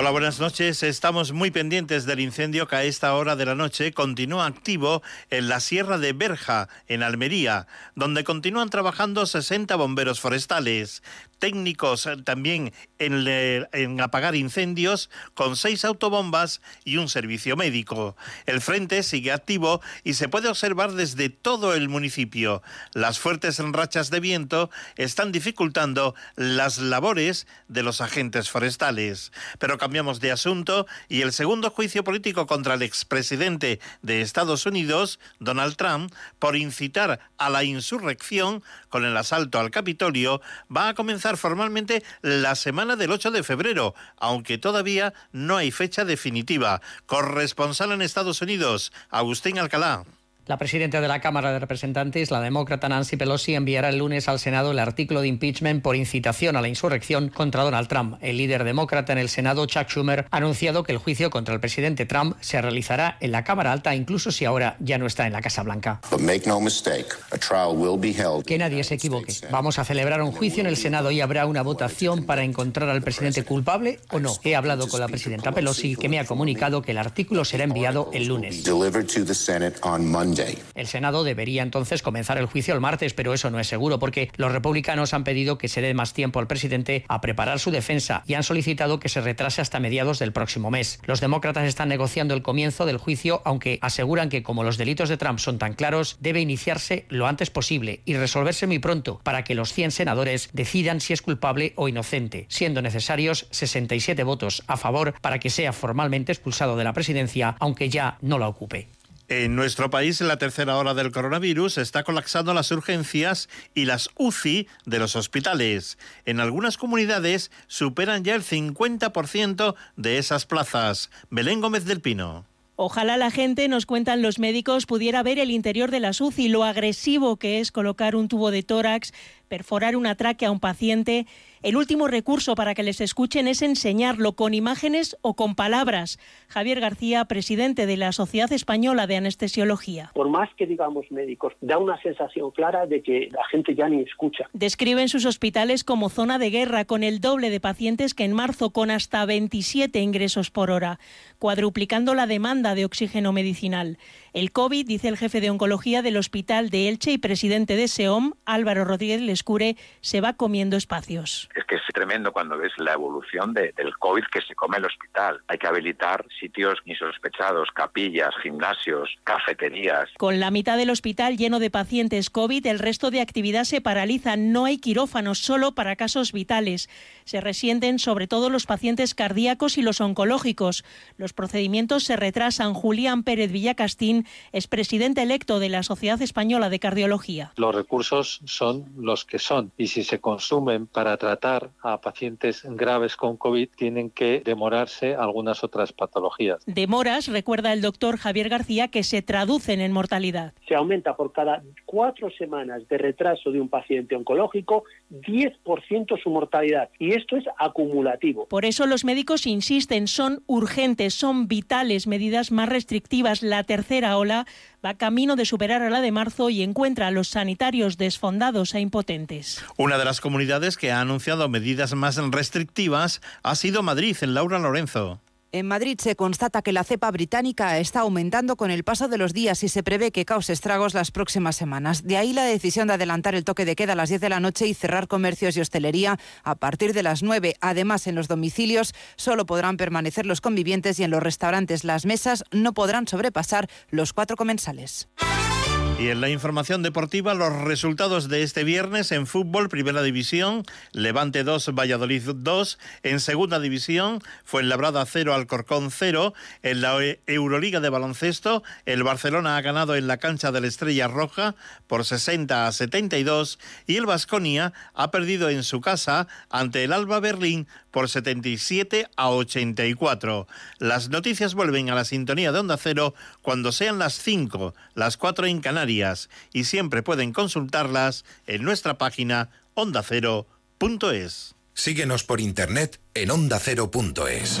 Hola, buenas noches. Estamos muy pendientes del incendio que a esta hora de la noche continúa activo en la Sierra de Berja, en Almería, donde continúan trabajando 60 bomberos forestales técnicos eh, también en, apagar incendios con seis autobombas y un servicio médico. El frente sigue activo y se puede observar desde todo el municipio. Las fuertes rachas de viento están dificultando las labores de los agentes forestales. Pero cambiamos de asunto y el segundo juicio político contra el expresidente de Estados Unidos, Donald Trump, por incitar a la insurrección con el asalto al Capitolio, va a comenzar formalmente la semana del 8 de febrero, aunque todavía no hay fecha definitiva. Corresponsal en Estados Unidos, Agustín Alcalá. La presidenta de la Cámara de Representantes, la demócrata Nancy Pelosi, enviará el lunes al Senado el artículo de impeachment por incitación a la insurrección contra Donald Trump. El líder demócrata en el Senado, Chuck Schumer, ha anunciado que el juicio contra el presidente Trump se realizará en la Cámara Alta, incluso si ahora ya no está en la Casa Blanca. que nadie se equivoque. Vamos a celebrar un juicio en el Senado y habrá una votación para encontrar al presidente culpable o no. He hablado con la presidenta Pelosi, que me ha comunicado que el artículo será enviado el lunes. El Senado debería entonces comenzar el juicio el martes, pero eso no es seguro porque los republicanos han pedido que se dé más tiempo al presidente a preparar su defensa y han solicitado que se retrase hasta mediados del próximo mes. Los demócratas están negociando el comienzo del juicio, aunque aseguran que como los delitos de Trump son tan claros, debe iniciarse lo antes posible y resolverse muy pronto para que los 100 senadores decidan si es culpable o inocente, siendo necesarios 67 votos a favor para que sea formalmente expulsado de la presidencia, aunque ya no la ocupe. En nuestro país, en la tercera hora del coronavirus, está colapsando las urgencias y las UCI de los hospitales. En algunas comunidades superan ya el 50% de esas plazas. Belén Gómez del Pino. Ojalá la gente, nos cuentan los médicos, pudiera ver el interior de la UCI, lo agresivo que es colocar un tubo de tórax, perforar una tráquea a un paciente el último recurso para que les escuchen es enseñarlo con imágenes o con palabras. Javier García, presidente de la Sociedad Española de Anestesiología. Por más que digamos médicos, da una sensación clara de que la gente ya ni escucha. Describen sus hospitales como zona de guerra, con el doble de pacientes que en marzo, con hasta 27 ingresos por hora, cuadruplicando la demanda de oxígeno medicinal. El COVID, dice el jefe de oncología del Hospital de Elche y presidente de SEOM, Álvaro Rodríguez Lescure, se va comiendo espacios. Es que es tremendo cuando ves la evolución del COVID que se come el hospital. Hay que habilitar sitios insospechados, capillas, gimnasios, cafeterías. Con la mitad del hospital lleno de pacientes COVID, el resto de actividad se paraliza. No hay quirófanos, solo para casos vitales. Se resienten sobre todo los pacientes cardíacos y los oncológicos. Los procedimientos se retrasan. Julián Pérez Villacastín es presidente electo de la Sociedad Española de Cardiología. Los recursos son los que son y si se consumen para tratar a pacientes graves con COVID tienen que demorarse algunas otras patologías. Demoras, recuerda el doctor Javier García, que se traducen en mortalidad. Se aumenta por cada cuatro semanas de retraso de un paciente oncológico 10% su mortalidad y esto es acumulativo. Por eso los médicos insisten, son urgentes, son vitales medidas más restrictivas. La tercera ola va camino de superar a la de marzo y encuentra a los sanitarios desfondados e impotentes. Una de las comunidades que ha anunciado medidas más restrictivas ha sido Madrid, en Laura Lorenzo. En Madrid se constata que la cepa británica está aumentando con el paso de los días y se prevé que cause estragos las próximas semanas. De ahí la decisión de adelantar el toque de queda a las 10 de la noche y cerrar comercios y hostelería a partir de las 9. Además, en los domicilios solo podrán permanecer los convivientes y en los restaurantes las mesas no podrán sobrepasar los cuatro comensales. Y en la información deportiva, los resultados de este viernes en fútbol, primera división, Levante 2, Valladolid 2. En segunda división, fue Labrada 0, Alcorcón 0. En la Euroliga de baloncesto, el Barcelona ha ganado en la cancha de la Estrella Roja por 60 a 72 y el Vasconia ha perdido en su casa ante el Alba Berlín por 77 a 84. Las noticias vuelven a la sintonía de Onda Cero cuando sean las 5, las 4 en Y siempre pueden consultarlas en nuestra página ondacero.es. Síguenos por internet en ondacero.es.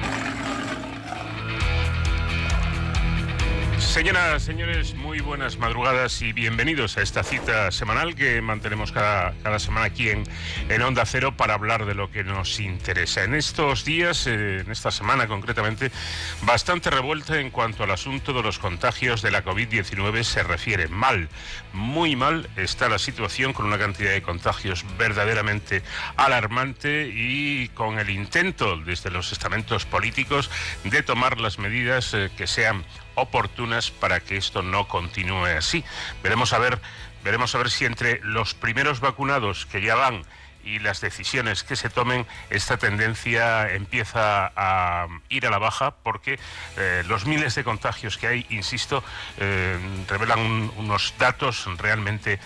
Señoras, señores, muy buenas madrugadas y bienvenidos a esta cita semanal que mantenemos cada, semana aquí en, en, Onda Cero para hablar de lo que nos interesa. En estos días, eh, en esta semana concretamente, bastante revuelta en cuanto al asunto de los contagios de la COVID-19 se refiere. Mal, muy mal está la situación con una cantidad de contagios verdaderamente alarmante y con el intento desde los estamentos políticos de tomar las medidas eh, que sean oportunas para que esto no continúe así. Veremos a ver, veremos a ver si entre los primeros vacunados que ya van y las decisiones que se tomen, esta tendencia empieza a ir a la baja porque eh, los miles de contagios que hay, insisto, eh, revelan unos datos realmente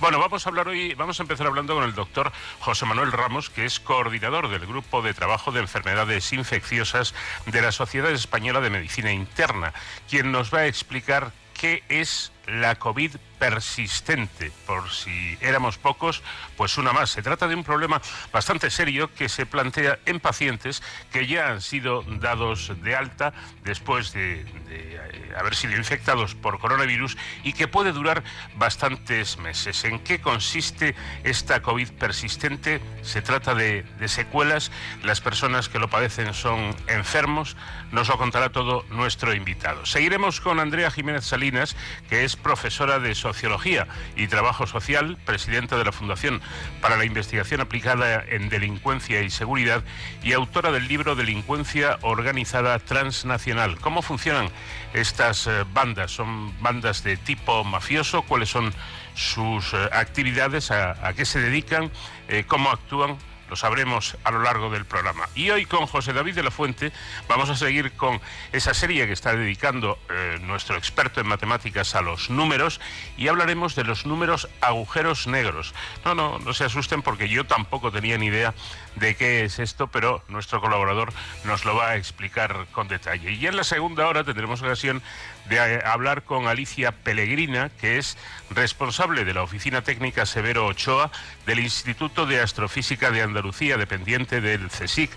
Bueno, vamos a hablar hoy, vamos a empezar hablando con el doctor José Manuel Ramos, que es coordinador del Grupo de Trabajo de Enfermedades Infecciosas de la Sociedad Española de Medicina Interna, quien nos va a explicar qué es la COVID persistente. Por si éramos pocos, pues una más. Se trata de un problema bastante serio que se plantea en pacientes que ya han sido dados de alta después de, eh, haber sido infectados por coronavirus y que puede durar bastantes meses. ¿En qué consiste esta COVID persistente? Se trata de, de secuelas. Las personas que lo padecen son enfermos. Nos lo contará todo nuestro invitado. Seguiremos con Andrea Jiménez Salinas, que es profesora de Sociología y Trabajo Social, presidenta de la Fundación para la Investigación Aplicada en Delincuencia y Seguridad y autora del libro Delincuencia Organizada Transnacional. ¿Cómo funcionan estas eh, bandas? ¿Son bandas de tipo mafioso? ¿Cuáles son sus eh, actividades? ¿A, qué se dedican? Eh, ¿Cómo actúan? Lo sabremos a lo largo del programa. Y hoy con José David de la Fuente vamos a seguir con esa serie que está dedicando eh, nuestro experto en matemáticas a los números y hablaremos de los números agujeros negros. No, no, no se asusten porque yo tampoco tenía ni idea de qué es esto, pero nuestro colaborador nos lo va a explicar con detalle. Y en la segunda hora tendremos ocasión de eh, hablar con Alicia Pellegrina, que es responsable de la Oficina Técnica Severo Ochoa del Instituto de Astrofísica de Andalucía, dependiente del CSIC,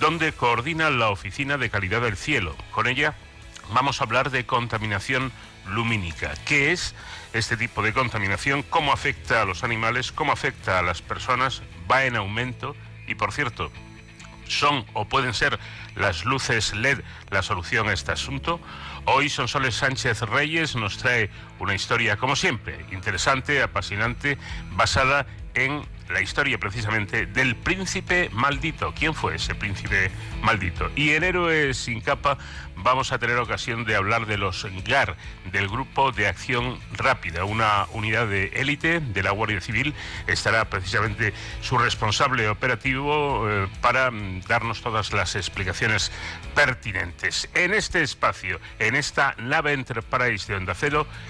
donde coordina la Oficina de Calidad del Cielo. Con ella vamos a hablar de contaminación lumínica. ¿Qué es este tipo de contaminación? ¿Cómo afecta a los animales? ¿Cómo afecta a las personas? ¿Va en aumento? Y por cierto, ¿son o pueden ser las luces LED la solución a este asunto? Hoy Sonsoles Sánchez Reyes nos trae una historia, como siempre, interesante, apasionante, basada en la historia precisamente del príncipe maldito. ¿Quién fue ese príncipe maldito? Y en Héroes sin capa vamos a tener ocasión de hablar de los GAR, del Grupo de Acción Rápida, una unidad de élite de la Guardia Civil. Estará precisamente su responsable operativo eh, para mm, darnos todas las explicaciones pertinentes. En este espacio, en esta nave Enterprise de Onda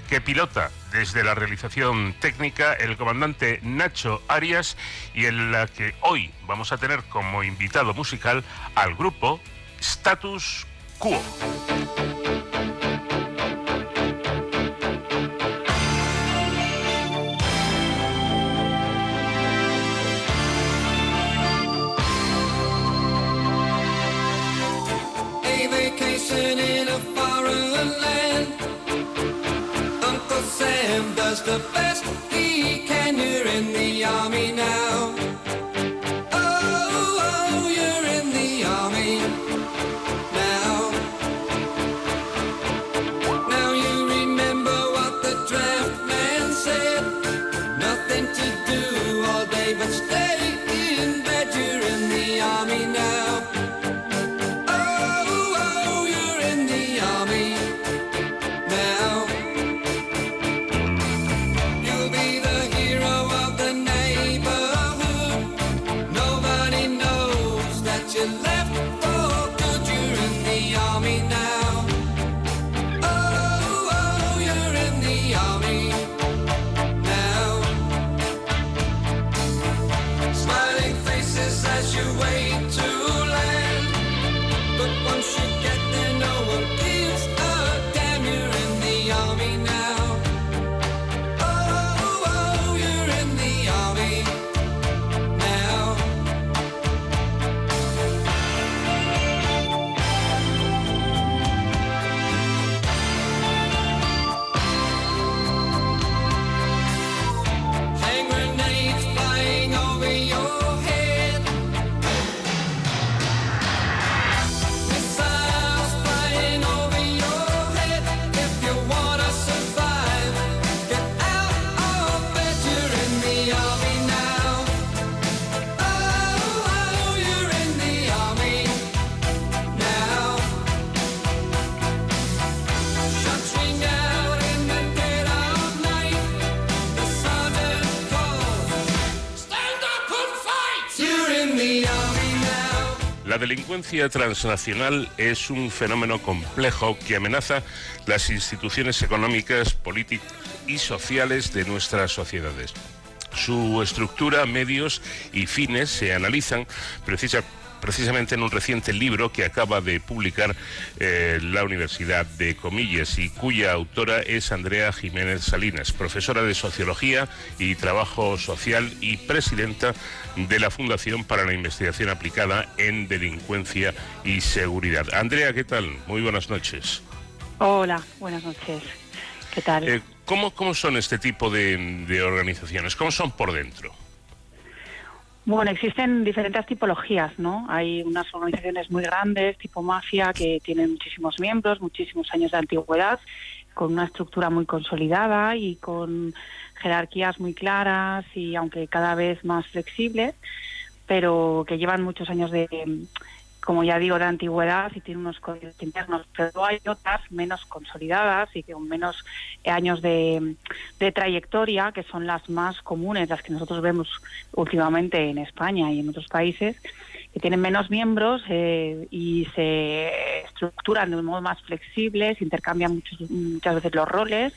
que pilota desde la realización técnica el comandante Nacho Arias y en la que hoy vamos a tener como invitado musical al grupo Status Quo. the best he can. In happiness. Delincuencia transnacional es un fenómeno complejo que amenaza las instituciones económicas, políticas y sociales de nuestras sociedades. Su estructura, medios y fines se analizan precisa- precisamente en un reciente libro que acaba de publicar eh, la Universidad de Comillas y cuya autora es Andrea Jiménez Salinas, profesora de Sociología y Trabajo Social y presidenta de la Fundación para la Investigación Aplicada en Delincuencia y Seguridad. Andrea, ¿qué tal? Muy buenas noches. Hola, buenas noches. ¿Qué tal? Eh, ¿cómo, ¿Cómo son este tipo de, de organizaciones? ¿Cómo son por dentro? Bueno, existen diferentes tipologías, ¿no? Hay unas organizaciones muy grandes, tipo mafia, que tienen muchísimos miembros, muchísimos años de antigüedad, con una estructura muy consolidada y con jerarquías muy claras y aunque cada vez más flexibles, pero que llevan muchos años de, como ya digo, de antigüedad y tienen unos códigos internos. Pero hay otras menos consolidadas y con menos años de, de trayectoria, que son las más comunes, las que nosotros vemos últimamente en España y en otros países, que tienen menos miembros eh, y se estructuran de un modo más flexible, se intercambian muchos- muchas veces los roles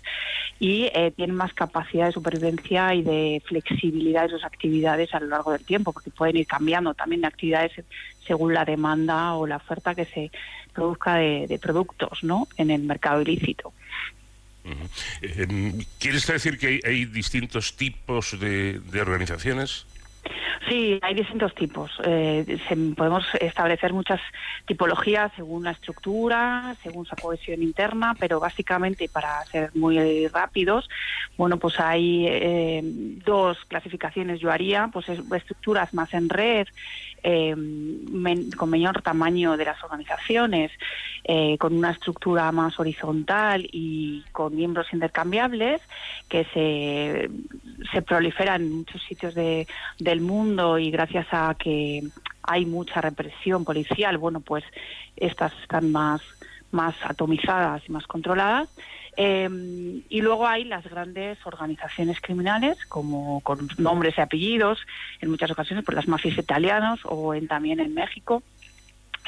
y eh, tienen más capacidad de supervivencia y de flexibilidad de sus actividades a lo largo del tiempo, porque pueden ir cambiando también de actividades según la demanda o la oferta que se produzca de, productos ¿no? en el mercado ilícito. Eh, ¿Quieres decir que hay, distintos tipos de organizaciones? Sí, hay distintos tipos. Eh, se- podemos establecer muchas tipologías según la estructura, según su cohesión interna, pero básicamente para ser muy rápidos, bueno, pues hay eh, dos clasificaciones. Yo haría, pues es- estructuras más en red, eh, con menor tamaño de las organizaciones, eh, con una estructura más horizontal y con miembros intercambiables que se, se proliferan en muchos sitios de- del mundo y gracias a que hay mucha represión policial, bueno, pues estas están más, más atomizadas y más controladas. Eh, y luego hay las grandes organizaciones criminales, como con nombres y apellidos, en muchas ocasiones por las mafias italianas o en, también en México.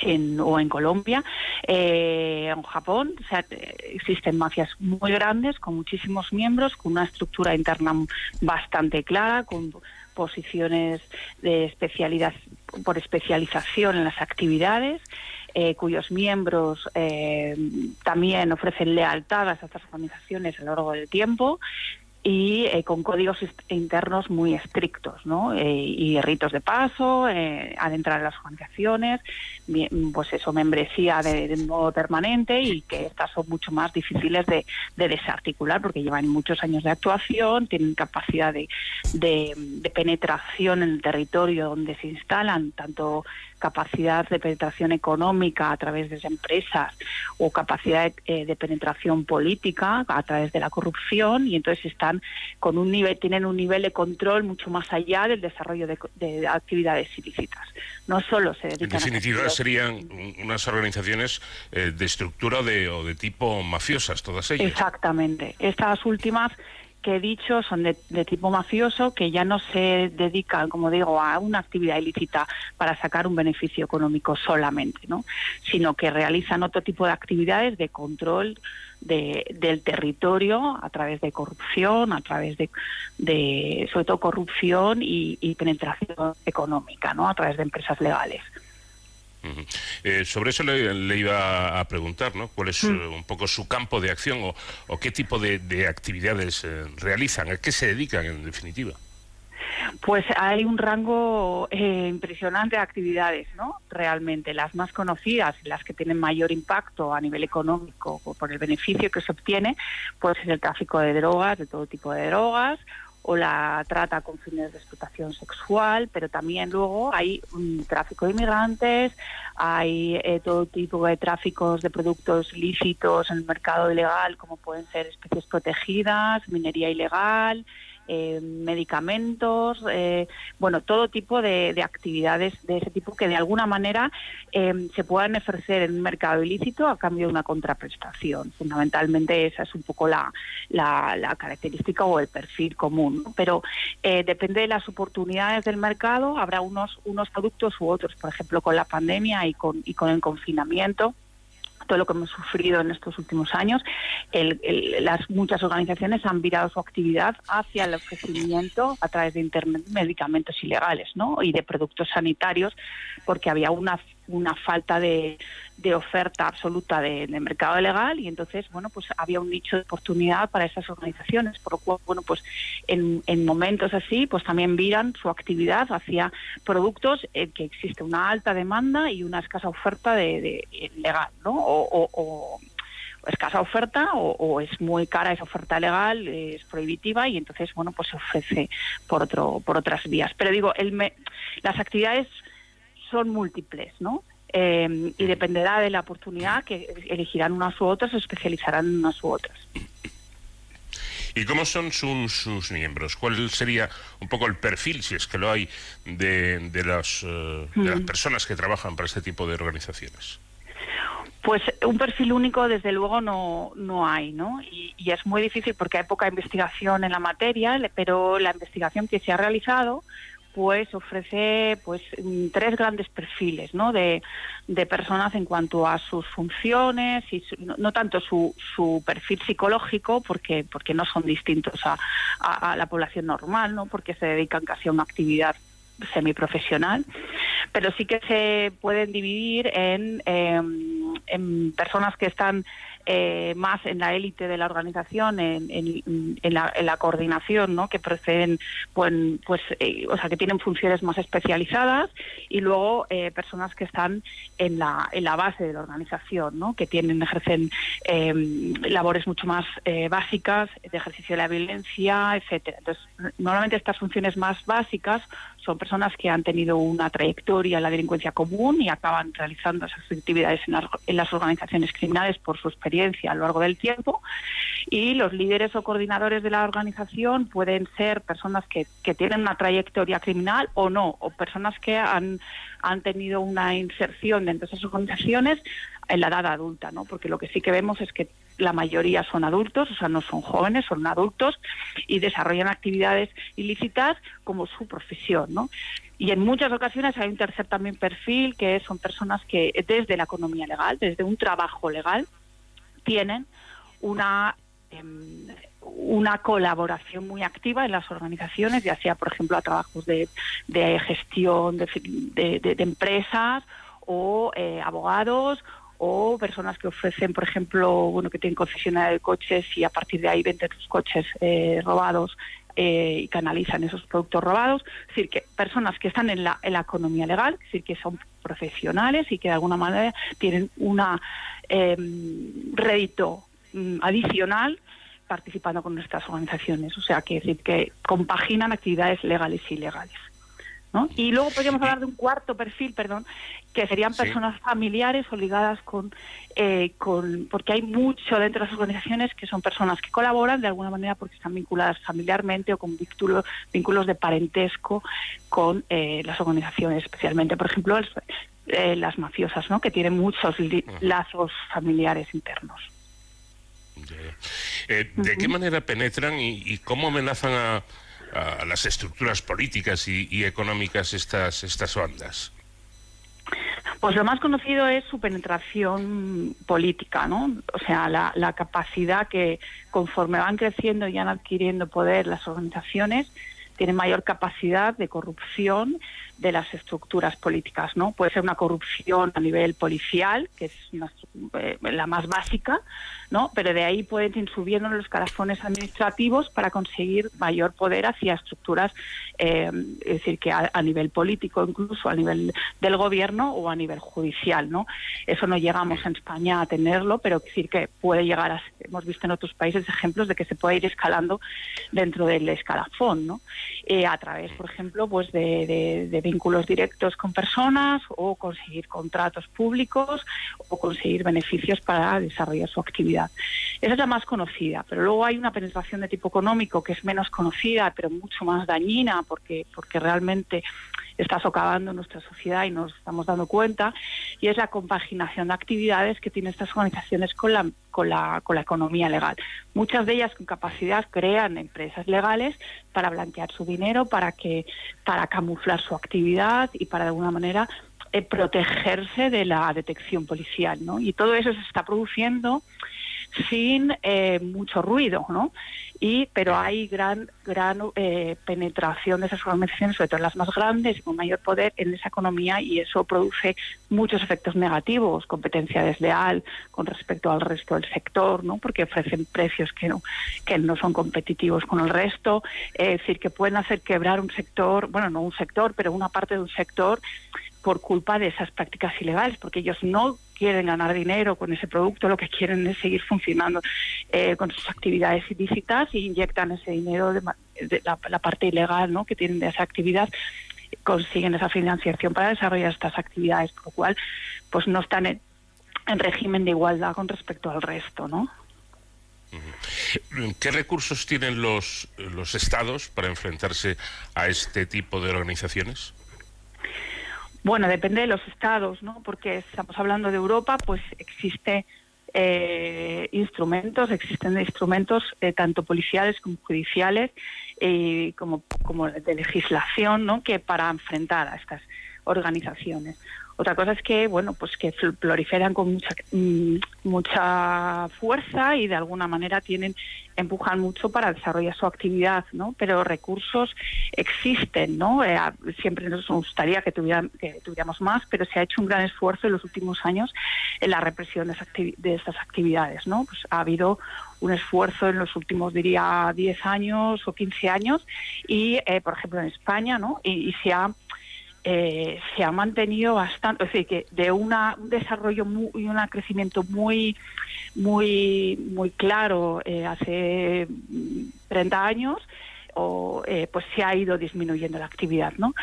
En, o en Colombia, eh, en Japón, o sea, existen mafias muy grandes con muchísimos miembros, con una estructura interna bastante clara, con posiciones de especialidad por especialización en las actividades, eh, cuyos miembros eh, también ofrecen lealtad a estas organizaciones a lo largo del tiempo y eh, con códigos internos muy estrictos, ¿no? Y ritos de paso, eh, al en las organizaciones, pues eso, membresía de, de modo permanente y que estas son mucho más difíciles de, de desarticular porque llevan muchos años de actuación, tienen capacidad de- de penetración en el territorio donde se instalan, tanto capacidad de penetración económica a través de empresas o capacidad eh, de penetración política a través de la corrupción y entonces están con un nivel tienen un nivel de control mucho más allá del desarrollo de, de actividades ilícitas. No solo se En dedican a definitiva, serían un- unas organizaciones eh, de estructura de, o de tipo mafiosas, todas ellas. Exactamente. Estas últimas que he dicho son de, tipo mafioso, que ya no se dedican, como digo, a una actividad ilícita para sacar un beneficio económico solamente, ¿no? sino que realizan otro tipo de actividades de control de- del territorio a través de corrupción, a través de, de sobre todo corrupción y, y penetración económica, ¿no? a través de empresas legales. Eh, sobre eso le, le iba a preguntar, ¿no? ¿Cuál es Mm. eh, un poco su campo de acción o, o qué tipo de, de actividades eh, realizan? ¿A qué se dedican, en definitiva? Pues hay un rango eh, impresionante de actividades, ¿no? Realmente las más conocidas, las que tienen mayor impacto a nivel económico o por el beneficio que se obtiene, pues es el tráfico de drogas, de todo tipo de drogas, o la trata con fines de explotación sexual, pero también luego hay un tráfico de inmigrantes, hay eh, todo tipo de tráficos de productos lícitos en el mercado ilegal, como pueden ser especies protegidas, minería ilegal, eh, medicamentos, eh, bueno, todo tipo de, de actividades de ese tipo que de alguna manera eh, se puedan ofrecer en un mercado ilícito a cambio de una contraprestación. Fundamentalmente esa es un poco la, la- la característica o el perfil común. ¿no? Pero eh, depende de las oportunidades del mercado, habrá unos, unos productos u otros. Por ejemplo, con la pandemia y con, y con el confinamiento todo lo que hemos sufrido en estos últimos años, el- el- las muchas organizaciones han virado su actividad hacia el ofrecimiento a través de internet medicamentos ilegales ¿no? y de productos sanitarios, porque había una, una falta de, oferta absoluta de, de mercado legal y entonces bueno pues había un nicho de oportunidad para esas organizaciones, por lo cual bueno pues en, en momentos así pues también viran su actividad hacia productos en que existe una alta demanda y una escasa oferta de, de- legal, ¿no? O, o- o escasa oferta o, o es muy cara esa oferta legal, eh, es prohibitiva y entonces bueno pues se ofrece por otro por otras vías. Pero digo el me- las actividades son múltiples, ¿no? Eh, y dependerá de la oportunidad que elegirán unas u otras, se especializarán en unas u otras. ¿Y cómo son sus, sus miembros? ¿Cuál sería un poco el perfil, si es que lo hay, de, de las, eh, de las personas que trabajan para este tipo de organizaciones? Pues un perfil único, desde luego, no, no hay, ¿no? Y, y es muy difícil porque hay poca investigación en la materia, pero la investigación que se ha realizado pues ofrece pues mm, tres grandes perfiles ¿no? de, de personas en cuanto a sus funciones y su- no, tanto su, su perfil psicológico porque porque no son distintos a, a- a la población normal no porque se dedican casi a una actividad semiprofesional pero sí que se pueden dividir en, en personas que están eh, más en la élite de la organización, en, en- en la, en la coordinación, ¿no? que proceden, pues, pues o sea, que tienen funciones más especializadas, y luego eh, personas que están en la, en la base de la organización, ¿no? que tienen, ejercen eh, labores mucho más básicas de ejercicio de la violencia, etcétera. Entonces, normalmente estas funciones más básicas son personas que han tenido una trayectoria en la delincuencia común y acaban realizando esas actividades en las, en las organizaciones criminales por su experiencia a lo largo del tiempo. Y los líderes o coordinadores de la organización pueden ser personas que, que tienen una trayectoria criminal o no, o personas que han, han tenido una inserción dentro de esas organizaciones en la edad adulta, ¿no? Porque lo que sí que vemos es que la mayoría son adultos, o sea, no son jóvenes, son adultos y desarrollan actividades ilícitas como su profesión, ¿no? Y en muchas ocasiones hay un tercer también perfil que son personas que desde la economía legal, desde un trabajo legal, tienen una em, una colaboración muy activa en las organizaciones, ya sea, por ejemplo, a trabajos de, de gestión de, de empresas o eh, abogados o personas que ofrecen, por ejemplo, bueno, que tienen concesionaria de coches y a partir de ahí venden sus coches eh, robados eh, y canalizan esos productos robados. Es decir, que personas que están en la, en la economía legal, es decir, que son profesionales y que de alguna manera tienen una eh, rédito mm, adicional participando con nuestras organizaciones. O sea, que decir que compaginan actividades legales y ilegales. ¿No? Y luego podríamos hablar de un cuarto perfil, perdón, que serían Sí. personas familiares o ligadas con, eh, con, porque hay mucho dentro de las organizaciones que son personas que colaboran de alguna manera porque están vinculadas familiarmente o con vínculos, vínculos de parentesco con eh, las organizaciones, especialmente, por ejemplo, el- eh, las mafiosas, ¿no? que tienen muchos li- lazos familiares internos. Eh, ¿De qué manera penetran y, y cómo amenazan a, a las estructuras políticas y, económicas estas, estas bandas? Pues lo más conocido es su penetración política, ¿no? O sea, la, la capacidad que conforme van creciendo y van adquiriendo poder las organizaciones, tienen mayor capacidad de corrupción de las estructuras políticas, ¿no? Puede ser una corrupción a nivel policial, que es una- eh, la más básica, ¿no? Pero de ahí pueden ir subiendo los escalafones administrativos para conseguir mayor poder hacia estructuras, eh, es decir, que a, a nivel político, incluso a nivel del gobierno o a nivel judicial, ¿no? Eso no llegamos en España a tenerlo, pero es decir que puede llegar a, hemos visto en otros países ejemplos de que se puede ir escalando dentro del escalafón, ¿no? Eh, a través, por ejemplo, pues de, de- de vínculos directos con personas o conseguir contratos públicos o conseguir beneficios para desarrollar su actividad. Esa es la más conocida, pero luego hay una penetración de tipo económico que es menos conocida, pero mucho más dañina porque, porque realmente está socavando nuestra sociedad y nos estamos dando cuenta, y es la compaginación de actividades que tienen estas organizaciones con la, con la, con la economía legal. Muchas de ellas con capacidad crean empresas legales para blanquear su dinero, para, que, para camuflar su actividad y para de alguna manera eh, protegerse de la detección policial. ¿no? Y todo eso se está produciendo sin eh, mucho ruido, ¿no? Y, pero hay gran, gran eh, penetración de esas organizaciones, sobre todo las más grandes con mayor poder en esa economía y eso produce muchos efectos negativos, competencia desleal con respecto al resto del sector, ¿no? Porque ofrecen precios que no, que no son competitivos con el resto, es decir, que pueden hacer quebrar un sector, bueno, no un sector, pero una parte de un sector por culpa de esas prácticas ilegales, porque ellos no quieren ganar dinero con ese producto, lo que quieren es seguir funcionando eh, con sus actividades ilícitas y inyectan ese dinero de, de la, la parte ilegal ¿no? que tienen de esa actividad consiguen esa financiación para desarrollar estas actividades, por lo cual pues no están en, en régimen de igualdad con respecto al resto, ¿no? ¿Qué recursos tienen los, los estados para enfrentarse a este tipo de organizaciones? Bueno, depende de los estados, ¿no? Porque estamos hablando de Europa, pues existe eh, instrumentos, existen instrumentos eh, tanto policiales como judiciales eh, como, como de legislación, ¿no? Que para enfrentar a estas organizaciones. Otra cosa es que, bueno, pues que proliferan con mucha, mm, mucha fuerza y de alguna manera tienen, empujan mucho para desarrollar su actividad, ¿no? Pero recursos existen, ¿no? Eh, siempre nos gustaría que, tuvieran, que tuviéramos más, pero se ha hecho un gran esfuerzo en los últimos años en la represión de, de estas actividades, ¿no? Pues ha habido un esfuerzo en los últimos, diría, 10 años o 15 años y, eh, por ejemplo, en España, ¿no? Y, y se ha eh, se ha mantenido bastante, es decir, que de una, un desarrollo y un crecimiento muy, muy, muy claro eh, hace mm, 30 años, o, eh, pues se ha ido disminuyendo la actividad, ¿no?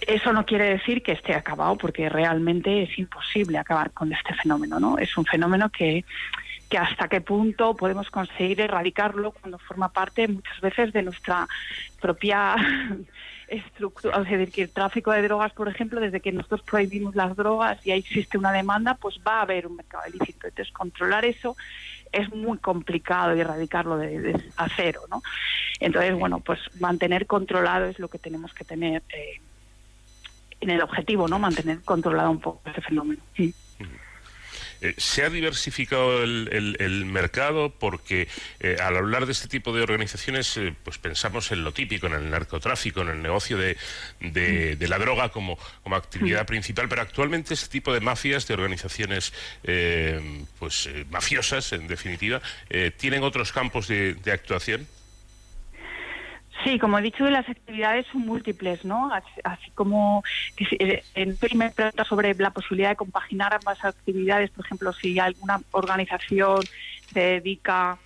Eso no quiere decir que esté acabado, porque realmente es imposible acabar con este fenómeno, ¿no? Es un fenómeno que, que hasta qué punto podemos conseguir erradicarlo cuando forma parte muchas veces de nuestra propia estructura, es decir, que el tráfico de drogas, por ejemplo, desde que nosotros prohibimos las drogas y ahí existe una demanda, pues va a haber un mercado ilícito. Entonces, controlar eso es muy complicado y erradicarlo de, de a cero, ¿no? Entonces, bueno, pues mantener controlado es lo que tenemos que tener eh, en el objetivo, ¿no? Mantener controlado un poco ese fenómeno. Sí. Eh, ¿Se ha diversificado el, el- el mercado? Porque eh, al hablar de este tipo de organizaciones, eh, pues pensamos en lo típico, en el narcotráfico, en el negocio de, de- de la droga como, como actividad principal, pero actualmente este tipo de mafias, de organizaciones eh, pues mafiosas, en definitiva, ¿tienen otros campos de, de actuación? Sí, como he dicho, las actividades son múltiples, ¿no? Así, así como eh, en primer pregunta sobre la posibilidad de compaginar ambas actividades, por ejemplo, si alguna organización se dedica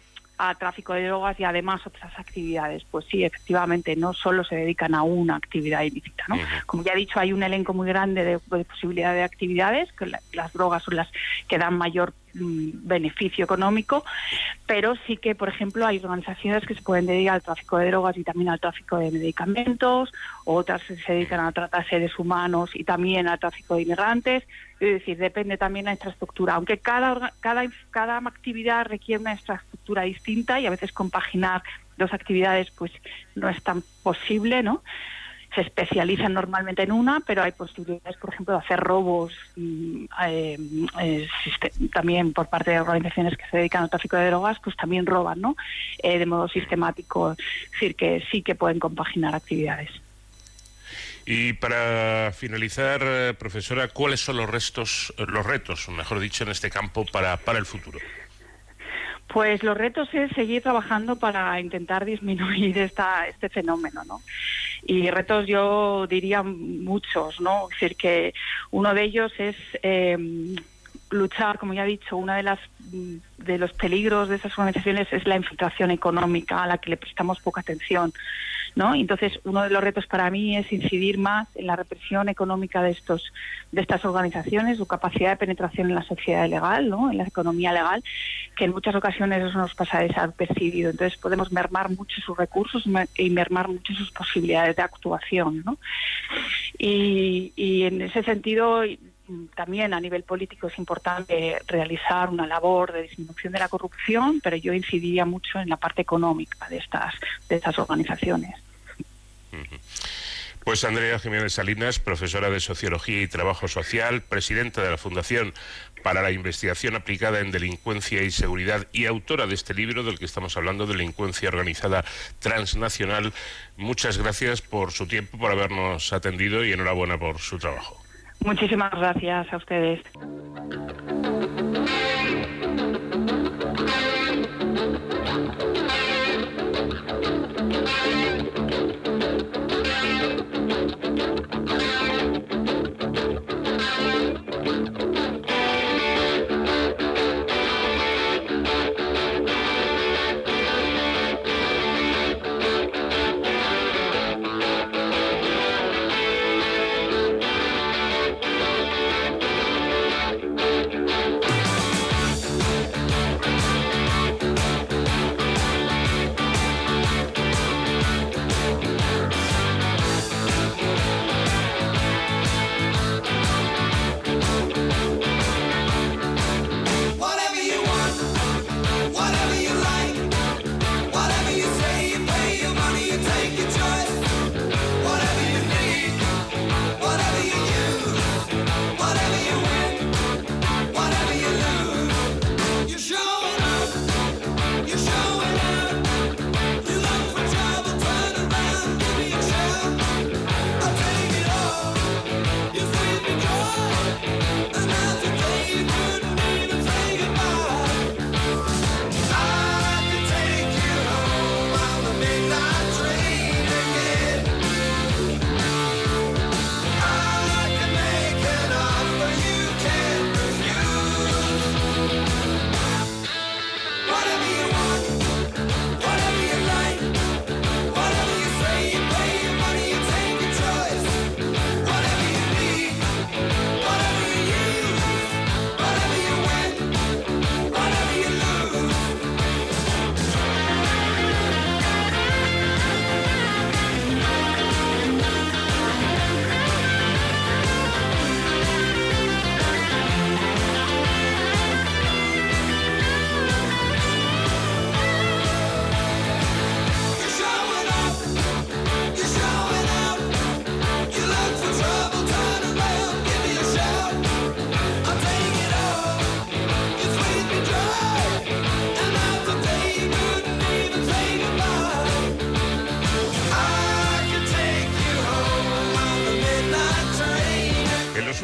a tráfico de drogas y además otras actividades, pues sí, efectivamente, no solo se dedican a una actividad ilícita, ¿no? Como ya he dicho, hay un elenco muy grande de, de posibilidad de actividades, que la- las drogas son las que dan mayor beneficio económico, pero sí que, por ejemplo, hay organizaciones que se pueden dedicar al tráfico de drogas y también al tráfico de medicamentos, otras se dedican a tratar seres humanos y también al tráfico de inmigrantes. Es decir, depende también de la infraestructura, aunque cada, cada, cada actividad requiere una infraestructura distinta y a veces compaginar dos actividades pues no es tan posible, ¿no? Se especializan normalmente en una, pero hay posibilidades, por ejemplo, de hacer robos eh, eh, también por parte de organizaciones que se dedican al tráfico de drogas, pues también roban, ¿no? Eh, de modo sistemático. Es decir, que sí que pueden compaginar actividades. Y para finalizar, eh, profesora, ¿cuáles son los restos, los retos, mejor dicho, en este campo para, para el futuro? Pues los retos es seguir trabajando para intentar disminuir esta, este fenómeno, ¿no? Y retos yo diría muchos, ¿no? Es decir, que uno de ellos es eh, luchar, como ya he dicho, una de las mm, de los peligros de esas organizaciones es la infiltración económica a la que le prestamos poca atención. ¿No? Entonces, uno de los retos para mí es incidir más en la represión económica de estos de estas organizaciones, su capacidad de penetración en la sociedad legal, ¿no? en la economía legal, que en muchas ocasiones eso nos pasa desapercibido. Entonces, podemos mermar mucho sus recursos y mermar mucho sus posibilidades de actuación. ¿no? Y, y en ese sentido, también a nivel político es importante realizar una labor de disminución de la corrupción, pero yo incidiría mucho en la parte económica de estas, de estas organizaciones. Pues Andrea Jiménez Salinas, profesora de Sociología y Trabajo Social, presidenta de la Fundación para la Investigación Aplicada en Delincuencia y Seguridad y autora de este libro del que estamos hablando, Delincuencia Organizada Transnacional. Muchas gracias por su tiempo, por habernos atendido y enhorabuena por su trabajo. Muchísimas gracias a ustedes.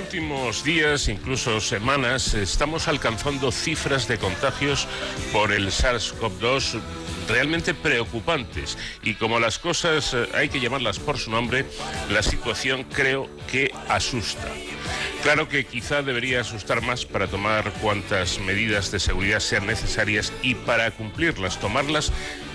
Últimos días, incluso semanas, estamos alcanzando cifras de contagios por el SARS-CoV-2 realmente preocupantes y como las cosas eh, hay que llamarlas por su nombre, la situación creo que asusta. Claro que quizá debería asustar más para tomar cuantas medidas de seguridad sean necesarias y para cumplirlas, tomarlas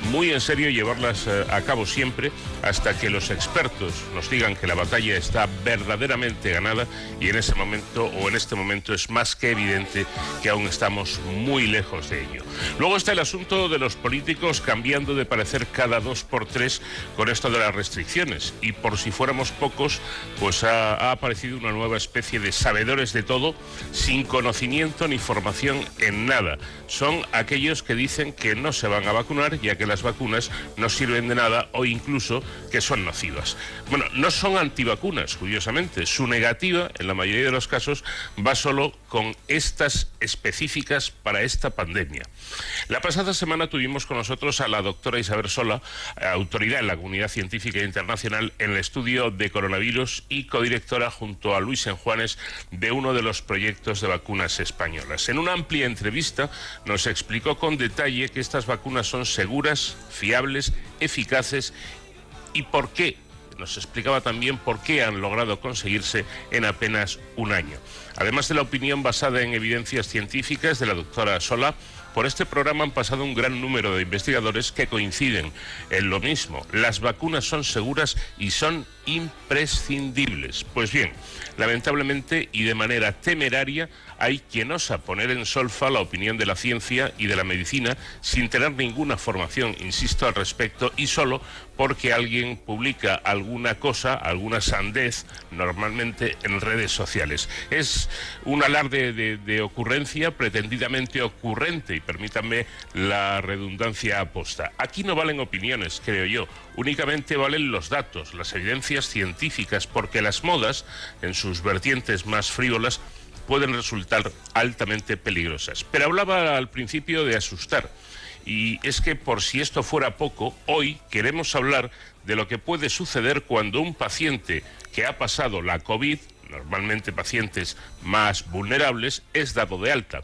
muy en serio y llevarlas eh, a cabo siempre hasta que los expertos nos digan que la batalla está verdaderamente ganada y en ese momento o en este momento es más que evidente que aún estamos muy lejos de ello. Luego está el asunto de los políticos cambiando de parecer cada dos por tres con esto de las restricciones y por si fuéramos pocos pues ha, ha aparecido una nueva especie de sabedores de todo sin conocimiento ni formación en nada. Son aquellos que dicen que no se van a vacunar ya que las vacunas no sirven de nada o incluso que son nocivas. Bueno, no son antivacunas, curiosamente. Su negativa, en la mayoría de los casos, va solo con estas específicas para esta pandemia. La pasada semana tuvimos con nosotros a la doctora Isabel Sola, autoridad en la comunidad científica internacional en el estudio de coronavirus y codirectora junto a Luis Enjuanes de uno de los proyectos de vacunas españolas. En una amplia entrevista nos explicó con detalle que estas vacunas son seguras, fiables, eficaces y por qué. Nos explicaba también por qué han logrado conseguirse en apenas un año. Además de la opinión basada en evidencias científicas de la doctora Sola, por este programa han pasado un gran número de investigadores que coinciden en lo mismo. Las vacunas son seguras y son imprescindibles. Pues bien, lamentablemente y de manera temeraria hay quien osa poner en solfa la opinión de la ciencia y de la medicina sin tener ninguna formación, insisto, al respecto y solo porque alguien publica alguna cosa, alguna sandez, normalmente en redes sociales. Es un alarde de, ocurrencia pretendidamente ocurrente y permítanme la redundancia aposta. Aquí no valen opiniones, creo yo, únicamente valen los datos, las evidencias científicas, porque las modas, en sus vertientes más frívolas, pueden resultar altamente peligrosas. Pero hablaba al principio de asustar. Y es que por si esto fuera poco, hoy queremos hablar de lo que puede suceder cuando un paciente que ha pasado la COVID, normalmente pacientes más vulnerables, es dado de alta.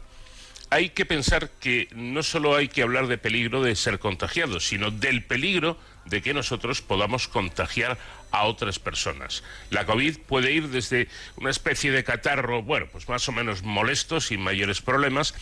Hay que pensar que no solo hay que hablar de peligro de ser contagiados, sino del peligro de que nosotros podamos contagiar a otras personas. La COVID puede ir desde una especie de catarro, bueno, pues más o menos molesto, sin mayores problemas,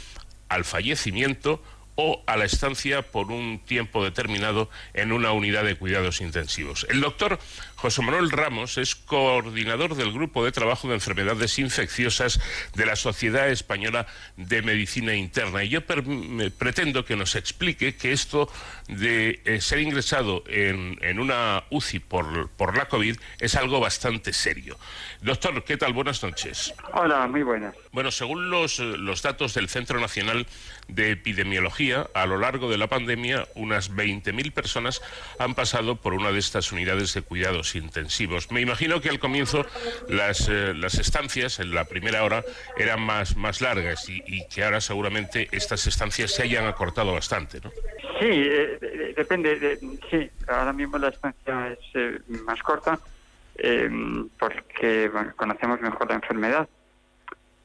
al fallecimiento o a la estancia por un tiempo determinado en una unidad de cuidados intensivos. El doctor José Manuel Ramos es coordinador del Grupo de Trabajo de Enfermedades Infecciosas de la Sociedad Española de Medicina Interna. Y yo pretendo que nos explique que esto de eh, ser ingresado en, en una UCI por, por la COVID es algo bastante serio. Doctor, ¿qué tal? Buenas noches. Hola, muy buenas. Bueno, según los, los datos del Centro Nacional de Epidemiología, a lo largo de la pandemia, unas 20.000 personas han pasado por una de estas unidades de cuidados intensivos. Me imagino que al comienzo las, eh, las estancias, en la primera hora, eran más, más largas y, que ahora seguramente estas estancias se hayan acortado bastante, ¿no? Sí, eh, de, depende. De, sí, ahora mismo la estancia es eh, más corta porque bueno, conocemos mejor la enfermedad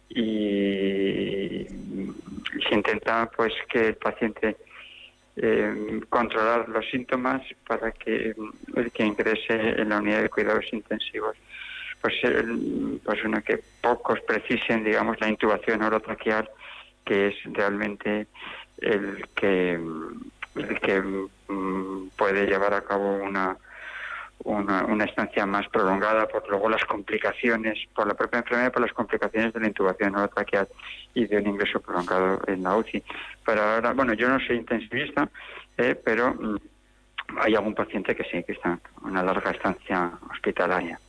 y se intenta pues que el paciente eh, controlar los síntomas para que el que ingrese en la unidad de cuidados intensivos pues pues uno que pocos precisen digamos la intubación orotraqueal que es realmente el que el que mm, puede llevar a cabo una una, una, estancia más prolongada por luego las complicaciones, por la propia enfermedad, por las complicaciones de la intubación orotraqueal y de un ingreso prolongado en la UCI. Pero ahora, bueno, yo no soy intensivista, eh, pero mm, hay algún paciente que sí, que está en una larga estancia hospitalaria.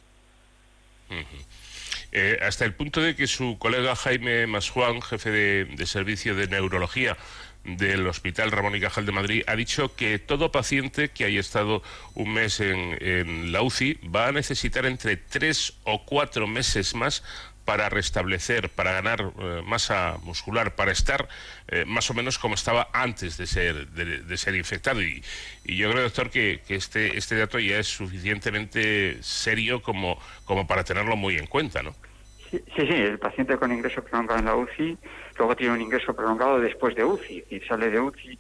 Eh, hasta el punto de que su colega Jaime Masjuan, jefe de servicio de neurología, del Hospital Ramón y Cajal de Madrid ha dicho que todo paciente que haya estado un mes en, en, la UCI va a necesitar entre tres o cuatro meses más para restablecer, para ganar eh, masa muscular, para estar eh, más o menos como estaba antes de ser, de, ser infectado. Y, yo creo, doctor, que, este, este dato ya es suficientemente serio como, como para tenerlo muy en cuenta, ¿no? Sí, sí, el paciente con ingreso prolongado en la UCI, luego tiene un ingreso prolongado después de UCI, y sale de UCI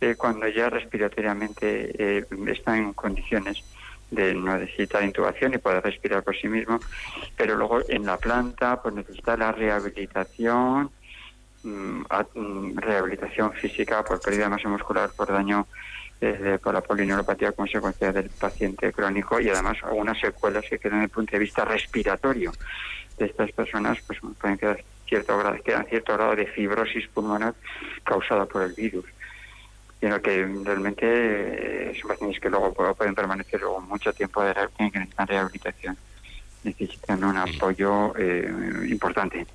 eh, cuando ya respiratoriamente eh, está en condiciones de no necesitar intubación y poder respirar por sí mismo, pero luego en la planta pues necesita la rehabilitación, mm, a- mm, rehabilitación física por pérdida de masa muscular, por daño eh, por la polineuropatía consecuencia del paciente crónico y además algunas secuelas que quedan desde el punto de vista respiratorio de estas personas pues pueden quedar cierto grado, quedan cierto grado de fibrosis pulmonar causada por el virus. Y en lo que realmente eh, son pacientes que luego pu- pueden permanecer luego mucho tiempo de re- que necesitan rehabilitación. Necesitan un apoyo eh, importante.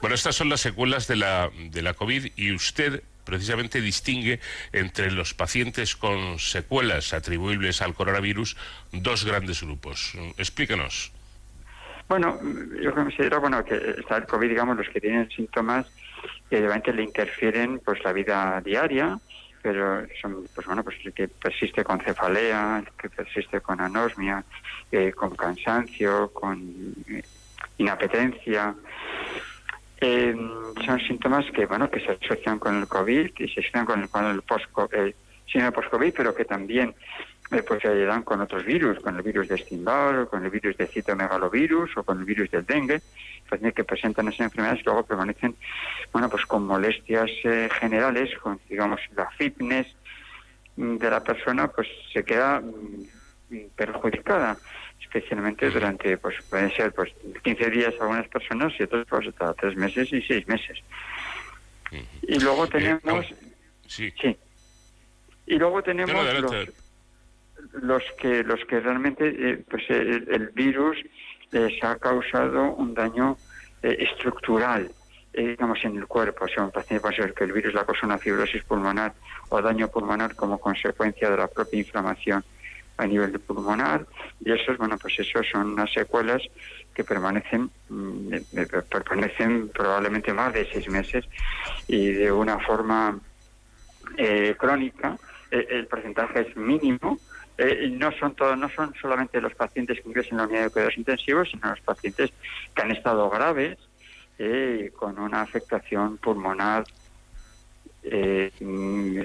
Bueno, estas son las secuelas de la, de la COVID y usted precisamente distingue entre los pacientes con secuelas atribuibles al coronavirus dos grandes grupos. Explícanos. Bueno, yo considero bueno que está el COVID, digamos, los que tienen síntomas que realmente le interfieren pues la vida diaria, pero son pues bueno pues el que persiste con cefalea, el que persiste con anosmia, eh, con cansancio, con eh, inapetencia. Eh, son síntomas que bueno que se asocian con el COVID, que se asocian con el, con el post eh, post-COVID, pero que también eh, pues se dan con otros virus, con el virus de Epstein-Barr, con el virus de citomegalovirus o con el virus del dengue, que presentan esas enfermedades que luego permanecen, bueno, pues con molestias eh, generales, con, digamos, la fitness de la persona, pues se queda mm, perjudicada, especialmente durante, pues pueden ser pues 15 días algunas personas y otros pues hasta tres meses y seis meses. Y luego tenemos... Sí. Y luego tenemos No, no, adelante. los, los que los que realmente eh, pues el, virus les ha causado un daño eh, estructural eh, digamos en el cuerpo o sea un que el virus le causa una fibrosis pulmonar o daño pulmonar como consecuencia de la propia inflamación a nivel pulmonar y esos bueno pues esos son unas secuelas que permanecen mm, eh, permanecen probablemente más de seis meses y de una forma crónica, el porcentaje es mínimo. Eh, no son todos, no son solamente los pacientes que ingresan en la unidad de cuidados intensivos, sino los pacientes que han estado graves eh, con una afectación pulmonar eh, mm,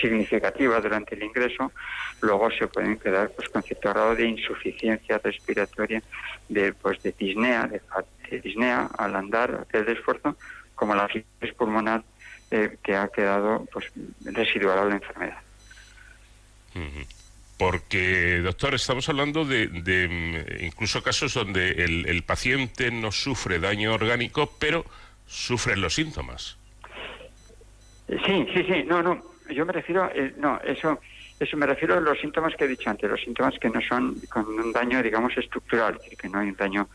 significativa durante el ingreso, luego se pueden quedar pues con cierto grado de insuficiencia respiratoria, de pues de disnea, de, de disnea al andar, hacer el esfuerzo, como la fibrosis pulmonar eh, que ha quedado pues residual a la enfermedad. Porque, doctor, estamos hablando de, de, mm, incluso casos donde el, el paciente no sufre daño orgánico, pero sufre los síntomas. Sí, sí, sí, no, no, yo me refiero, eh, no, eso, eso me refiero a los síntomas que he dicho antes, los síntomas que no son con un daño, digamos, estructural, que no hay un daño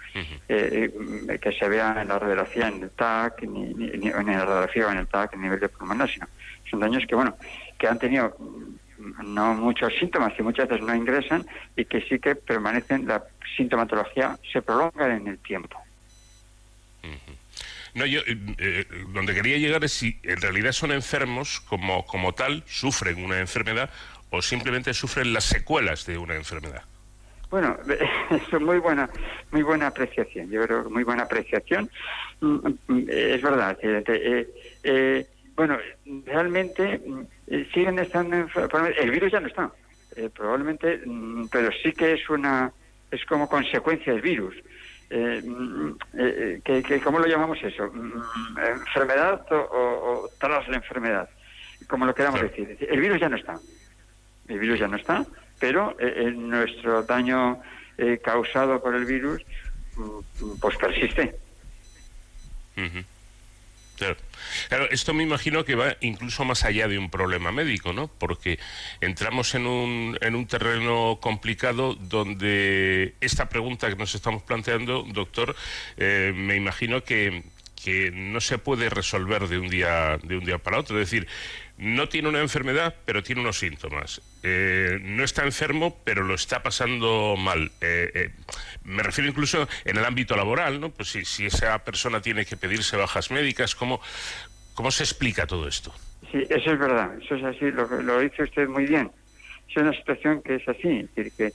eh, eh, que se vea en la radiografía, en el TAC, ni, ni- ni en la radiografía o en el TAC a nivel de pulmonar, sino son daños que, bueno, que han tenido mm, no muchos síntomas, que muchas veces no ingresan y que sí que permanecen, la sintomatología se prolonga en el tiempo. No, yo eh, eh, donde quería llegar es si en realidad son enfermos como, como tal, sufren una enfermedad o simplemente sufren las secuelas de una enfermedad. Bueno, es muy buena, muy buena apreciación. Yo creo que muy buena apreciación. Mm, mm, Es verdad. eh, eh, eh, bueno, realmente mm, eh, siguen estando. probablemente- El virus ya no está, eh, probablemente, mm, pero sí que es una, es como consecuencia del virus. Eh, mm, eh, que, que- ¿Cómo lo llamamos eso? ¿Enfermedad o, o- o tras la enfermedad? Como lo queramos decir. El virus ya no está. El virus ya no está, pero eh, eh, nuestro daño eh, causado por el virus pues persiste. Ujú. Claro. Claro, esto me imagino que va incluso más allá de un problema médico, ¿no? Porque entramos en un, en un terreno complicado donde esta pregunta que nos estamos planteando, doctor, eh, me imagino que, que no se puede resolver de un día de un día para otro. Es decir, no tiene una enfermedad, pero tiene unos síntomas. Eh, no está enfermo, pero lo está pasando mal. Eh, eh, me refiero incluso en el ámbito laboral, ¿no? Pues si, esa persona tiene que pedirse bajas médicas, ¿cómo, cómo se explica todo esto? Sí, eso es verdad, eso es así, lo, lo dice usted muy bien. Es una situación que es así, es decir, que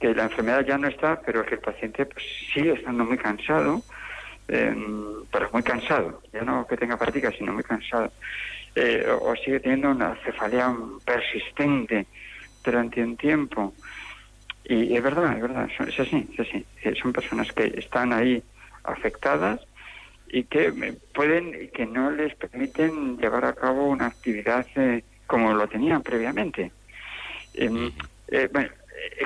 que la enfermedad ya no está, pero que el paciente pues, sigue estando muy cansado, eh, pero muy cansado, ya no que tenga fatiga, sino muy cansado, eh, o, sigue teniendo una cefalea persistente durante un tiempo. Y es verdad, es verdad, son- es así, es así. Eh, Son personas que están ahí afectadas y que pueden, que no les permiten llevar a cabo una actividad eh, como lo tenían previamente. Em, eh, bueno,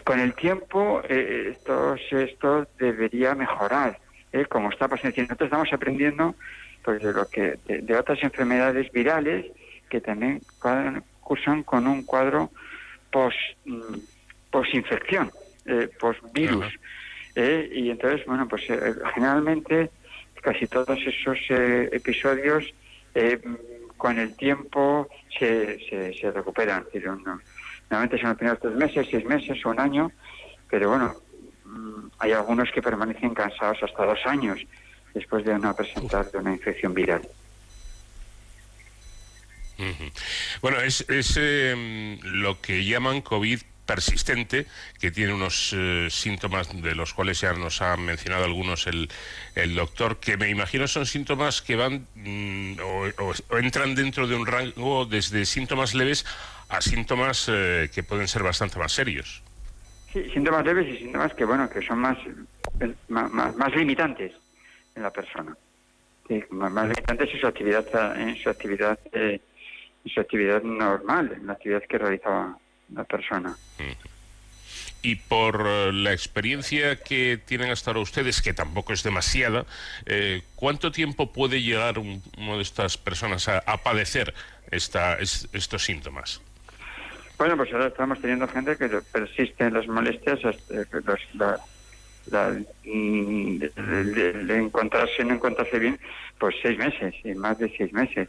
con el tiempo esto, esto debería mejorar, ¿eh? como está pasando. Nosotros estamos aprendiendo pues, de, lo que, de, de otras enfermedades virales que también cuadran- cursan con un cuadro post, mm, posinfección, eh, postvirus. ¿eh? y entonces, bueno, pues eh, generalmente casi todos esos eh, episodios eh, con el tiempo se, se, se recuperan. Es decir, uno- normalmente son los primeros tres meses, seis meses o un año, pero bueno, hay algunos que permanecen cansados hasta dos años después de no presentar de una infección viral. Bueno, es, es, eh, lo que llaman COVID persistente, que tiene unos eh, síntomas de los cuales ya nos ha mencionado algunos el, el doctor, que me imagino son síntomas que van mm, o entran dentro de un rango desde síntomas leves a síntomas eh, que pueden ser bastante más serios. Sí, síntomas leves y síntomas que, bueno, que son más, más, más limitantes en la persona. Sí, más, más limitantes en su actividad, en su actividad, eh, en su actividad normal, en la actividad que realizaba la persona. Y por eh, la experiencia que tienen hasta ahora ustedes, que tampoco es demasiada, eh, ¿cuánto tiempo puede llegar un- una de estas personas a, a padecer esta, es- estos síntomas? Bueno, pues ahora estamos teniendo gente que persisten las molestias, los- la, la- mm, de, encontrarse, no encontrarse bien, pues seis meses, y más de seis meses.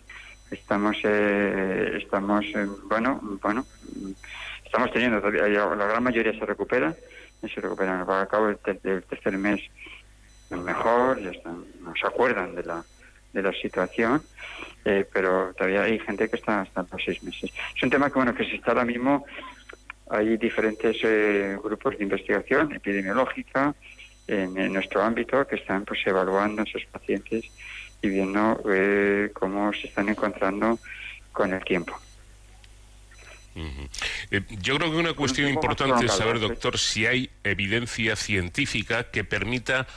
Estamos, eh, estamos, eh, bueno, bueno, estamos teniendo, todavía- la gran mayoría se recupera, se recuperan. Al cabo del, ter- del tercer mes mejor, ya están, no se acuerdan de la, de la situación, eh, pero todavía hay gente que está hasta los seis meses. Es un tema que, bueno, que se está ahora mismo, hay diferentes eh, grupos de investigación epidemiológica en, en nuestro ámbito que están pues evaluando a esos pacientes y viendo eh, cómo se están encontrando con el tiempo. Eh, yo creo que una cuestión importante es saber, doctor, si hay evidencia científica que permita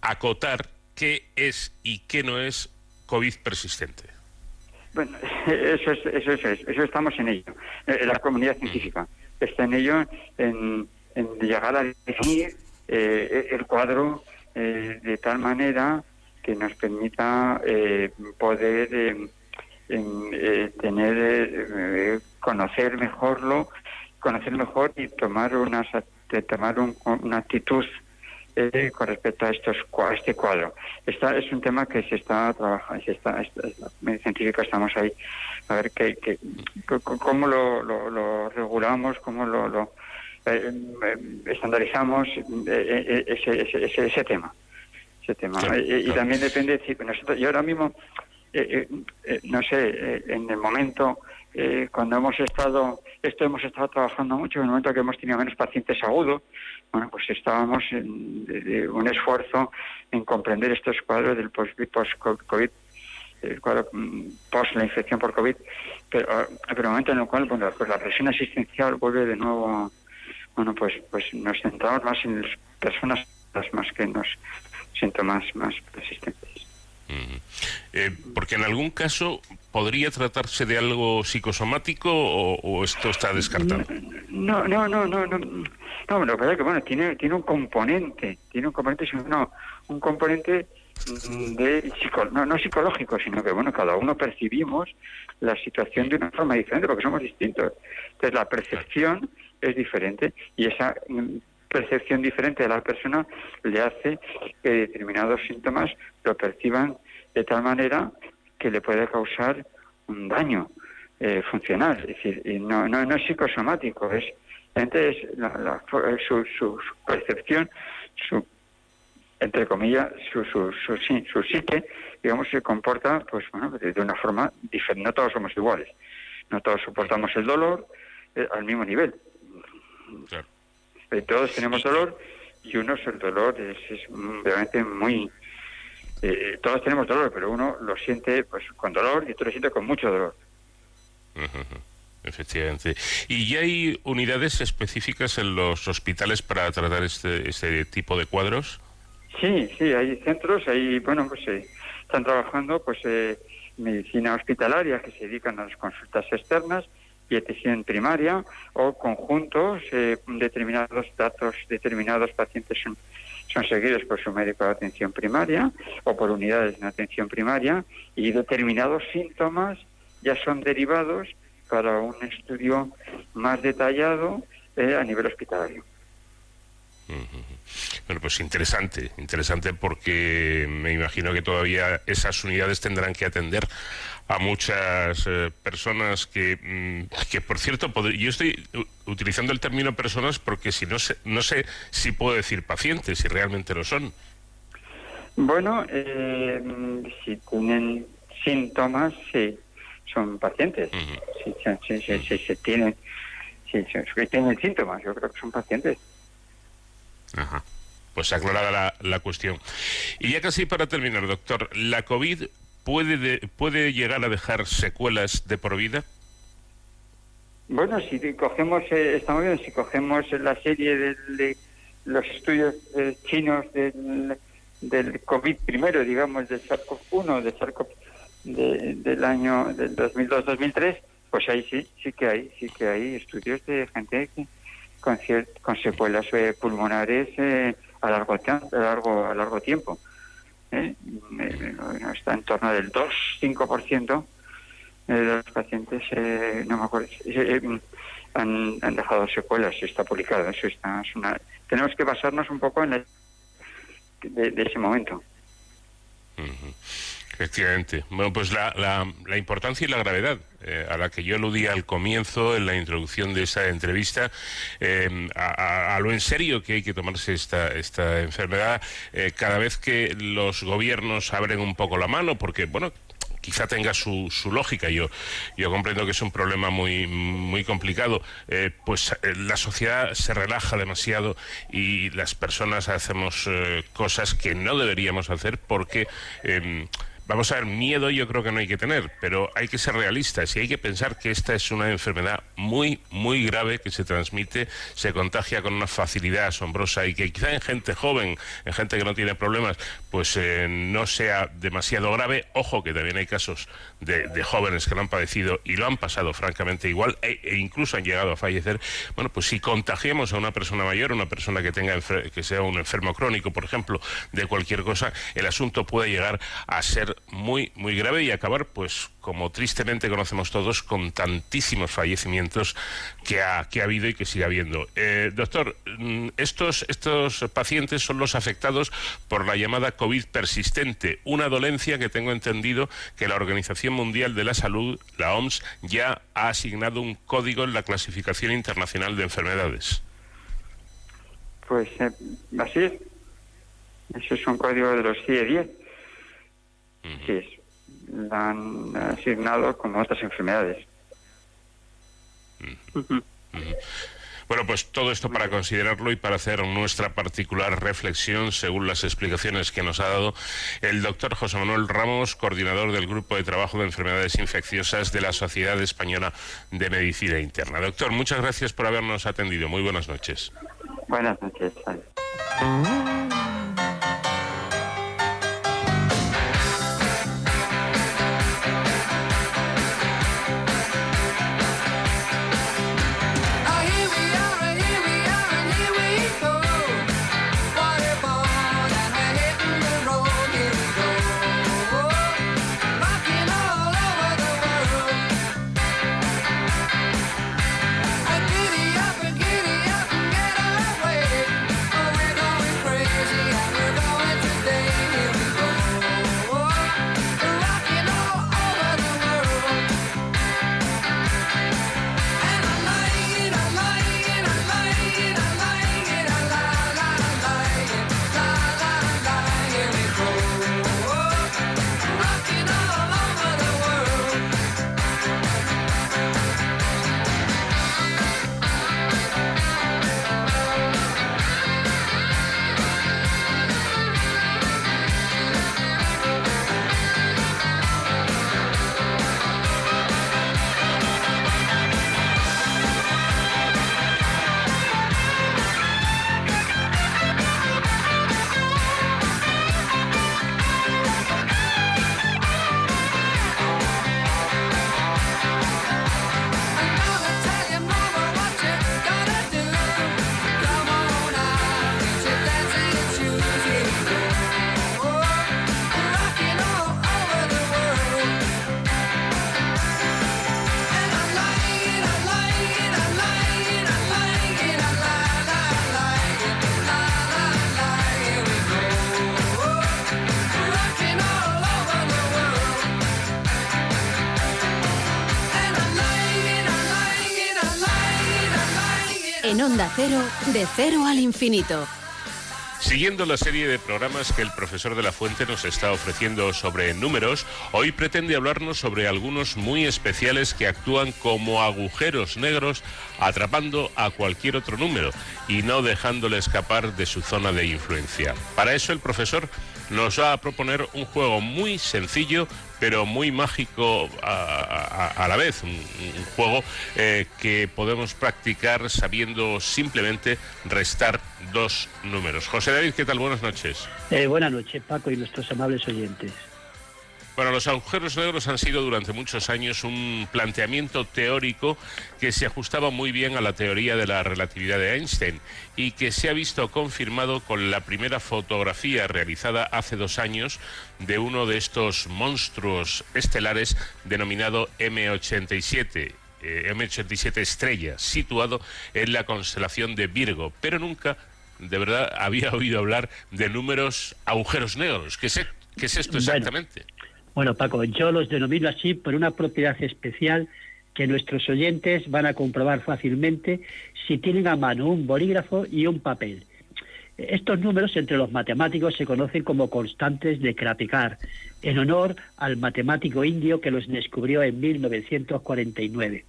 acotar qué es y qué no es COVID persistente. Bueno, eso es, eso es, eso estamos en ello. Eh, La comunidad científica está en ello, en, llegar a definir eh, el cuadro eh, de tal manera que nos permita eh, poder eh, eh, tener, conocer mejorlo, conocer mejor y tomar unas, tomar un- una actitud eh, con respecto a estos a este cuadro. Esta es un tema que se está trabajando, se está, estamos ahí a ver c- cómo lo, lo- lo regulamos, cómo lo, lo, eh, eh, estandarizamos eh, eh, ese, ese, ese, ese tema. Ese tema. Claro, Eh, eh, Y claro. también depende, si nosotros, yo ahora mismo, eh, eh, eh, no sé, eh, en el momento eh, cuando hemos estado, esto hemos estado trabajando mucho, en el momento que hemos tenido menos pacientes agudos, bueno, pues estábamos en un esfuerzo en comprender estos cuadros del post-COVID, el cuadro mm, post la infección por COVID, pero, ah, pero el momento en el cual bueno, pues la presión asistencial vuelve de nuevo, bueno, pues pues nos centramos más en las personas las más que en los síntomas más persistentes. Eh, porque en algún caso podría tratarse de algo psicosomático o, esto está descartado. No, no, no, no, no. No, lo que pasa es que bueno, tiene, tiene un componente, tiene un componente, no, un componente de no, no psicológico, sino que bueno, cada uno percibimos la situación de una forma diferente porque somos distintos. Entonces la percepción es diferente y esa mm, percepción diferente de la persona le hace que determinados síntomas lo perciban de tal manera que le puede causar un daño eh, funcional. Es decir, y no, no, no es psicosomático, es, realmente es la, la- su, su, percepción, su entre comillas, su, su, su, su psique, digamos, se comporta pues bueno de una forma diferente. No todos somos iguales. No todos soportamos el dolor eh, al mismo nivel. Eh, todos tenemos dolor y unos el dolor es, es realmente muy... eh, todos tenemos dolor, pero uno lo siente pues con dolor y otro lo siente con mucho dolor. Efectivamente. ¿Y ya hay unidades específicas en los hospitales para tratar este, este tipo de cuadros? Sí, sí, hay centros, hay, bueno, pues eh, están trabajando pues eh, medicina hospitalaria que se dedican a las consultas externas y atención primaria o conjuntos, eh, determinados datos, determinados pacientes son, son seguidos por su médico de atención primaria o por unidades en atención primaria y determinados síntomas ya son derivados para un estudio más detallado eh, a nivel hospitalario. Bueno, pues interesante, interesante porque me imagino que todavía esas unidades tendrán que atender a muchas eh, personas que, mm, que, por cierto, yo estoy utilizando el término personas porque si no sé, no sé si puedo decir pacientes, si realmente lo son. Bueno, eh, si tienen síntomas, sí, son pacientes. Si, si, si, si- si tienen, si tienen síntomas, yo creo que son pacientes. Ajá. Pues aclarada la, la cuestión. Y ya casi para terminar, doctor, ¿la COVID puede, de- puede llegar a dejar secuelas de por vida? Bueno, si cogemos, eh, estamos viendo, si cogemos la serie de, los estudios eh, chinos del, del COVID primero, digamos, del SARS-CoV-1, del SARS-CoV de- del año del 2002-2003, pues ahí sí, sí que hay, sí que hay estudios de gente que, con, con secuelas eh, pulmonares eh, a largo a largo a largo tiempo. ¿eh? Eh, bueno, está en torno del 2-5% eh, de los pacientes, eh, no me acuerdo, eh, eh, han, han dejado secuelas, está publicado, eso está, es una, tenemos que basarnos un poco en la, de, ese momento. Efectivamente. Bueno, pues la, la- importancia y la gravedad eh, a la que yo aludí al comienzo, en la introducción de esta entrevista, eh, a, lo en serio que hay que tomarse esta, esta enfermedad, eh, cada vez que los gobiernos abren un poco la mano, porque, bueno, quizá tenga su, su lógica. Yo, yo comprendo que es un problema muy, muy complicado. Pues la sociedad se relaja demasiado y las personas hacemos cosas que no deberíamos hacer porque... Vamos a ver, miedo yo creo que no hay que tener, pero hay que ser realistas y hay que pensar que esta es una enfermedad muy, muy grave que se transmite, se contagia con una facilidad asombrosa y que quizá en gente joven, en gente que no tiene problemas, pues eh, no sea demasiado grave. Ojo que también hay casos de, jóvenes que lo han padecido y lo han pasado francamente igual e, e incluso han llegado a fallecer. Bueno, pues si contagiamos a una persona mayor, una persona que tenga que sea un enfermo crónico, por ejemplo, de cualquier cosa, el asunto puede llegar a ser muy, muy grave y acabar, pues, como tristemente conocemos todos, con tantísimos fallecimientos que ha, que ha habido y que sigue habiendo. Eh, doctor, mm, estos, estos pacientes son los afectados por la llamada COVID persistente, una dolencia que tengo entendido que la Organización Mundial de la Salud, la OMS, ya ha asignado un código en la clasificación internacional de enfermedades. Pues eh, así es. Eso es un código de los CIE-10. Sí, es. La han asignado como otras enfermedades. Bueno, pues todo esto para considerarlo y para hacer nuestra particular reflexión según las explicaciones que nos ha dado el doctor José Manuel Ramos, coordinador del Grupo de Trabajo de Enfermedades Infecciosas de la Sociedad Española de Medicina Interna. Doctor, muchas gracias por habernos atendido. Muy buenas noches. Buenas noches. Cero al infinito. Siguiendo la serie de programas que el profesor de la Fuente nos está ofreciendo sobre números, hoy pretende hablarnos sobre algunos muy especiales que actúan como agujeros negros atrapando a cualquier otro número y no dejándole escapar de su zona de influencia. Para eso el profesor nos va a proponer un juego muy sencillo pero muy mágico a, la vez, un, un juego eh, que podemos practicar sabiendo simplemente restar dos números. José David, ¿qué tal? Buenas noches. Eh, buenas noches, Paco, y nuestros amables oyentes. Bueno, los agujeros negros han sido durante muchos años un planteamiento teórico que se ajustaba muy bien a la teoría de la relatividad de Einstein y que se ha visto confirmado con la primera fotografía realizada hace dos años de uno de estos monstruos estelares denominado M87. eh, M87 estrella, situado en la constelación de Virgo, pero nunca de verdad había oído hablar de números agujeros negros. ¿Qué es, e- qué es esto exactamente? Bueno, Paco, yo los denomino así por una propiedad especial que nuestros oyentes van a comprobar fácilmente si tienen a mano un bolígrafo y un papel. Estos números entre los matemáticos se conocen como constantes de Krapikar, en honor al matemático indio que los descubrió en 1949.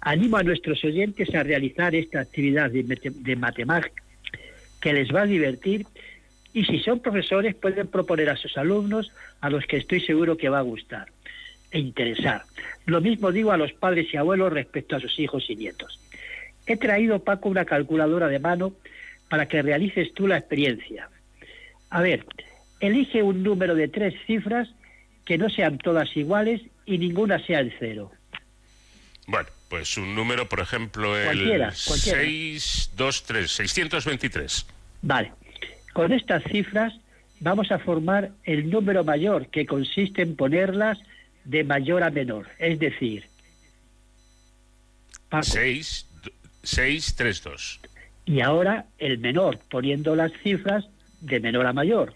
Animo a nuestros oyentes a realizar esta actividad de, de matemática que les va a divertir y si son profesores pueden proponer a sus alumnos a los que estoy seguro que va a gustar e interesar. Lo mismo digo a los padres y abuelos respecto a sus hijos y nietos. He traído, Paco, una calculadora de mano para que realices tú la experiencia. A ver, elige un número de tres cifras que no sean todas iguales y ninguna sea el cero. Bueno, pues un número, por ejemplo, el Cualquiera, cualquiera. 623, 623. Vale. Con estas cifras vamos a formar el número mayor, que consiste en ponerlas de mayor a menor. Es decir, Paco, 6, 632. y ahora el menor, poniendo las cifras de menor a mayor.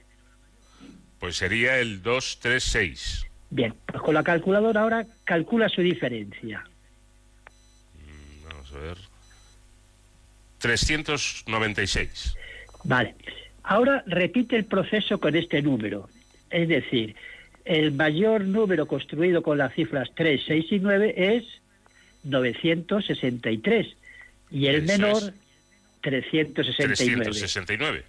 Pues sería el 236. Bien, pues con la calculadora ahora calcula su diferencia. Vamos a ver. 396. Vale. Ahora repite el proceso con este número. Es decir, el mayor número construido con las cifras 3, 6 y 9 es 963 y el menor es. 369. 369.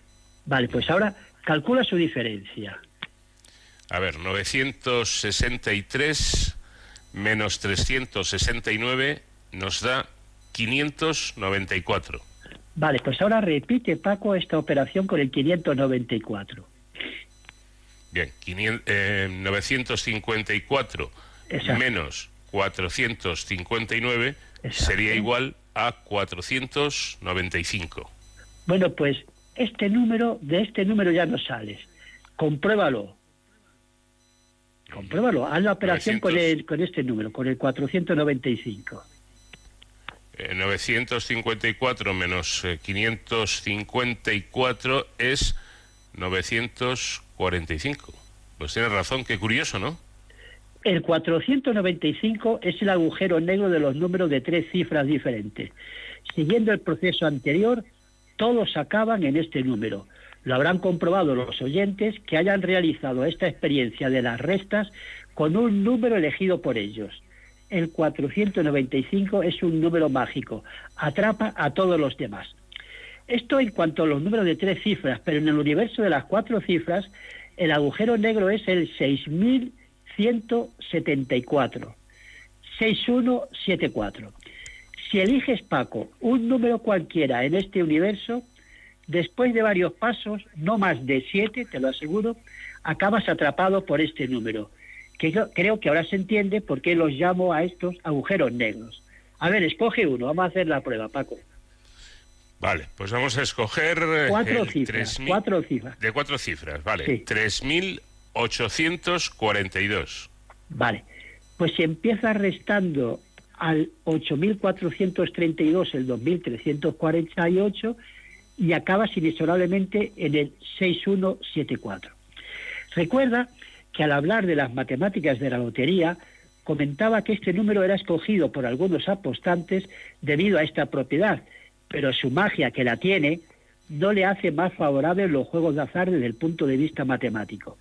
Vale, pues ahora calcula su diferencia. A ver, 963 menos 369 nos da 594. Vale, pues ahora repite Paco esta operación con el 594. Bien, 500, eh, 954 Exacto. menos 459 sería igual a 495. Bueno, pues este número, de este número ya no sales. Compruébalo. Compruébalo. Haz la operación con, 900. el, con este número, con el 495. Eh, 954 menos eh, 554 es 945. Pues tienes razón, qué curioso, ¿no? El 495 es el agujero negro de los números de tres cifras diferentes. Siguiendo el proceso anterior, todos acaban en este número. Lo habrán comprobado los oyentes que hayan realizado esta experiencia de las restas con un número elegido por ellos. El 495 es un número mágico, atrapa a todos los demás. Esto en cuanto a los números de tres cifras, pero en el universo de las cuatro cifras, el agujero negro es el 6174. 6174. Si eliges, Paco, un número cualquiera en este universo, después de varios pasos, no más de siete, te lo aseguro, acabas atrapado por este número. Que yo creo que ahora se entiende por qué los llamo a estos agujeros negros. A ver, escoge uno, vamos a hacer la prueba, Paco. Vale, pues vamos a escoger eh, Cuatro cifras, 3000 cuatro cifras. de cuatro cifras, vale. Sí. 3842. Vale, pues si empiezas restando al 8.432 el 2.348 y acabas inexorablemente en el 6174. Recuerda que al hablar de las matemáticas de la lotería, comentaba que este número era escogido por algunos apostantes debido a esta propiedad, pero su magia, que la tiene, no le hace más favorables los juegos de azar desde el punto de vista matemático.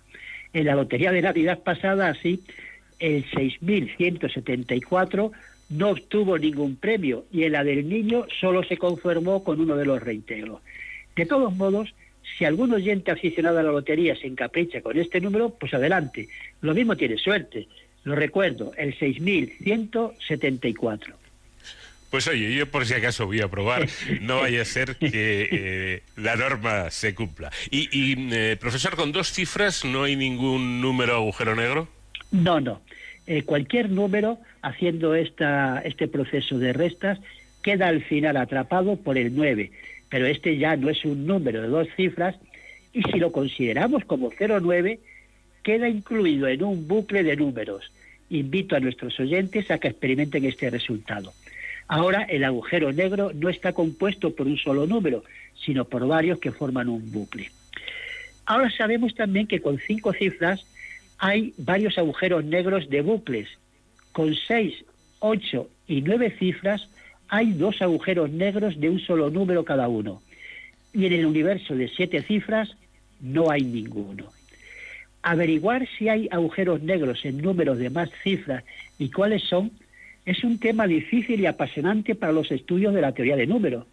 En la lotería de Navidad pasada, así, el 6.174 no obtuvo ningún premio y en la del niño solo se conformó con uno de los reintegros. De todos modos, si algún oyente aficionado a la lotería se encapricha con este número, pues adelante. Lo mismo tiene suerte. Lo recuerdo, el 6.174. Pues oye, yo por si acaso voy a probar, no vaya a ser que eh, la norma se cumpla. Y, y, eh, profesor, con dos cifras no hay ningún número agujero negro. No, no. Eh, cualquier número haciendo esta, este proceso de restas queda al final atrapado por el 9, pero este ya no es un número de dos cifras y si lo consideramos como 09 queda incluido en un bucle de números. Invito a nuestros oyentes a que experimenten este resultado. Ahora el agujero negro no está compuesto por un solo número, sino por varios que forman un bucle. Ahora sabemos también que con cinco cifras hay varios agujeros negros de bucles. Con seis, ocho y nueve cifras hay dos agujeros negros de un solo número cada uno. Y en el universo de siete cifras no hay ninguno. Averiguar si hay agujeros negros en números de más cifras y cuáles son es un tema difícil y apasionante para los estudios de la teoría de números.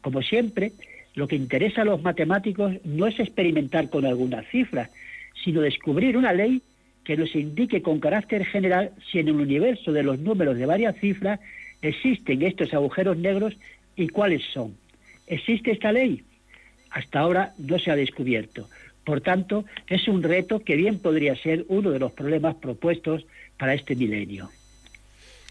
Como siempre, lo que interesa a los matemáticos no es experimentar con algunas cifras, sino descubrir una ley que nos indique con carácter general si en el universo de los números de varias cifras existen estos agujeros negros y cuáles son. ¿Existe esta ley? Hasta ahora no se ha descubierto. Por tanto, es un reto que bien podría ser uno de los problemas propuestos para este milenio.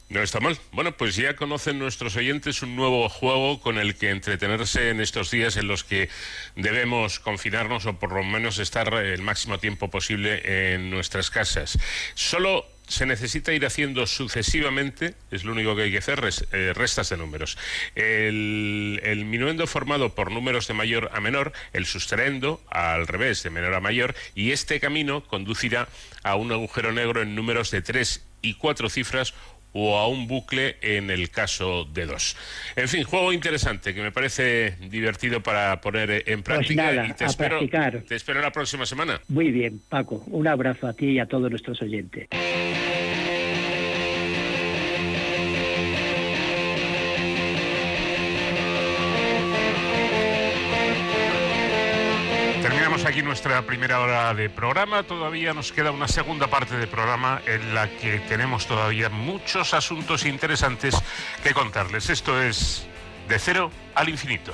No está mal. Bueno, pues ya conocen nuestros oyentes un nuevo juego con el que entretenerse en estos días en los que debemos confinarnos o por lo menos estar el máximo tiempo posible en nuestras casas. Solo se necesita ir haciendo sucesivamente, es lo único que hay que hacer, eh, restas de números. El, el minuendo formado por números de mayor a menor, el sustraendo al revés, de menor a mayor, y este camino conducirá a un agujero negro en números de tres y cuatro cifras o a un bucle en el caso de dos. En fin, juego interesante que me parece divertido para poner en práctica nada, y te a espero, practicar. te espero la próxima semana. Muy bien, Paco. Un abrazo a ti y a todos nuestros oyentes. Aquí nuestra primera hora de programa. Todavía nos queda una segunda parte de programa en la que tenemos todavía muchos asuntos interesantes que contarles. Esto es De Cero al Infinito.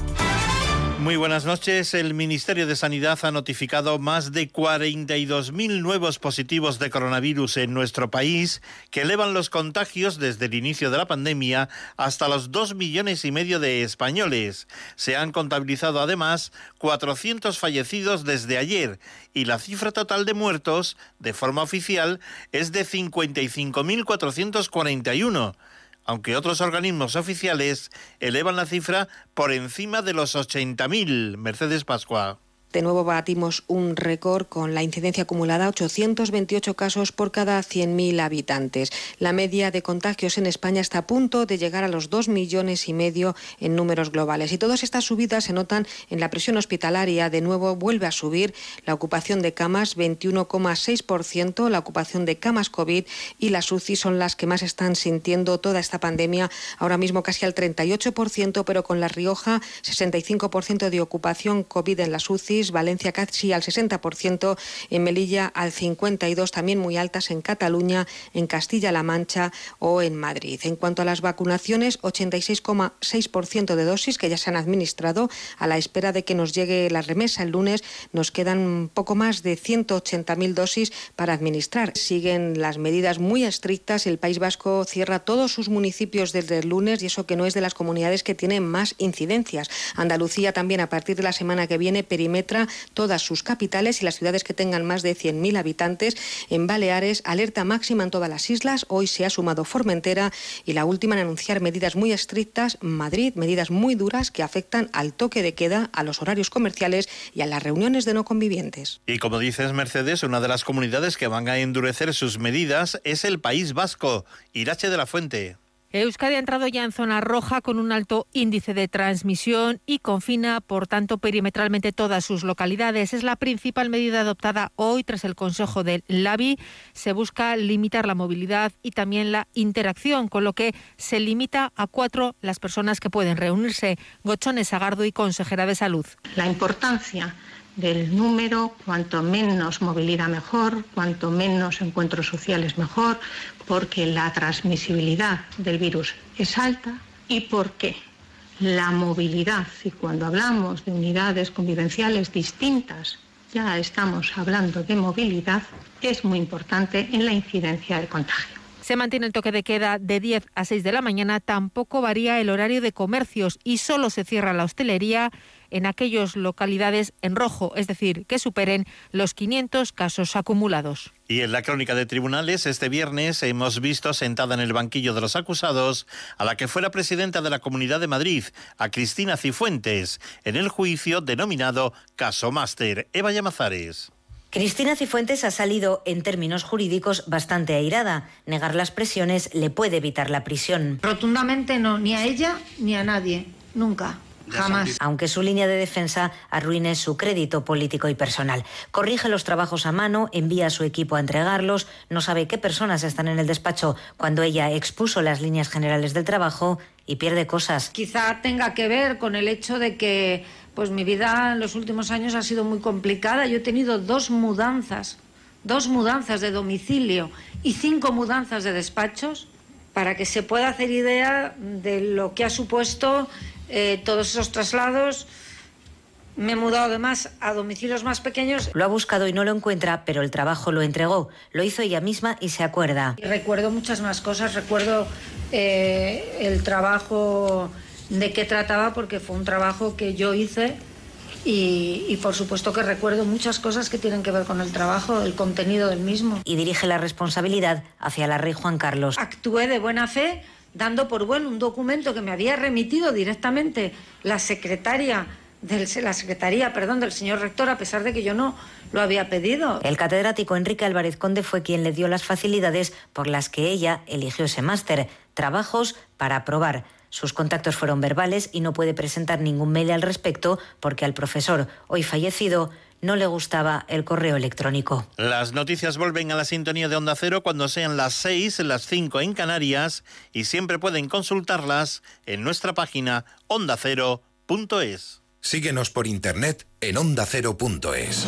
Muy buenas noches. El Ministerio de Sanidad ha notificado más de 42.000 nuevos positivos de coronavirus en nuestro país, que elevan los contagios desde el inicio de la pandemia hasta los 2 millones y medio de españoles. Se han contabilizado además 400 fallecidos desde ayer y la cifra total de muertos, de forma oficial, es de 55.441 aunque otros organismos oficiales elevan la cifra por encima de los 80.000. Mercedes Pascua. De nuevo batimos un récord con la incidencia acumulada 828 casos por cada 100.000 habitantes. La media de contagios en España está a punto de llegar a los 2 millones y medio en números globales. Y todas estas subidas se notan en la presión hospitalaria. De nuevo vuelve a subir la ocupación de camas 21,6%, la ocupación de camas COVID y las UCI son las que más están sintiendo toda esta pandemia. Ahora mismo casi al 38%, pero con La Rioja 65% de ocupación COVID en las Valencia casi al 60%, en Melilla al 52%, también muy altas en Cataluña, en Castilla-La Mancha o en Madrid. En cuanto a las vacunaciones, 86,6% de dosis que ya se han administrado a la espera de que nos llegue la remesa el lunes. Nos quedan poco más de 180.000 dosis para administrar. Siguen las medidas muy estrictas. El País Vasco cierra todos sus municipios desde el lunes y eso que no es de las comunidades que tienen más incidencias. Andalucía también a partir de la semana que viene todas sus capitales y las ciudades que tengan más de 100.000 habitantes. En Baleares, alerta máxima en todas las islas. Hoy se ha sumado Formentera y la última en anunciar medidas muy estrictas, Madrid, medidas muy duras que afectan al toque de queda, a los horarios comerciales y a las reuniones de no convivientes. Y como dices, Mercedes, una de las comunidades que van a endurecer sus medidas es el País Vasco. Irache de la Fuente. Euskadi ha entrado ya en zona roja con un alto índice de transmisión y confina, por tanto, perimetralmente todas sus localidades. Es la principal medida adoptada hoy tras el Consejo del LABI. Se busca limitar la movilidad y también la interacción, con lo que se limita a cuatro las personas que pueden reunirse. Gochones Sagardo y consejera de Salud. La importancia del número, cuanto menos movilidad mejor, cuanto menos encuentros sociales mejor, porque la transmisibilidad del virus es alta y porque la movilidad, y cuando hablamos de unidades convivenciales distintas, ya estamos hablando de movilidad, es muy importante en la incidencia del contagio. Se mantiene el toque de queda de 10 a 6 de la mañana, tampoco varía el horario de comercios y solo se cierra la hostelería en aquellas localidades en rojo, es decir, que superen los 500 casos acumulados. Y en la crónica de tribunales, este viernes hemos visto sentada en el banquillo de los acusados a la que fuera presidenta de la Comunidad de Madrid, a Cristina Cifuentes, en el juicio denominado Caso Máster. Eva Llamazares. Cristina Cifuentes ha salido, en términos jurídicos, bastante airada. Negar las presiones le puede evitar la prisión. Rotundamente no, ni a ella ni a nadie, nunca. Jamás. Aunque su línea de defensa arruine su crédito político y personal. Corrige los trabajos a mano, envía a su equipo a entregarlos, no sabe qué personas están en el despacho cuando ella expuso las líneas generales del trabajo y pierde cosas. Quizá tenga que ver con el hecho de que pues mi vida en los últimos años ha sido muy complicada. Yo he tenido dos mudanzas, dos mudanzas de domicilio y cinco mudanzas de despachos para que se pueda hacer idea de lo que ha supuesto eh, todos esos traslados. Me he mudado además a domicilios más pequeños. Lo ha buscado y no lo encuentra, pero el trabajo lo entregó. Lo hizo ella misma y se acuerda. Recuerdo muchas más cosas. Recuerdo eh, el trabajo de qué trataba porque fue un trabajo que yo hice y, y, por supuesto que recuerdo muchas cosas que tienen que ver con el trabajo, el contenido del mismo. Y dirige la responsabilidad hacia la rey Juan Carlos. Actué de buena fe dando por bueno un documento que me había remitido directamente la secretaria del, la secretaría, perdón, del señor rector, a pesar de que yo no lo había pedido. El catedrático Enrique Álvarez Conde fue quien le dio las facilidades por las que ella eligió ese máster, trabajos para aprobar. Sus contactos fueron verbales y no puede presentar ningún mail al respecto porque al profesor, hoy fallecido, no le gustaba el correo electrónico. Las noticias vuelven a la sintonía de Onda Cero cuando sean las 6, las 5 en Canarias y siempre pueden consultarlas en nuestra página ondacero.es. Síguenos por internet en ondacero.es.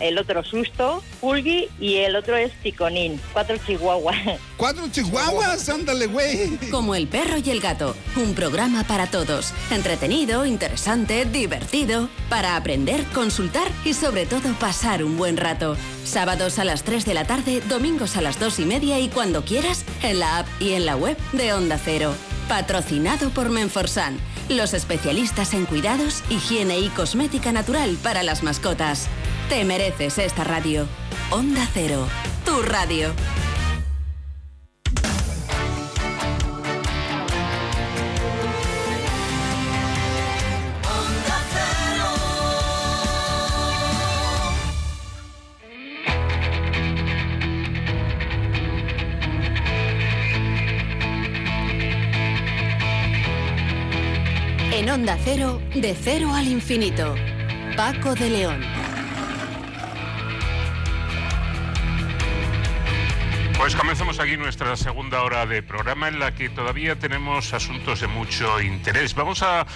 el otro Susto, Pulgui y el otro es Ticonín. Cuatro chihuahuas. ¡Cuatro chihuahuas! ¡Ándale, güey! Como el perro y el gato, un programa para todos. Entretenido, interesante, divertido, para aprender, consultar y sobre todo pasar un buen rato. Sábados a las 3 de la tarde, domingos a las 2 y media y cuando quieras, en la app y en la web de Onda Cero. Patrocinado por Menforsan, los especialistas en cuidados, higiene y cosmética natural para las mascotas. Te mereces esta radio. Onda Cero, tu radio. En Onda Cero, de cero al infinito. Paco de León. Pues comenzamos aquí nuestra segunda hora de programa en la que todavía tenemos asuntos de mucho interés. Vamos a,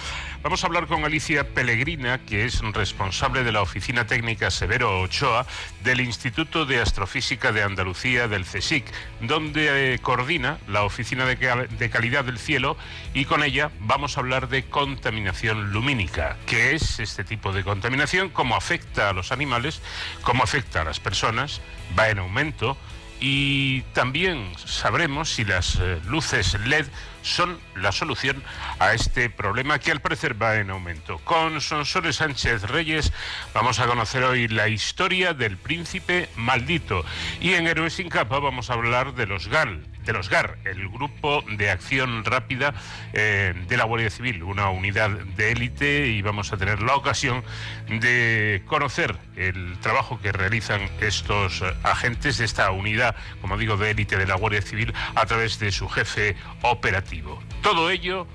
vamos a hablar con Alicia Pellegrina, que es responsable de la Oficina Técnica Severo Ochoa del Instituto de Astrofísica de Andalucía del CSIC, donde eh, coordina la Oficina de, de Calidad del Cielo y con ella vamos a hablar de contaminación lumínica. ¿Qué es este tipo de contaminación? ¿Cómo afecta a los animales? ¿Cómo afecta a las personas? ¿Va en aumento? Y también sabremos si las eh, luces LED son la solución a este problema que al parecer va en aumento. Con Sonsoles Sánchez Reyes vamos a conocer hoy la historia del príncipe maldito y en Héroes sin capa vamos a hablar de los GAL, de los GAR, el grupo de acción rápida eh, de la Guardia Civil, una unidad de élite y vamos a tener la ocasión de conocer el trabajo que realizan estos eh, agentes de esta unidad, como digo, de élite de la Guardia Civil a través de su jefe operativo. Todo ello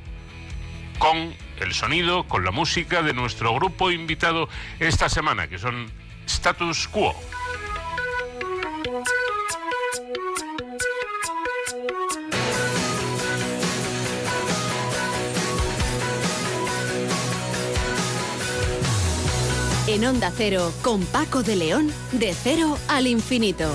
con el sonido, con la música de nuestro grupo invitado esta semana, que son Status Quo. En Onda Cero, con Paco de León, de cero al infinito.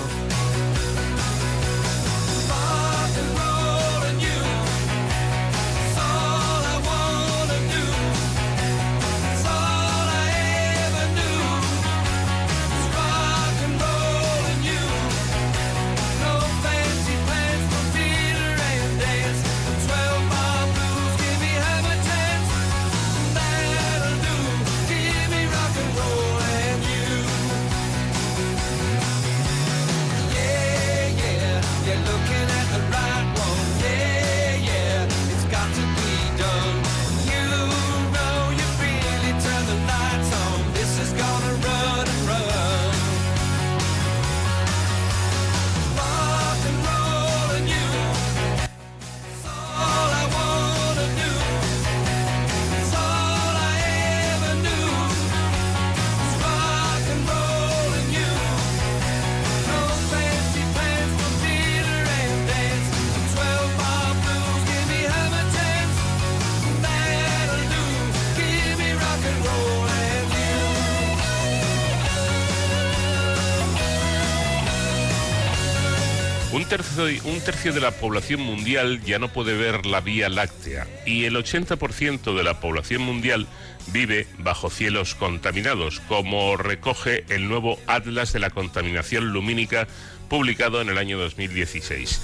Tercio, un tercio de la población mundial ya no puede ver la Vía Láctea y el 80% de la población mundial vive bajo cielos contaminados, como recoge el nuevo Atlas de la Contaminación Lumínica publicado en el año 2016.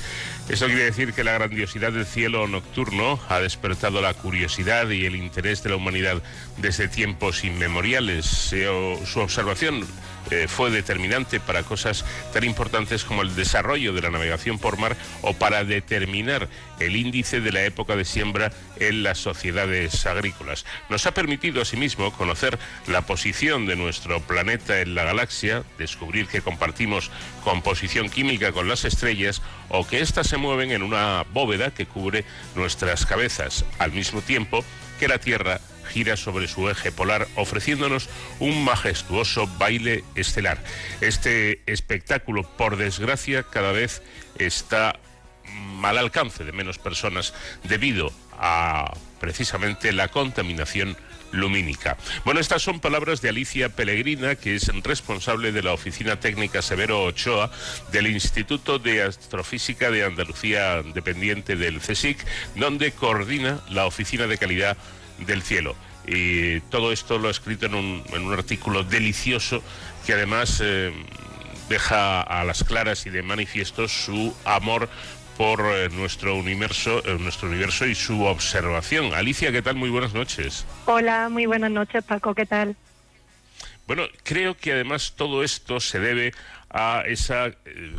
Eso quiere decir que la grandiosidad del cielo nocturno ha despertado la curiosidad y el interés de la humanidad desde tiempos inmemoriales. O- Su observación eh, fue determinante para cosas tan importantes como el desarrollo de la navegación por mar o para determinar el índice de la época de siembra en las sociedades agrícolas. Nos ha permitido asimismo conocer la posición de nuestro planeta en la galaxia, descubrir que compartimos composición química con las estrellas o que éstas se mueven en una bóveda que cubre nuestras cabezas, al mismo tiempo que la Tierra gira sobre su eje polar, ofreciéndonos un majestuoso baile estelar. Este espectáculo, por desgracia, cada vez está al alcance de menos personas debido a precisamente la contaminación lumínica. Bueno, estas son palabras de Alicia Pellegrina, que es responsable de la Oficina Técnica Severo Ochoa del Instituto de Astrofísica de Andalucía, dependiente del CSIC, donde coordina la Oficina de Calidad del Cielo. Y todo esto lo ha escrito en un, artículo delicioso que además eh, deja a las claras y de manifiesto su amor por eh, nuestro universo, eh, nuestro universo y su observación. Alicia, ¿qué tal? Muy buenas noches. Hola, muy buenas noches, Paco, ¿qué tal? Bueno, creo que además todo esto se debe a esa eh,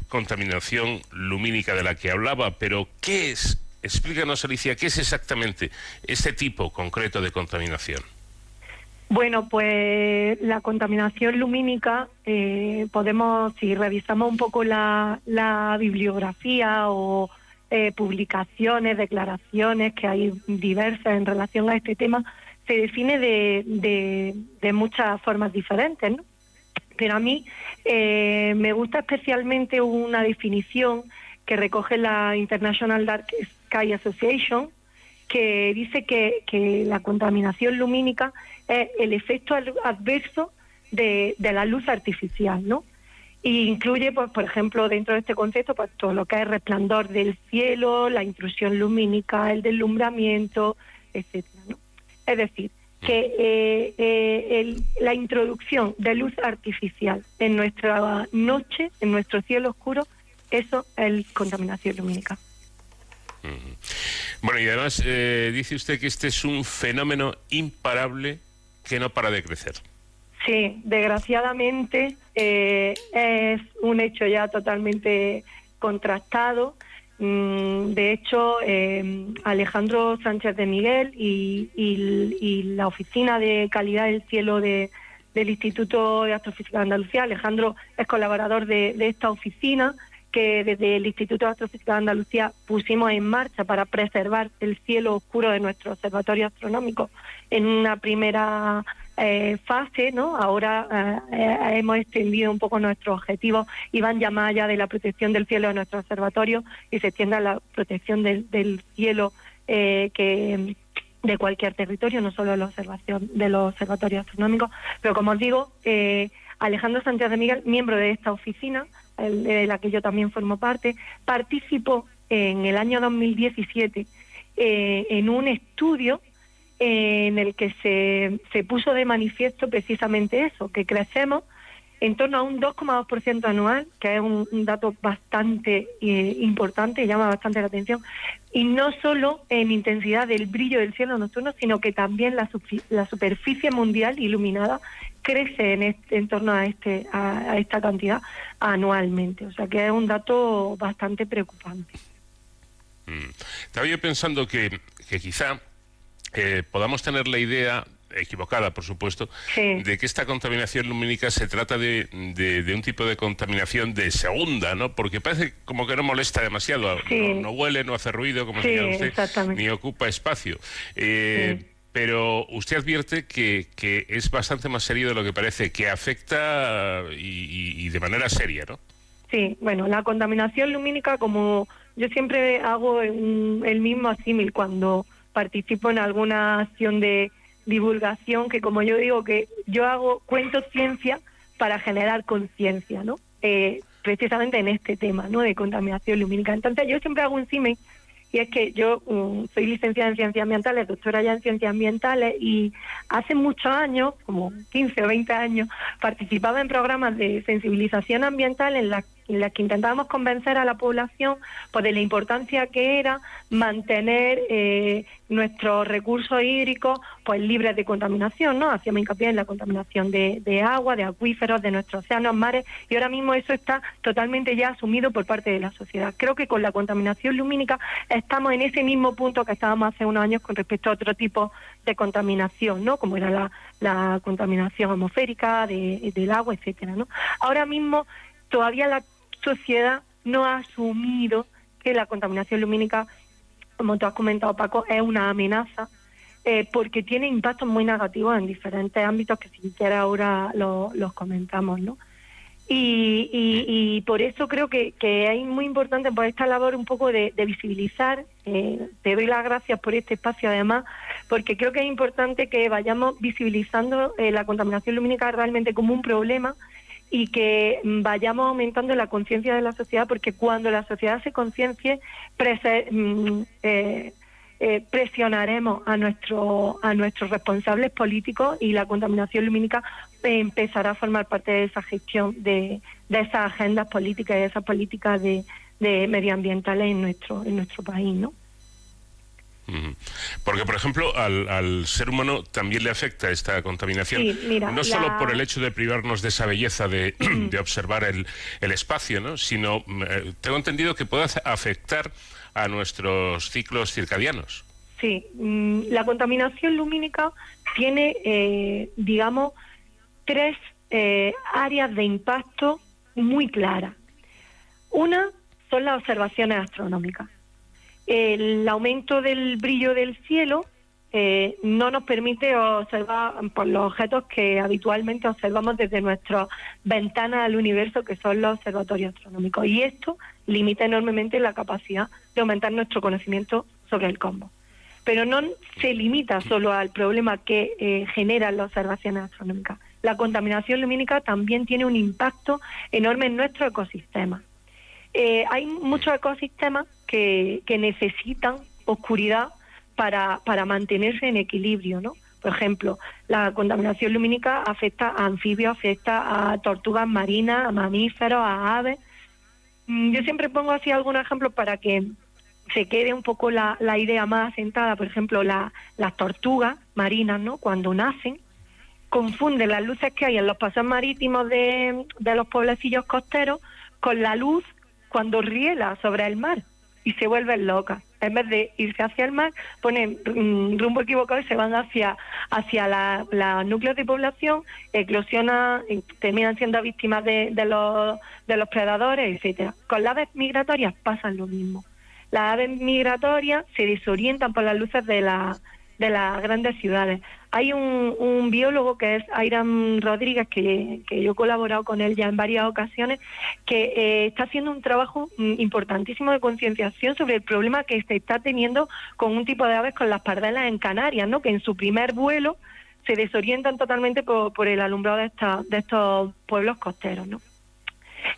contaminación lumínica de la que hablaba, pero ¿qué es? Explícanos, Alicia, ¿qué es exactamente este tipo concreto de contaminación? Bueno, pues la contaminación lumínica, eh, podemos, si revisamos un poco la, bibliografía o eh, publicaciones, declaraciones que hay diversas en relación a este tema, se define de, de, muchas formas diferentes, ¿no? Pero a mí eh, me gusta especialmente una definición que recoge la International Dark Sky Association, que dice que la contaminación lumínica es el efecto adverso de, de la luz artificial, ¿no? Y incluye, pues, por ejemplo, dentro de este concepto, pues, todo lo que es resplandor del cielo, la intrusión lumínica, el deslumbramiento, etcétera. Es decir, que eh, eh, el- la introducción de luz artificial en nuestra noche, en nuestro cielo oscuro, eso es contaminación lumínica. Bueno, y además eh, dice usted que este es un fenómeno imparable que no para de crecer. Sí, desgraciadamente eh, es un hecho ya totalmente contrastado. Mm, De hecho, eh, Alejandro Sánchez de Miguel y, y- y la Oficina de Calidad del Cielo de- del Instituto de Astrofísica de Andalucía, Alejandro es colaborador de, de esta oficina que desde el Instituto de Astrofísica de Andalucía pusimos en marcha para preservar el cielo oscuro de nuestro observatorio astronómico en una primera eh, fase, ¿no? Ahora eh, eh, hemos extendido un poco nuestros objetivos y van ya más allá de la protección del cielo de nuestro observatorio y se extiende a la protección del, del cielo eh, que de cualquier territorio, no solo de la observación de los observatorios astronómicos. Pero como os digo, Alejandro Sánchez de Miguel, miembro de esta oficina, de la que yo también formo parte, participó en el año 2017 eh, en un estudio eh, en el que se, se puso de manifiesto precisamente eso, que crecemos en torno a un 2,2% anual, que es un, dato bastante eh, importante y llama bastante la atención, y no solo en intensidad del brillo del cielo nocturno, sino que también la superficie mundial iluminada crece en, este- en torno a, este, a, a esta cantidad anualmente. O sea que es un dato bastante preocupante. Estaba yo pensando que, que quizá eh, podamos tener la idea equivocada, por supuesto, de que esta contaminación lumínica se trata de, de- de un tipo de contaminación de segunda, ¿no? Porque parece como que no molesta demasiado, Sí. no, no huele, no hace ruido, como Sí, usted, ni ocupa espacio. Eh, Pero usted advierte que, es bastante más serio de lo que parece, que afecta y, de manera seria, ¿no? Sí, bueno, la contaminación lumínica, como yo siempre hago el mismo asímil cuando participo en alguna acción de divulgación, que como yo digo que yo hago cuento ciencia para generar conciencia, ¿no? Eh, precisamente en este tema, ¿no? De contaminación lumínica. Entonces yo siempre hago un símil y es que yo mm, soy licenciada en ciencias ambientales, doctora ya en ciencias ambientales y hace muchos años, como 15 o 20 años, participaba en programas de sensibilización ambiental en las en las que intentábamos convencer a la población pues, de la importancia que era mantener eh, nuestros recursos hídricos pues libres de contaminación, ¿no? Hacíamos hincapié en la contaminación de, de agua, de acuíferos, de nuestros océanos, mares, y ahora mismo eso está totalmente ya asumido por parte de la sociedad. Creo que con la contaminación lumínica estamos en ese mismo punto que estábamos hace unos años con respecto a otro tipo de contaminación, ¿no? Como era la, la contaminación atmosférica, de- del agua, etcétera, ¿no? Ahora mismo todavía la sociedad no ha asumido que la contaminación lumínica, como tú has comentado, Paco, es una amenaza eh, porque tiene impactos muy negativos en diferentes ámbitos que si quieres ahora lo- los comentamos, ¿no? Y, y- y por eso creo que, que es muy importante por esta labor un poco de, de visibilizar. eh, te doy las gracias por este espacio además, porque creo que es importante que vayamos visibilizando eh, la contaminación lumínica realmente como un problema y que vayamos aumentando la conciencia de la sociedad, porque cuando la sociedad se conciencie, mm, eh, eh, presionaremos a, nuestro, a nuestros responsables políticos y la contaminación lumínica empezará a formar parte de esa gestión de, de esas agendas políticas y de esas políticas de, de medioambientales en nuestro, en nuestro país, ¿no? Porque, por ejemplo, al, al ser humano también le afecta esta contaminación, Sí, mira, no solo por el hecho de privarnos de esa belleza de, de observar el, el espacio, ¿no? sino mm, eh, tengo entendido que puede afectar a nuestros ciclos circadianos. Sí, mm, la contaminación lumínica tiene, eh, digamos, tres eh, áreas de impacto muy claras. Una son las observaciones astronómicas. El aumento del brillo del cielo eh, no nos permite observar por los objetos que habitualmente observamos desde nuestras ventanas al universo, que son los observatorios astronómicos. Y esto limita enormemente la capacidad de aumentar nuestro conocimiento sobre el cosmos. Pero no se limita solo al problema que eh, generan las observaciones astronómicas. La contaminación lumínica también tiene un impacto enorme en nuestro ecosistema. Eh, hay muchos ecosistemas que, necesitan oscuridad para, para mantenerse en equilibrio, ¿no? Por ejemplo, la contaminación lumínica afecta a anfibios, afecta a tortugas marinas, a mamíferos, a aves. Mm, Yo siempre pongo así algunos ejemplos para que se quede un poco la, la idea más asentada. Por ejemplo, la- las tortugas marinas, ¿no? Cuando nacen, confunden las luces que hay en los paseos marítimos de, de los pueblecillos costeros con la luz cuando riela sobre el mar y se vuelven locas. En vez de irse hacia el mar, ponen mm, rumbo equivocado y se van hacia, hacia la- los núcleos de población, eclosionan, y terminan siendo víctimas de, de los, de los predadores, etcétera. Con las aves migratorias pasan lo mismo. Las aves migratorias se desorientan por las luces de, la- de las grandes ciudades. Hay un, un biólogo que es Airam Rodríguez, que, que yo he colaborado con él ya en varias ocasiones, que eh, está haciendo un trabajo mm, importantísimo de concienciación sobre el problema que se está teniendo con un tipo de aves con las pardelas en Canarias, ¿no? que en su primer vuelo se desorientan totalmente por, por el alumbrado de, esta- de estos pueblos costeros. ¿no?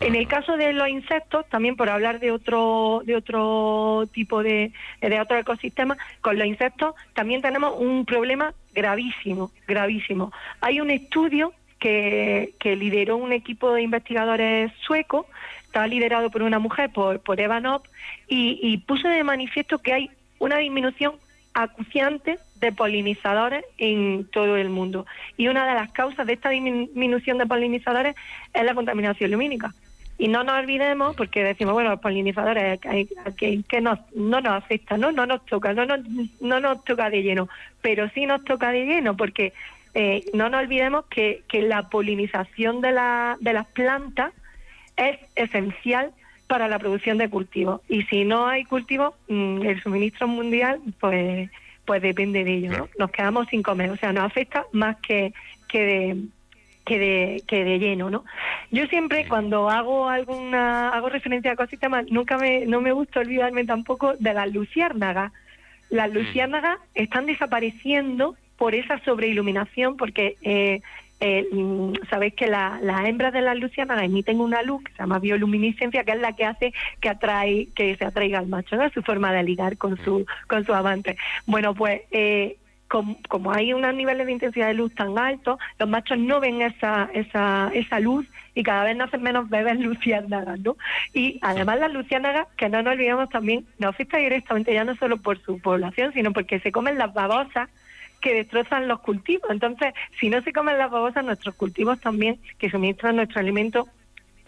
En el caso de los insectos, también por hablar de otro de otro tipo de, de otro ecosistema, con los insectos también tenemos un problema gravísimo, gravísimo. Hay un estudio que, que lideró un equipo de investigadores suecos, estaba liderado por una mujer, por, por Eva Nopp, y, y puso de manifiesto que hay una disminución acuciante de polinizadores en todo el mundo. Y una de las causas de esta disminución de polinizadores es la contaminación lumínica. Y no nos olvidemos, porque decimos, bueno, los polinizadores que, que, que no nos afecta, ¿no? no nos toca, no nos, no nos toca de lleno, pero sí nos toca de lleno, porque eh, no nos olvidemos que, que la polinización de, la, de las plantas es esencial para la producción de cultivos. Y si no hay cultivos, mm, el suministro mundial, pues pues depende de ello, ¿no? Nos quedamos sin comer, o sea, nos afecta más que, que de que de, que de lleno, ¿no? Yo siempre cuando hago alguna hago referencia a ecosistemas, nunca me no me gusta olvidarme tampoco de las luciérnagas. Las luciérnagas están desapareciendo por esa sobreiluminación, porque eh, eh, mm, sabéis que la- las hembras de las luciérnagas emiten una luz que se llama bioluminiscencia, que es la que hace que atrae que se atraiga al macho, ¿no? Su forma de ligar con su con su amante. Bueno, pues eh, com- como hay unos niveles de intensidad de luz tan altos, los machos no ven esa, esa, esa luz y cada vez nacen menos bebés luciérnagas, ¿no? Y además las luciérnagas, que no nos olvidemos también, nos afecta directamente ya no solo por su población, sino porque se comen las babosas que destrozan los cultivos. Entonces, si no se comen las babosas, nuestros cultivos también, que suministran nuestro alimento,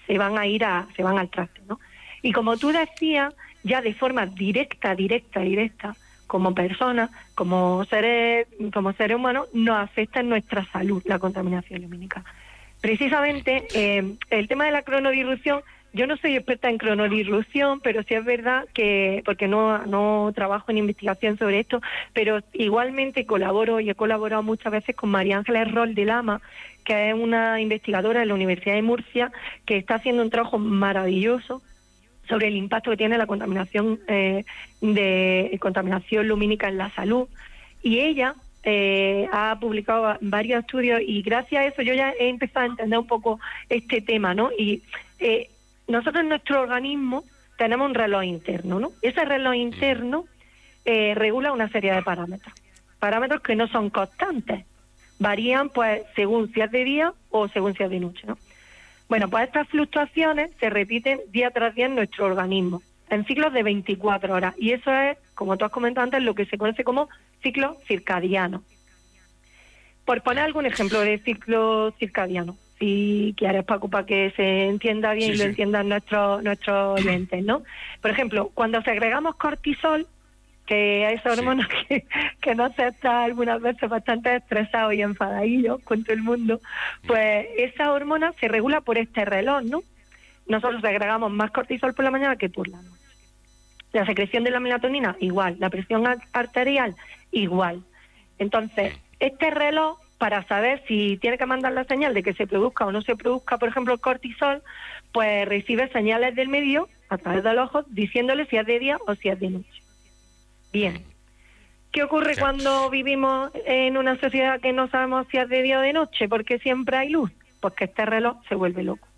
se van a ir a, se van al traste, ¿no? Y como tú decías, ya de forma directa, directa, directa, como personas, como seres, como seres humanos, nos afecta en nuestra salud la contaminación lumínica. Precisamente eh, el tema de la cronodifusión yo no soy experta en cronodilución, pero sí es verdad que, porque no, no trabajo en investigación sobre esto, pero igualmente colaboro y he colaborado muchas veces con María Ángeles Rol de Lama, que es una investigadora de la Universidad de Murcia, que está haciendo un trabajo maravilloso sobre el impacto que tiene la contaminación eh, de contaminación lumínica en la salud. Y ella eh, ha publicado va- varios estudios y gracias a eso yo ya he empezado a entender un poco este tema, ¿no? Y eh, nosotros en nuestro organismo tenemos un reloj interno, ¿no? Ese reloj interno eh, regula una serie de parámetros, parámetros que no son constantes, varían pues según si es de día o según si es de noche, ¿no? Bueno, pues estas fluctuaciones se repiten día tras día en nuestro organismo, en ciclos de 24 horas. Y eso es, como tú has comentado antes, lo que se conoce como ciclo circadiano. Por poner algún ejemplo de ciclo circadiano, si quieres, Paco, para que se entienda bien Sí, y lo sí. entiendan nuestros nuestros oyentes, ¿no? Por ejemplo, cuando segregamos cortisol, que es hormona que, que nos hace estar algunas veces bastante estresados y enfadadillos con todo el mundo, pues esa hormona se regula por este reloj, ¿no? Nosotros segregamos más cortisol por la mañana que por la noche. La secreción de la melatonina, igual. La presión ar- arterial, igual. Entonces, este reloj, para saber si tiene que mandar la señal de que se produzca o no se produzca, por ejemplo, el cortisol, pues recibe señales del medio a través del ojo diciéndole si es de día o si es de noche. Bien. ¿Qué ocurre cuando vivimos en una sociedad que no sabemos si es de día o de noche? Porque siempre hay luz. Pues que este reloj se vuelve loco.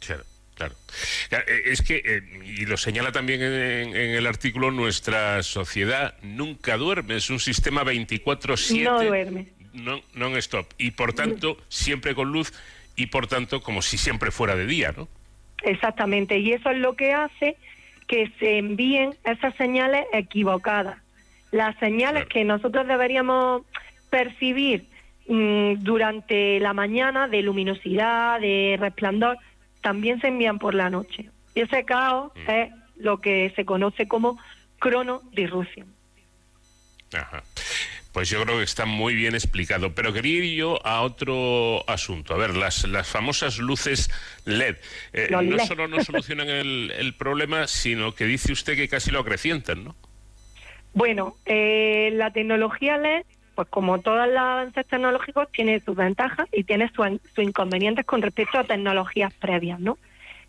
Claro, claro. Eh, Es que, eh, y lo señala también en, en el artículo, nuestra sociedad nunca duerme, es un sistema 24-7. No non- non-stop. Y por tanto, siempre con luz y por tanto, como si siempre fuera de día, ¿no? Exactamente, y eso es lo que hace que se envíen esas señales equivocadas. Las señales que nosotros deberíamos percibir mm, durante la mañana de luminosidad, de resplandor, también se envían por la noche. Y ese caos es lo que se conoce como cronodisrupción. Ajá. Pues yo creo que está muy bien explicado. Pero quería ir yo a otro asunto. A ver, las, las famosas luces LED. Eh, no LED. solo no solucionan el, el problema, sino que dice usted que casi lo acrecientan, ¿no? Bueno, eh, la tecnología LED, pues como todos los avances tecnológicos, tiene sus ventajas y tiene sus sus inconvenientes con respecto a tecnologías previas, ¿no?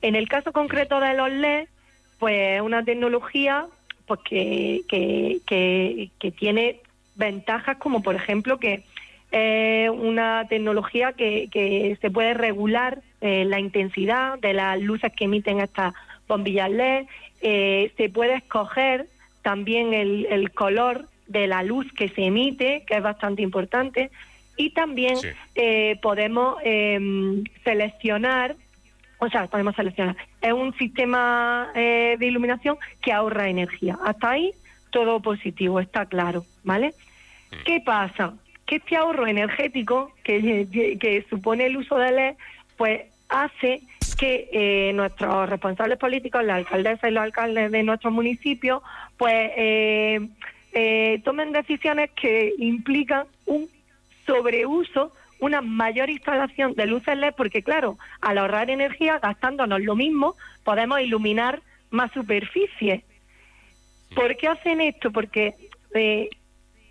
En el caso concreto de los LED, pues es una tecnología pues que, que, que, que tiene ventajas como por ejemplo que es una tecnología que, que se puede regular eh, la intensidad de las luces que emiten estas bombillas LED, eh, se puede escoger también el, el color de la luz que se emite, que es bastante importante, y también eh, podemos eh, seleccionar, o sea, podemos seleccionar, es un sistema eh, de iluminación que ahorra energía. Hasta ahí todo positivo, está claro, ¿vale? ¿Qué pasa? Que este ahorro energético que, que supone el uso de LED, pues hace que eh, nuestros responsables políticos, las alcaldesas y los alcaldes de nuestros municipios, pues eh, eh, tomen decisiones que implican un sobreuso, una mayor instalación de luces LED, porque claro, al ahorrar energía, gastándonos lo mismo, podemos iluminar más superficie. ¿Por qué hacen esto? Porque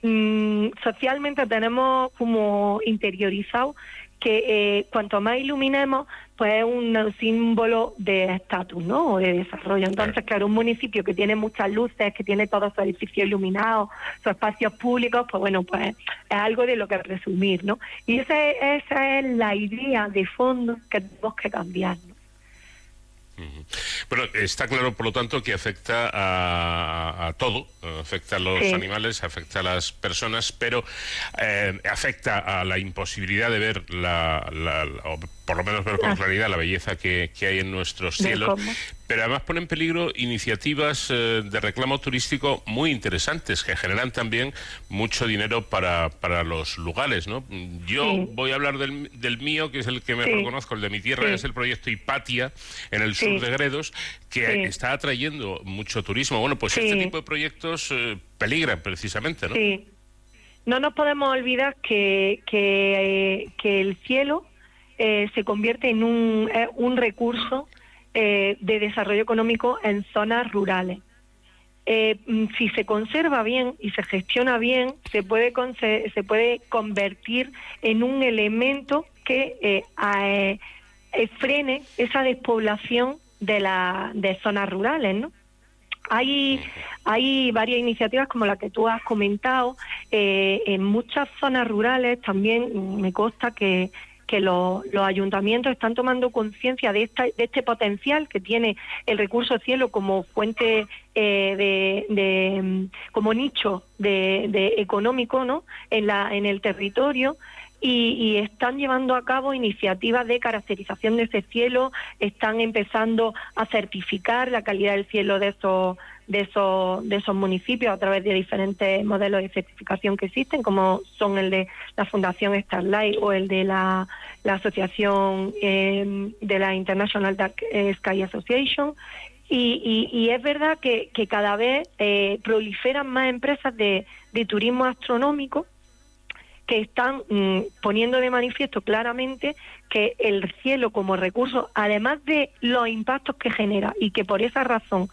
eh, mm, socialmente tenemos como interiorizado que eh, cuanto más iluminemos, pues es un símbolo de estatus, ¿no? O de desarrollo. Entonces, claro, un municipio que tiene muchas luces, que tiene todos sus edificios iluminados, sus espacios públicos, pues bueno, pues es algo de lo que presumir, ¿no? Y esa es, esa es la idea de fondo que tenemos que cambiar, ¿no? Bueno, está claro, por lo tanto, que afecta a, a todo, afecta a los Sí. animales, afecta a las personas, pero eh, afecta a la imposibilidad de ver, la, la- la- por lo menos ver con Ah. claridad la belleza que, que hay en nuestros cielos. Pero además pone en peligro iniciativas eh, de reclamo turístico muy interesantes que generan también mucho dinero para, para los lugares, ¿no? Yo Sí. voy a hablar del, del mío, que es el que me Sí. reconozco, el de mi tierra, Sí. es el proyecto Hipatia en el sur de Gredos, que está atrayendo mucho turismo. Bueno, pues este tipo de proyectos eh, peligran precisamente, ¿no? Sí. No nos podemos olvidar que, que, eh, que el cielo eh, se convierte en un, eh, recurso eh, de desarrollo económico en zonas rurales. Mm, si se conserva bien y se gestiona bien, se puede, se puede convertir en un elemento que frene esa despoblación de, la, de zonas rurales, ¿no? Hay, hay varias iniciativas como la que tú has comentado. en muchas zonas rurales también me consta que, que lo- los ayuntamientos están tomando conciencia de, de este potencial que tiene el recurso cielo como fuente eh, de, de, como nicho de, de económico ¿no? en, la, en el territorio y, y están llevando a cabo iniciativas de caracterización de ese cielo, están empezando a certificar la calidad del cielo de esos de esos de esos municipios a través de diferentes modelos de certificación que existen, como son el de la Fundación Starlight o el de la, la Asociación eh, de la International Dark eh, Sky Association. Y, y- y es verdad que, que cada vez eh, proliferan más empresas de, de turismo astronómico que están mm, poniendo de manifiesto claramente que el cielo como recurso, además de los impactos que genera y que por esa razón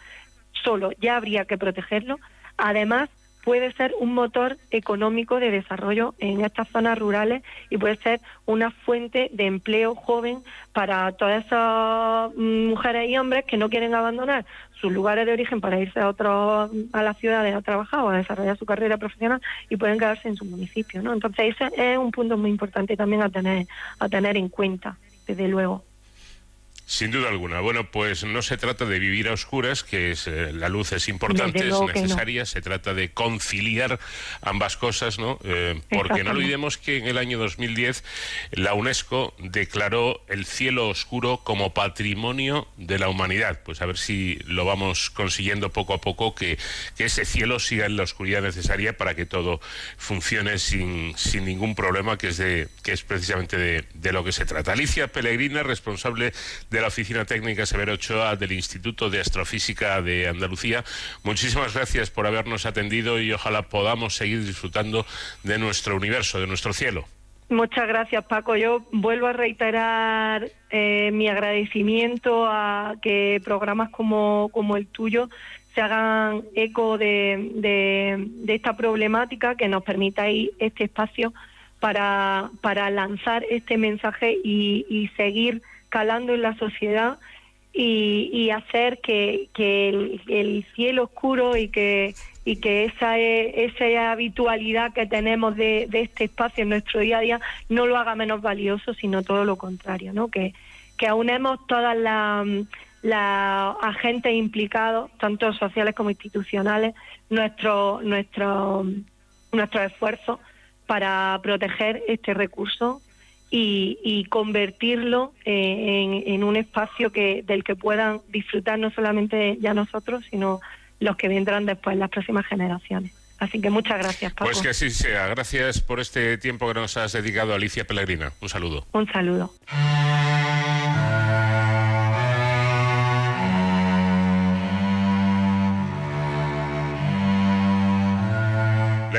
solo ya habría que protegerlo, además puede ser un motor económico de desarrollo en estas zonas rurales y puede ser una fuente de empleo joven para todas esas mm, mujeres y hombres que no quieren abandonar sus lugares de origen para irse a otros a las ciudades a trabajar o a desarrollar su carrera profesional y pueden quedarse en su municipio, ¿no? Entonces ese es un punto muy importante también a tener a tener en cuenta, desde luego. Sin duda alguna. Bueno, pues no se trata de vivir a oscuras, que es, eh, la luz es importante, es no. necesaria, se trata de conciliar ambas cosas, ¿no? Eh, porque no olvidemos que en el año 2010 la UNESCO declaró el cielo oscuro como patrimonio de la humanidad. Pues a ver si lo vamos consiguiendo poco a poco, que, que ese cielo siga en la oscuridad necesaria para que todo funcione sin, sin ningún problema, que es, de, que es precisamente de, de lo que se trata. Alicia Pellegrina, responsable de la Oficina Técnica Severo Ochoa del Instituto de Astrofísica de Andalucía, muchísimas gracias por habernos atendido y ojalá podamos seguir disfrutando de nuestro universo, de nuestro cielo. Muchas gracias, Paco. Yo vuelvo a reiterar eh, mi agradecimiento a que programas como, como el tuyo se hagan eco de, de- esta problemática, que nos permitáis este espacio para, para lanzar este mensaje y, y seguir calando en la sociedad y, hacer que, el, el cielo oscuro y que y que esa e- esa habitualidad que tenemos de, este espacio en nuestro día a día no lo haga menos valioso, sino todo lo contrario, ¿no? Que, que aunemos todas las agentes implicados, tanto sociales como institucionales, nuestro, nuestro, nuestros esfuerzos para proteger este recurso y, y convertirlo eh, en, en un espacio que del que puedan disfrutar no solamente ya nosotros, sino los que vendrán después, las próximas generaciones. Así que muchas gracias, Paco. Pues que así sea. Gracias por este tiempo que nos has dedicado, Alicia Pellegrina. Un saludo. Un saludo.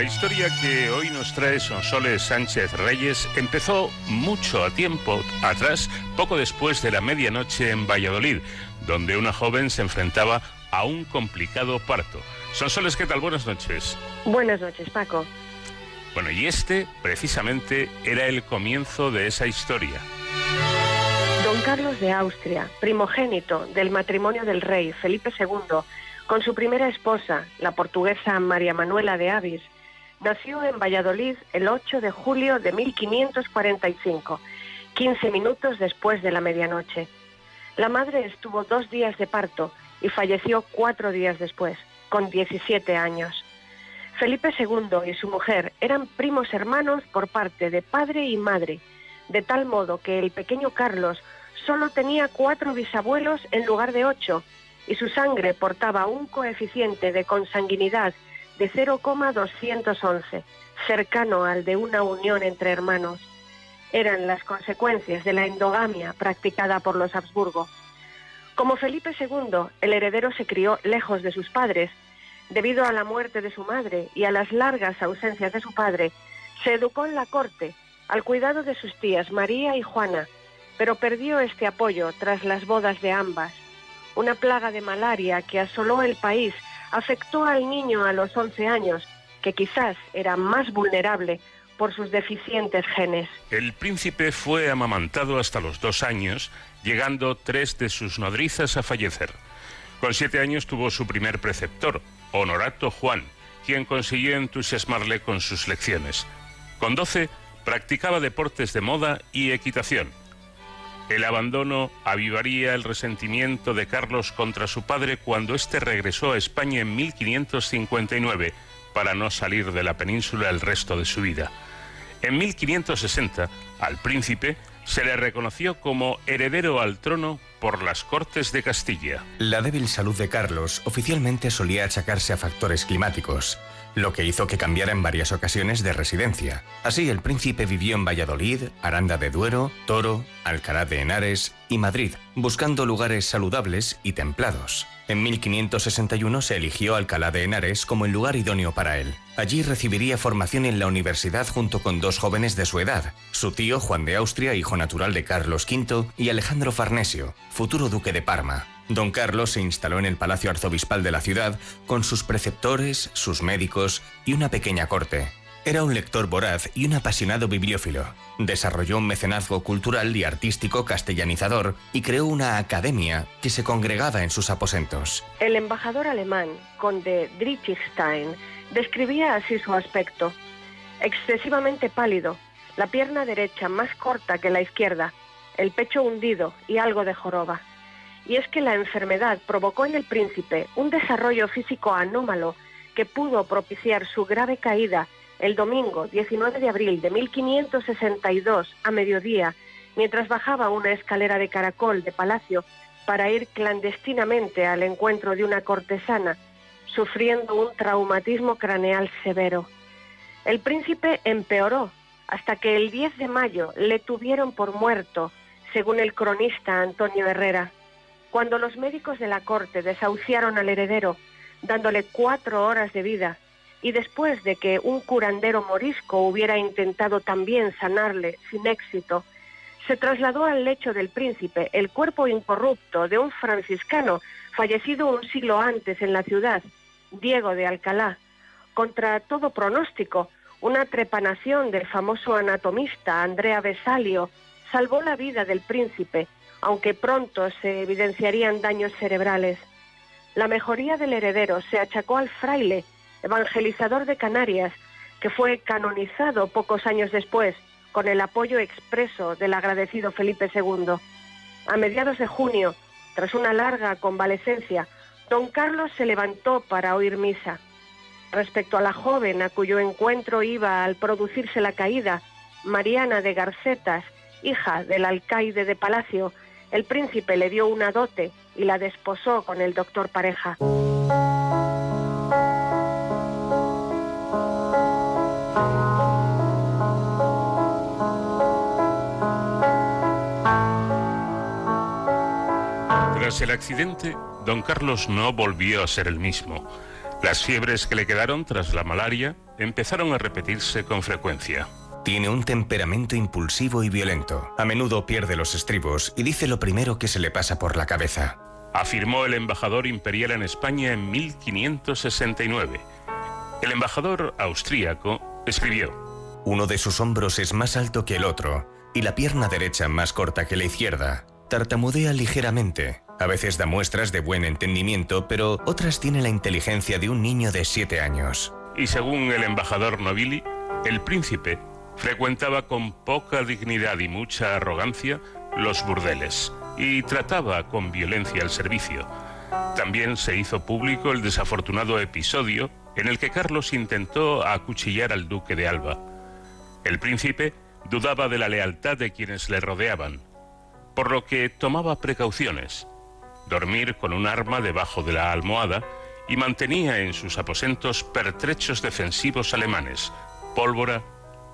La historia que hoy nos trae Sonsoles Sánchez Reyes empezó mucho a tiempo atrás, poco después de la medianoche en Valladolid, donde una joven se enfrentaba a un complicado parto. Sonsoles, ¿qué tal? Buenas noches. Buenas noches, Paco. Bueno, y este precisamente era el comienzo de esa historia. Don Carlos de Austria, primogénito del matrimonio del rey Felipe II, con su primera esposa, la portuguesa María Manuela de Avis, nació en Valladolid el 8 de julio de 1545, 15 minutos después de la medianoche. La madre estuvo dos días de parto y falleció cuatro días después, con 17 años. Felipe II y su mujer eran primos hermanos por parte de padre y madre, de tal modo que el pequeño Carlos solo tenía cuatro bisabuelos en lugar de ocho, y su sangre portaba un coeficiente de consanguinidad de 0,211, cercano al de una unión entre hermanos. Eran las consecuencias de la endogamia practicada por los Habsburgo. Como Felipe II, el heredero se crió lejos de sus padres, debido a la muerte de su madre y a las largas ausencias de su padre, se educó en la corte, al cuidado de sus tías María y Juana, pero perdió este apoyo tras las bodas de ambas Una plaga de malaria que asoló el país afectó al niño a los 11 años, que quizás era más vulnerable por sus deficientes genes. El príncipe fue amamantado hasta los dos años, llegando tres de sus nodrizas a fallecer. Con siete años tuvo su primer preceptor, Honorato Juan, quien consiguió entusiasmarle con sus lecciones. Con doce practicaba deportes de moda y equitación. El abandono avivaría el resentimiento de Carlos contra su padre cuando éste regresó a España en 1559 para no salir de la península el resto de su vida. En 1560, al príncipe se le reconoció como heredero al trono por las Cortes de Castilla. La débil salud de Carlos oficialmente solía achacarse a factores climáticos, lo que hizo que cambiara en varias ocasiones de residencia. Así, el príncipe vivió en Valladolid, Aranda de Duero, Toro, Alcalá de Henares y Madrid, buscando lugares saludables y templados. En 1561 se eligió Alcalá de Henares como el lugar idóneo para él. Allí recibiría formación en la universidad junto con dos jóvenes de su edad, su tío Juan de Austria, hijo natural de Carlos V, y Alejandro Farnesio, futuro duque de Parma. Don Carlos se instaló en el Palacio Arzobispal de la ciudad con sus preceptores, sus médicos y una pequeña corte. Era un lector voraz y un apasionado bibliófilo. Desarrolló un mecenazgo cultural y artístico castellanizador y creó una academia que se congregaba en sus aposentos. El embajador alemán, conde Dietrichstein, describía así su aspecto. Excesivamente pálido, la pierna derecha más corta que la izquierda, el pecho hundido y algo de joroba. Y es que la enfermedad provocó en el príncipe un desarrollo físico anómalo que pudo propiciar su grave caída el domingo 19 de abril de 1562 a mediodía, mientras bajaba una escalera de caracol de palacio para ir clandestinamente al encuentro de una cortesana, sufriendo un traumatismo craneal severo. El príncipe empeoró hasta que el 10 de mayo le tuvieron por muerto, según el cronista Antonio Herrera. Cuando los médicos de la corte desahuciaron al heredero, dándole cuatro horas de vida, y después de que un curandero morisco hubiera intentado también sanarle sin éxito, se trasladó al lecho del príncipe el cuerpo incorrupto de un franciscano fallecido un siglo antes en la ciudad, Diego de Alcalá. Contra todo pronóstico, una trepanación del famoso anatomista Andrea Vesalio salvó la vida del príncipe, aunque pronto se evidenciarían daños cerebrales. La mejoría del heredero se achacó al fraile, evangelizador de Canarias, que fue canonizado pocos años después con el apoyo expreso del agradecido Felipe II. A mediados de junio, tras una larga convalecencia, don Carlos se levantó para oír misa. Respecto a la joven a cuyo encuentro iba al producirse la caída, Mariana de Garcetas, hija del alcaide de Palacio, el príncipe le dio una dote y la desposó con el doctor Pareja. Tras el accidente, don Carlos no volvió a ser el mismo. Las fiebres que le quedaron tras la malaria empezaron a repetirse con frecuencia. Tiene un temperamento impulsivo y violento. A menudo pierde los estribos y dice lo primero que se le pasa por la cabeza. Afirmó el embajador imperial en España en 1569. El embajador austríaco escribió, Uno de sus hombros es más alto que el otro y la pierna derecha más corta que la izquierda. Tartamudea ligeramente. A veces da muestras de buen entendimiento, pero otras tiene la inteligencia de un niño de siete años. y según el embajador Nobili, el príncipe frecuentaba con poca dignidad y mucha arrogancia los burdeles y trataba con violencia el servicio. También se hizo público el desafortunado episodio en el que Carlos intentó acuchillar al duque de Alba. El príncipe dudaba de la lealtad de quienes le rodeaban, por lo que tomaba precauciones, dormir con un arma debajo de la almohada y mantenía en sus aposentos pertrechos defensivos alemanes, pólvora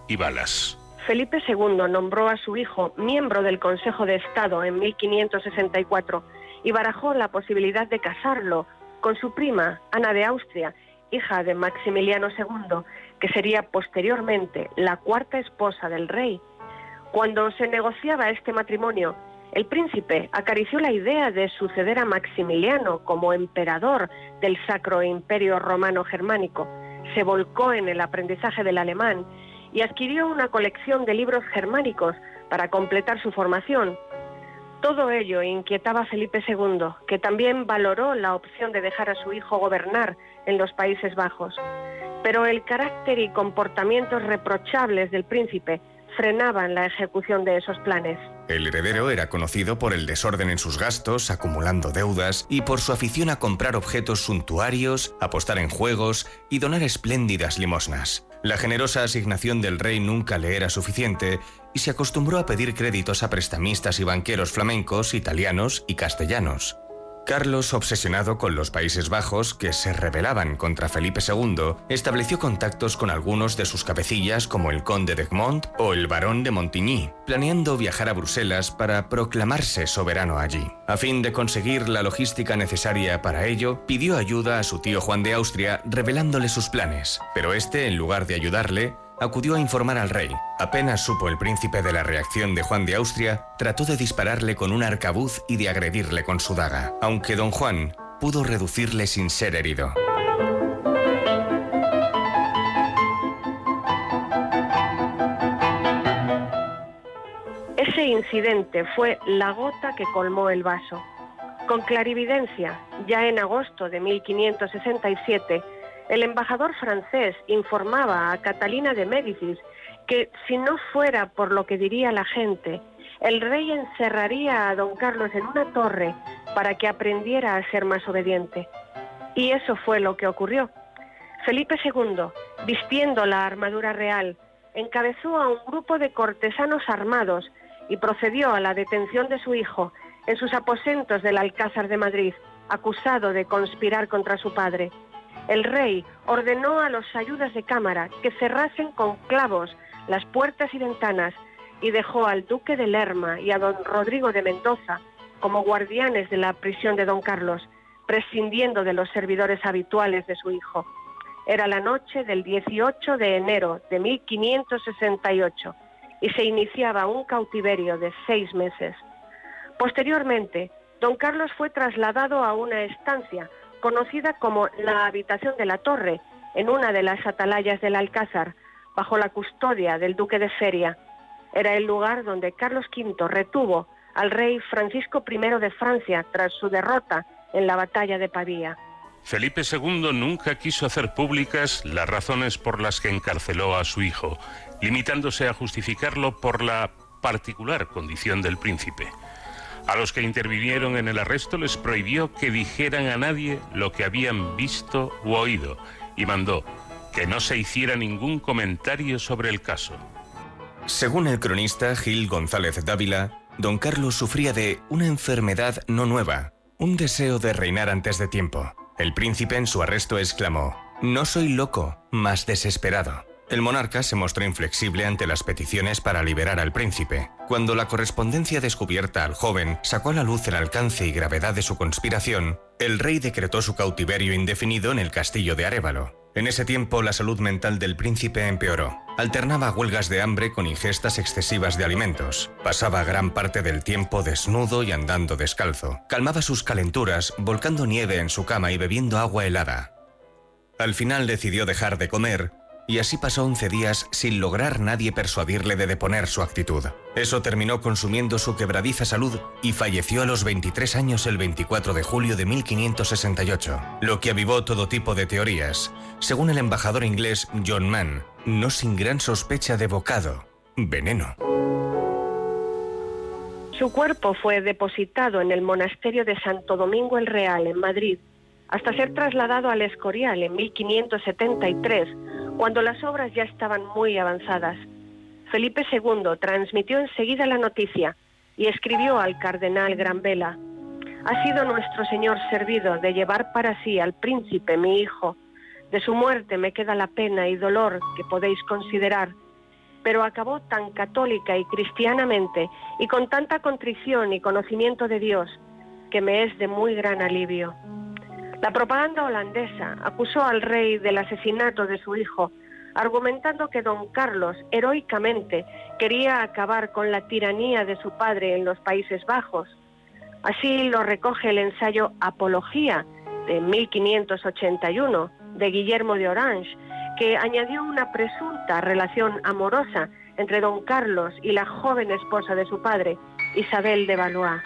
y balas. Felipe II nombró a su hijo miembro del Consejo de Estado en 1564 y barajó la posibilidad de casarlo con su prima, Ana de Austria, hija de Maximiliano II, que sería posteriormente la cuarta esposa del rey. Cuando se negociaba este matrimonio, El príncipe acarició la idea de suceder a Maximiliano como emperador del Sacro Imperio Romano Germánico, se volcó en el aprendizaje del alemán y adquirió una colección de libros germánicos para completar su formación. Todo ello inquietaba a Felipe II, que también valoró la opción de dejar a su hijo gobernar en los Países Bajos. Pero el carácter y comportamientos reprochables del príncipe frenaban la ejecución de esos planes. El heredero era conocido por el desorden en sus gastos, acumulando deudas y por su afición a comprar objetos suntuarios, apostar en juegos y donar espléndidas limosnas. La generosa asignación del rey nunca le era suficiente y se acostumbró a pedir créditos a prestamistas y banqueros flamencos, italianos y castellanos. Carlos, obsesionado con los Países Bajos, que se rebelaban contra Felipe II, estableció contactos con algunos de sus cabecillas como el conde de Egmont o el barón de Montigny, planeando viajar a Bruselas para proclamarse soberano allí. A fin de conseguir la logística necesaria para ello, pidió ayuda a su tío Juan de Austria revelándole sus planes, pero este, en lugar de ayudarle, acudió a informar al rey. Apenas supo el príncipe de la reacción de Juan de Austria, trató de dispararle con un arcabuz y de agredirle con su daga, aunque don Juan pudo reducirle sin ser herido. Ese incidente fue la gota que colmó el vaso. Con clarividencia, ya en agosto de 1567, el embajador francés informaba a Catalina de Médicis que si no fuera por lo que diría la gente, el rey encerraría a don Carlos en una torre para que aprendiera a ser más obediente. Y eso fue lo que ocurrió. Felipe II, vistiendo la armadura real, encabezó a un grupo de cortesanos armados y procedió a la detención de su hijo en sus aposentos del Alcázar de Madrid, acusado de conspirar contra su padre. El rey ordenó a los ayudas de cámara que cerrasen con clavos las puertas y ventanas y dejó al duque de Lerma y a don Rodrigo de Mendoza como guardianes de la prisión de don Carlos, prescindiendo de los servidores habituales de su hijo. Era la noche del 18 de enero de 1568 y se iniciaba un cautiverio de seis meses. Posteriormente, don Carlos fue trasladado a una estancia conocida como la habitación de la torre, en una de las atalayas del Alcázar, bajo la custodia del duque de Feria. Era el lugar donde Carlos V retuvo al rey Francisco I de Francia tras su derrota en la batalla de Pavía. Felipe II nunca quiso hacer públicas las razones por las que encarceló a su hijo, limitándose a justificarlo por la particular condición del príncipe. A los que intervinieron en el arresto les prohibió que dijeran a nadie lo que habían visto u oído y mandó que no se hiciera ningún comentario sobre el caso. Según el cronista Gil González Dávila, don Carlos sufría de una enfermedad no nueva, un deseo de reinar antes de tiempo. El príncipe en su arresto exclamó, No soy loco, más desesperado. El monarca se mostró inflexible ante las peticiones para liberar al príncipe. Cuando la correspondencia descubierta al joven sacó a la luz el alcance y gravedad de su conspiración, el rey decretó su cautiverio indefinido en el castillo de Arévalo. En ese tiempo la salud mental del príncipe empeoró. Alternaba huelgas de hambre con ingestas excesivas de alimentos. Pasaba gran parte del tiempo desnudo y andando descalzo. Calmaba sus calenturas, volcando nieve en su cama y bebiendo agua helada. Al final decidió dejar de comer y así pasó 11 días sin lograr nadie persuadirle de deponer su actitud. Eso terminó consumiendo su quebradiza salud y falleció a los 23 años el 24 de julio de 1568, lo que avivó todo tipo de teorías. Según el embajador inglés John Mann, no sin gran sospecha de bocado, veneno. Su cuerpo fue depositado en el monasterio de Santo Domingo el Real, en Madrid, hasta ser trasladado al Escorial en 1573, cuando las obras ya estaban muy avanzadas. Felipe II transmitió enseguida la noticia y escribió al cardenal Granvela, Ha sido nuestro Señor servido de llevar para sí al príncipe mi hijo. De su muerte me queda la pena y dolor que podéis considerar, pero acabó tan católica y cristianamente y con tanta contrición y conocimiento de Dios que me es de muy gran alivio. La propaganda holandesa acusó al rey del asesinato de su hijo, argumentando que don Carlos heroicamente quería acabar con la tiranía de su padre en los Países Bajos. Así lo recoge el ensayo Apología de 1581 de Guillermo de Orange, que añadió una presunta relación amorosa entre don Carlos y la joven esposa de su padre, Isabel de Valois.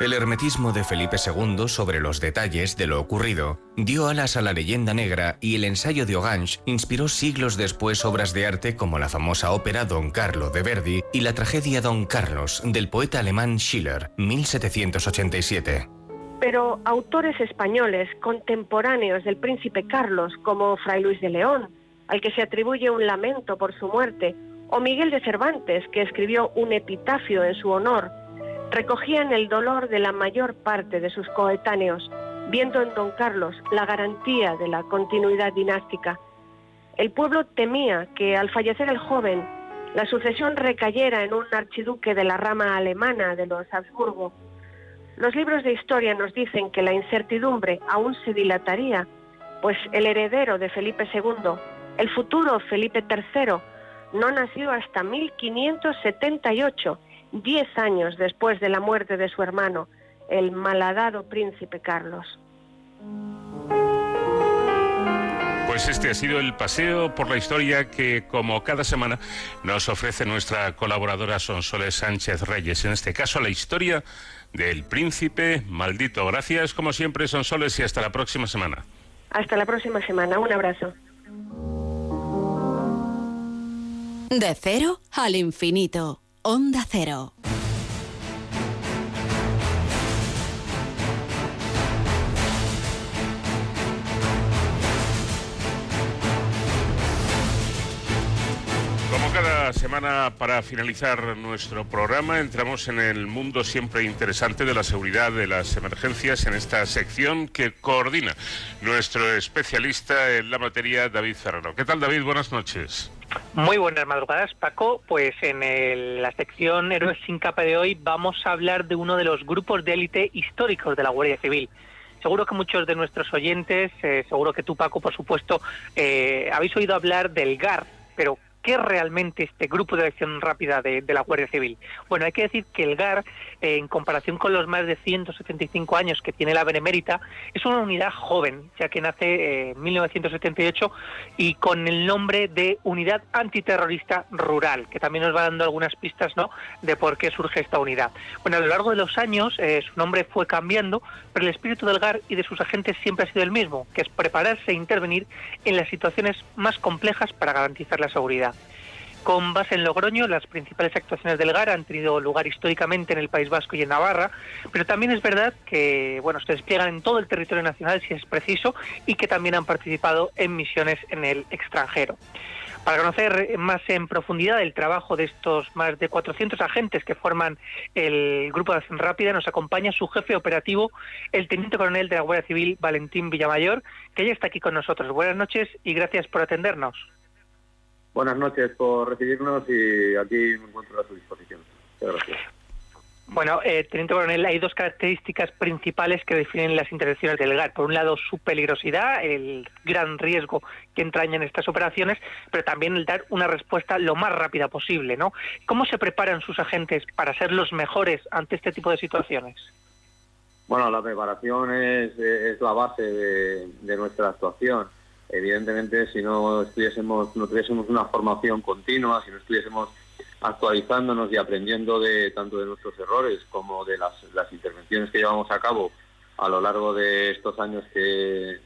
El hermetismo de Felipe II sobre los detalles de lo ocurrido dio alas a la leyenda negra y el ensayo de Ogange inspiró siglos después obras de arte como la famosa ópera Don Carlo de Verdi y la tragedia Don Carlos del poeta alemán Schiller, 1787. Pero autores españoles contemporáneos del príncipe Carlos, como Fray Luis de León, al que se atribuye un lamento por su muerte, o Miguel de Cervantes, que escribió un epitafio en su honor, recogían el dolor de la mayor parte de sus coetáneos, viendo en don Carlos la garantía de la continuidad dinástica. El pueblo temía que al fallecer el joven, la sucesión recayera en un archiduque de la rama alemana de los Habsburgo. Los libros de historia nos dicen que la incertidumbre aún se dilataría, pues el heredero de Felipe II, el futuro Felipe III, no nació hasta 1578, diez años después de la muerte de su hermano, el malhadado príncipe Carlos. Pues este ha sido el paseo por la historia que, como cada semana, nos ofrece nuestra colaboradora Sonsoles Sánchez Reyes. En este caso, la historia del príncipe maldito. Gracias, como siempre, Sonsoles, y hasta la próxima semana. Hasta la próxima semana. Un abrazo. De cero al infinito. Onda Cero. Semana, para finalizar nuestro programa, entramos en el mundo siempre interesante de la seguridad de las emergencias en esta sección que coordina nuestro especialista en la materia, David Ferrero. ¿Qué tal, David? Buenas noches. Muy buenas madrugadas, Paco. Pues en la sección Héroes sin capa de hoy vamos a hablar de uno de los grupos de élite históricos de la Guardia Civil. Seguro que muchos de nuestros oyentes, eh, seguro que tú, Paco, por supuesto, eh, habéis oído hablar del GAR, pero ¿qué es realmente este grupo de acción rápida de, la Guardia Civil? Bueno, hay que decir que el GAR, eh, en comparación con los más de 175 años que tiene la Benemérita, es una unidad joven, ya que nace eh, en 1978 y con el nombre de Unidad Antiterrorista Rural, que también nos va dando algunas pistas ¿no? de por qué surge esta unidad. Bueno, a lo largo de los años eh, su nombre fue cambiando, pero el espíritu del GAR y de sus agentes siempre ha sido el mismo, que es prepararse e intervenir en las situaciones más complejas para garantizar la seguridad. Con base en Logroño, las principales actuaciones del GAR han tenido lugar históricamente en el País Vasco y en Navarra, pero también es verdad que bueno, se despliegan en todo el territorio nacional si es preciso y que también han participado en misiones en el extranjero. Para conocer más en profundidad el trabajo de estos más de 400 agentes que forman el Grupo de Acción Rápida, nos acompaña su jefe operativo, el Teniente Coronel de la Guardia Civil, Valentín Villamayor, que ya está aquí con nosotros. Buenas noches y gracias por atendernos. Buenas noches por recibirnos y aquí me encuentro a su disposición. Muchas gracias. Bueno, eh, Teniente Coronel, hay dos características principales que definen las intervenciones del GAR. Por un lado, su peligrosidad, el gran riesgo que entrañan estas operaciones, pero también el dar una respuesta lo más rápida posible, ¿no? ¿Cómo se preparan sus agentes para ser los mejores ante este tipo de situaciones? Bueno, la preparación es, es la base de, de nuestra actuación. Evidentemente, si no estuviésemos, no tuviésemos una formación continua, si no estuviésemos actualizándonos y aprendiendo de tanto de nuestros errores como de las, las intervenciones que llevamos a cabo a lo largo de estos años de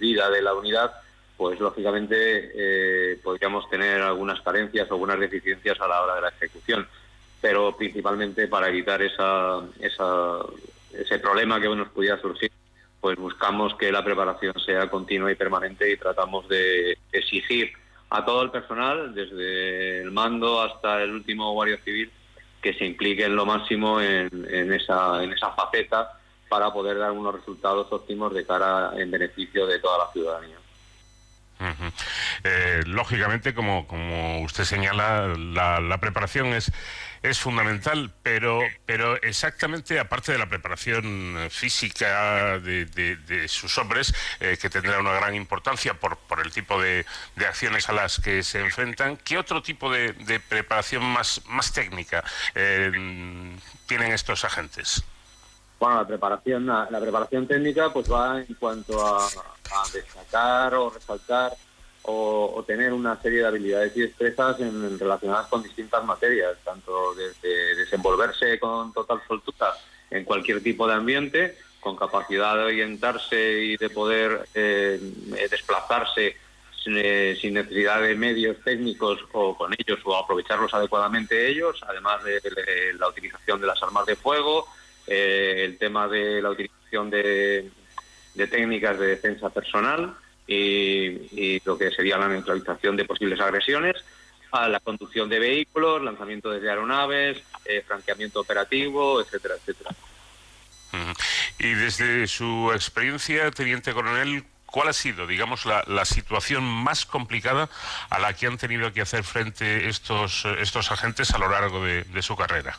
vida de la unidad, pues lógicamente eh, podríamos tener algunas carencias o algunas deficiencias a la hora de la ejecución, pero principalmente para evitar esa, esa, ese problema que nos pudiera surgir, pues buscamos que la preparación sea continua y permanente y tratamos de exigir a todo el personal, desde el mando hasta el último guardia civil, que se implique en lo máximo en, esa, en esa faceta para poder dar unos resultados óptimos de cara en beneficio de toda la ciudadanía. Eh, lógicamente, como, como usted señala, la, la preparación es, es fundamental, pero, pero exactamente aparte de la preparación eh, física de, de- de sus hombres, eh, que tendrá una gran importancia por, por el tipo de, de acciones a las que se enfrentan, ¿qué otro tipo de, preparación más, más técnica eh, tienen estos agentes? Bueno, la preparación, la, la preparación técnica pues va en cuanto a, a destacar o resaltar o, tener una serie de habilidades y destrezas en- relacionadas con distintas materias, tanto desde desenvolverse con total soltura en cualquier tipo de ambiente, con capacidad de orientarse y de poder eh, eh, desplazarse sin, eh, sin necesidad de medios técnicos o con ellos o aprovecharlos adecuadamente ellos, además de, la utilización de las armas de fuego, el tema de la utilización de, de técnicas de defensa personal y, y lo que sería la neutralización de posibles agresiones, a la conducción de vehículos, lanzamiento desde aeronaves, eh, franqueamiento operativo, etcétera, etcétera. Y desde su experiencia, teniente coronel, ¿cuál ha sido, digamos, la, la situación más complicada a la que han tenido que hacer frente estos, eh, estos agentes a lo largo de, de su carrera?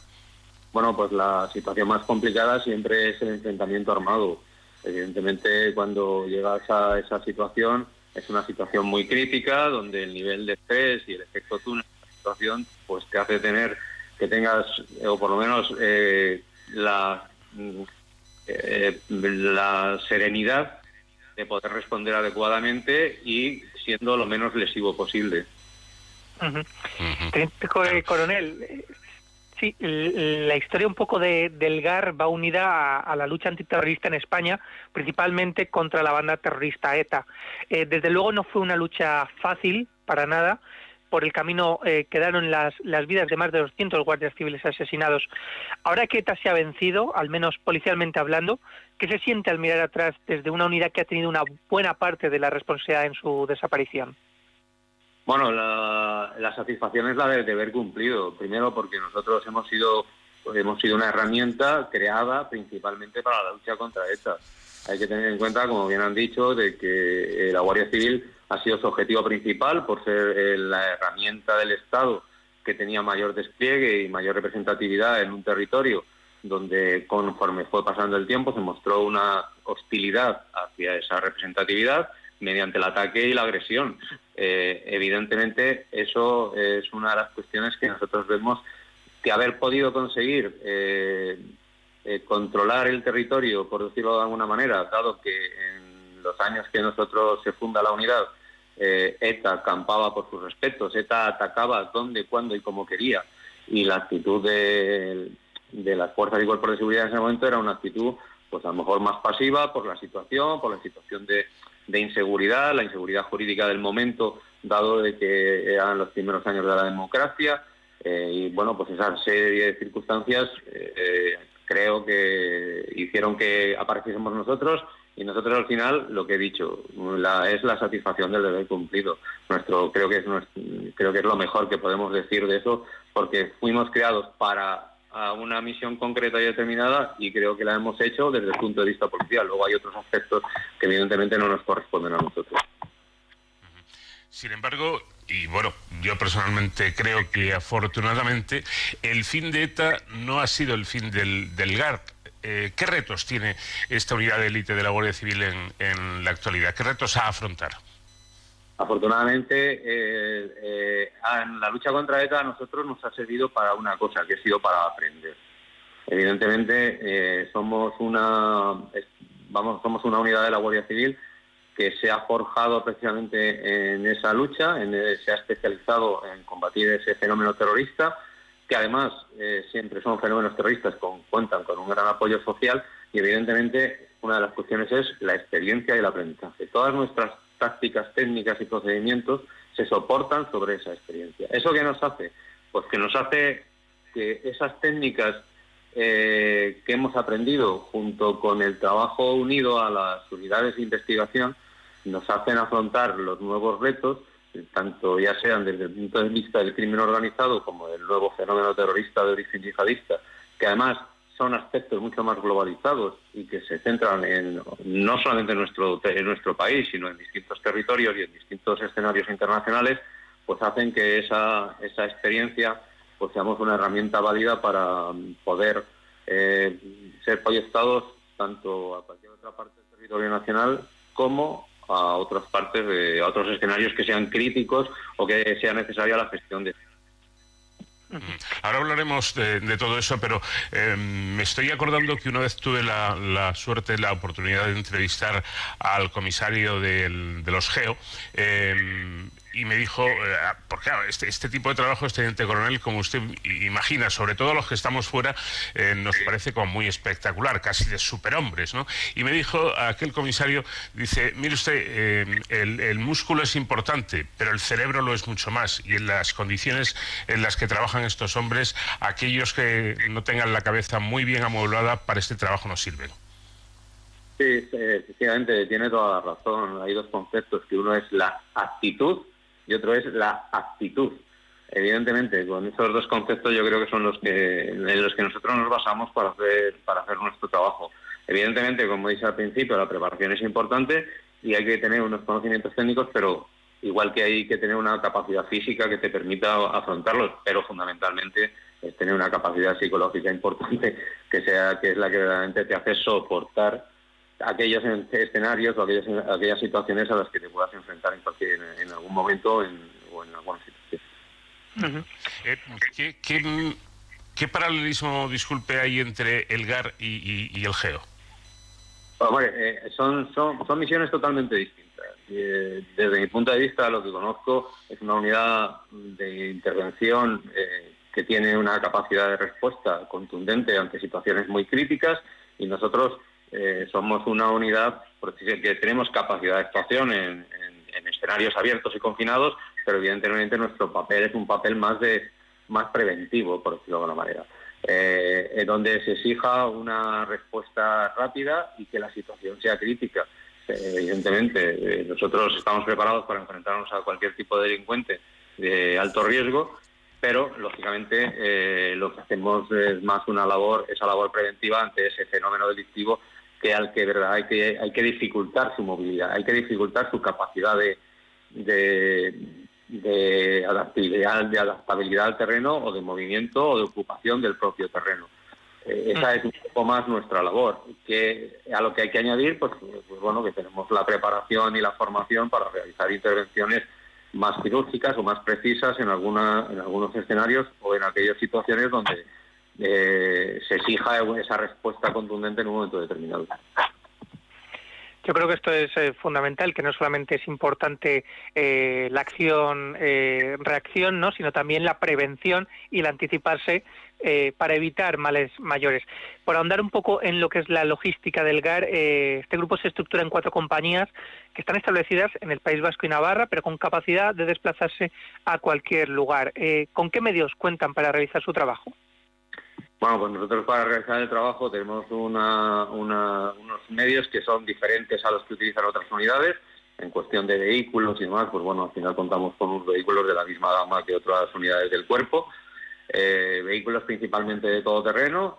Bueno, pues la situación más complicada siempre es el enfrentamiento armado. Evidentemente, cuando llegas a esa situación, es una situación muy crítica, donde el nivel de estrés y el efecto túnel de la situación, pues te hace tener que tengas, eh, o por lo menos eh, la, mm, eh, la serenidad de poder responder adecuadamente y siendo lo menos lesivo posible. Teniente eh, coronel, sí, la historia un poco de, del GAR va unida a, a la lucha antiterrorista en España, principalmente contra la banda terrorista ETA. Eh, desde luego no fue una lucha fácil, para nada. Por el camino eh, quedaron las, las vidas de más de 200 guardias civiles asesinados. Ahora que ETA se ha vencido, al menos policialmente hablando, ¿qué se siente al mirar atrás desde una unidad que ha tenido una buena parte de la responsabilidad en su desaparición? Bueno, la, satisfacción es la de, de haber cumplido. Primero porque nosotros hemos sido hemos sido una herramienta creada principalmente para la lucha contra ETA. Hay que tener en cuenta, como bien han dicho, de que eh, la Guardia Civil ha sido su objetivo principal por ser eh, la herramienta del Estado que tenía mayor despliegue y mayor representatividad en un territorio donde conforme fue pasando el tiempo se mostró una hostilidad hacia esa representatividad mediante el ataque y la agresión. Eh, evidentemente, eso es una de las cuestiones que nosotros vemos que haber podido conseguir eh, eh, controlar el territorio, por decirlo de alguna manera, dado que en los años que nosotros se funda la unidad, ETA campaba por sus respetos, ETA atacaba donde, cuándo y como quería, y la actitud de, de las fuerzas y cuerpos de seguridad en ese momento era una actitud, pues a lo mejor más pasiva por la situación, por la situación de, de inseguridad, la inseguridad jurídica del momento, dado de que eran los primeros años de la democracia, eh, y bueno, pues esa serie de circunstancias eh, eh, creo que hicieron que apareciésemos nosotros y nosotros al final lo que he dicho la, es la satisfacción del deber cumplido. Nuestro creo que es nuestro- creo que es lo mejor que podemos decir de eso porque fuimos creados para a una misión concreta y determinada y creo que la hemos hecho desde el punto de vista policial luego hay otros aspectos que evidentemente no nos corresponden a nosotros Sin embargo, y bueno, yo personalmente creo que afortunadamente el fin de ETA no ha sido el fin del, del GAR. Eh, ¿Qué retos tiene esta unidad de élite de la Guardia Civil en, en la actualidad? ¿Qué retos a afrontar? Afortunadamente, eh, eh, en la lucha contra ETA a nosotros nos ha servido para una cosa, que ha sido para aprender. Evidentemente, eh, somos una vamos somos una unidad de la Guardia Civil que se ha forjado precisamente en esa lucha, en, se ha especializado en combatir ese fenómeno terrorista, que además siempre son fenómenos terroristas con cuentan con un gran apoyo social y evidentemente una de las cuestiones es la experiencia y el aprendizaje. Todas nuestras tácticas, técnicas y procedimientos se soportan sobre esa experiencia. ¿Eso qué nos hace? Pues que nos hace que esas técnicas eh, que hemos aprendido junto con el trabajo unido a las unidades de investigación nos hacen afrontar los nuevos retos, tanto ya sean desde el punto de vista del crimen organizado como del nuevo fenómeno terrorista de origen yihadista, que además son aspectos mucho más globalizados y que se centran en no solamente en nuestro en nuestro país, sino en distintos territorios y en distintos escenarios internacionales, pues hacen que esa, esa experiencia pues seamos una herramienta válida para poder eh, ser proyectados tanto a cualquier otra parte del territorio nacional como a otras partes, de, a otros escenarios que sean críticos o que sea necesaria la gestión de Ahora hablaremos de, de todo eso, pero eh, me estoy acordando que una vez tuve la, la suerte, la oportunidad de entrevistar al comisario del- de los GEO. eh, y me dijo, eh, porque claro, este, este tipo de trabajo, este teniente coronel, como usted imagina, sobre todo los que estamos fuera, eh, nos parece como muy espectacular, casi de superhombres, ¿no? Y me dijo aquel comisario, dice, mire usted, eh, el, el músculo es importante, pero el cerebro lo es mucho más. Y en las condiciones en las que trabajan estos hombres, aquellos que no tengan la cabeza muy bien amueblada para este trabajo no sirven. Sí, efectivamente, tiene toda la razón. Hay dos conceptos, que uno es la actitud y otro es la actitud. Evidentemente, con esos dos conceptos yo creo que son los que en los que nosotros nos basamos para hacer para hacer nuestro trabajo. Evidentemente, como dice al principio, la preparación es importante y hay que tener unos conocimientos técnicos, pero igual que hay que tener una capacidad física que te permita afrontarlos, pero fundamentalmente es tener una capacidad psicológica importante que sea que es la que verdaderamente te hace soportar aquellos en- escenarios o aquellas, aquellas situaciones a las que te puedas enfrentar en, cualquier, en algún momento en- o en alguna situación. Eh, ¿qué, qué- qué paralelismo, disculpe, hay entre el GAR y, y- y el GEO? Hombre, eh, son, son, son misiones totalmente distintas. Eh, desde mi punto de vista, lo que conozco es una unidad de intervención eh, que tiene una capacidad de respuesta contundente ante situaciones muy críticas y nosotros eh, somos una unidad que tenemos capacidad de actuación en, en- en escenarios abiertos y confinados, pero evidentemente nuestro papel es un papel más de más preventivo, por decirlo de alguna manera eh, en donde se exija una respuesta rápida y que la situación sea crítica. Eh, evidentemente, eh, nosotros estamos preparados para enfrentarnos a cualquier tipo de delincuente de alto riesgo, pero lógicamente eh, lo que hacemos es más una labor, esa labor preventiva ante ese fenómeno delictivo que al que verdad hay que hay que dificultar su movilidad, hay que dificultar su capacidad de, de, de adaptabilidad, de adaptabilidad al terreno o de movimiento o de ocupación del propio terreno. Eh, esa es un poco más nuestra labor. Que a lo que hay que añadir, pues, pues bueno, que tenemos la preparación y la formación para realizar intervenciones más quirúrgicas o más precisas en alguna, en algunos escenarios o en aquellas situaciones donde eh, se exija esa respuesta contundente en un momento determinado. Yo creo que esto es eh, fundamental, que no solamente es importante eh, la acción, eh, reacción, ¿no? sino también la prevención y el anticiparse para evitar males mayores. Por ahondar un poco en lo que es la logística del GAR, este grupo se estructura en cuatro compañías que están establecidas en el País Vasco y Navarra, pero con capacidad de desplazarse a cualquier lugar. ¿Con qué medios cuentan para realizar su trabajo? Bueno, pues nosotros para realizar el trabajo tenemos una- una- unos medios que son diferentes a los que utilizan otras unidades. En cuestión de vehículos y demás, pues bueno, al final contamos con unos vehículos de la misma gama que otras unidades del cuerpo. Eh, vehículos principalmente de todo terreno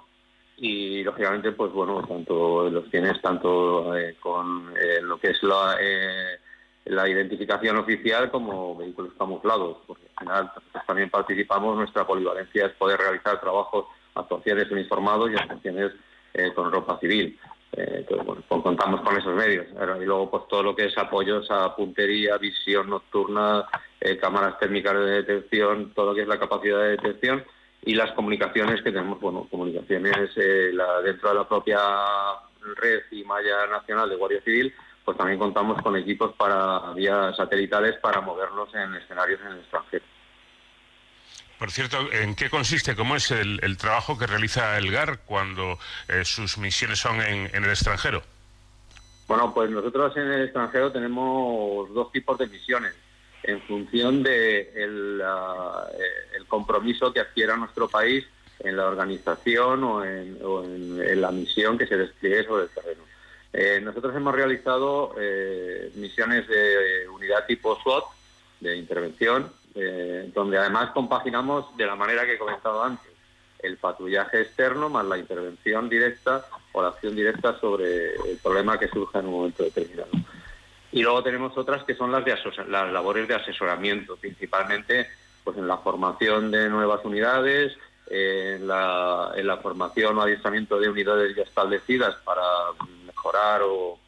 y lógicamente, pues bueno, tanto los tienes tanto eh, con eh, lo que es la, eh, la identificación oficial como vehículos camuflados, porque al final también participamos, nuestra polivalencia es poder realizar trabajos, actuaciones uniformados y actuaciones eh, con ropa civil. Pues contamos con esos medios. Y luego, pues todo lo que es apoyos a puntería, visión nocturna, eh, cámaras térmicas de detección, todo lo que es la capacidad de detección y las comunicaciones que tenemos, bueno, comunicaciones eh, dentro de la propia red y malla nacional de Guardia Civil, pues también contamos con equipos para vías satelitales para movernos en escenarios en el extranjero. Por cierto, ¿en qué consiste, cómo es el, el trabajo que realiza el GAR cuando eh, sus misiones son en, en el extranjero? Bueno, pues nosotros en el extranjero tenemos dos tipos de misiones en función de el, eh, compromiso que adquiera nuestro país en la organización o en, o en la misión que se despliegue sobre el terreno. Eh, nosotros hemos realizado eh, misiones de unidad tipo SWAT, de intervención, eh, donde además compaginamos de la manera que he comentado antes, el patrullaje externo más la intervención directa o la acción directa sobre el problema que surja en un momento determinado. Y luego tenemos otras que son las de las labores de asesoramiento, principalmente pues en la formación de nuevas unidades, en la, en la formación o adiestramiento de unidades ya establecidas para mejorar o,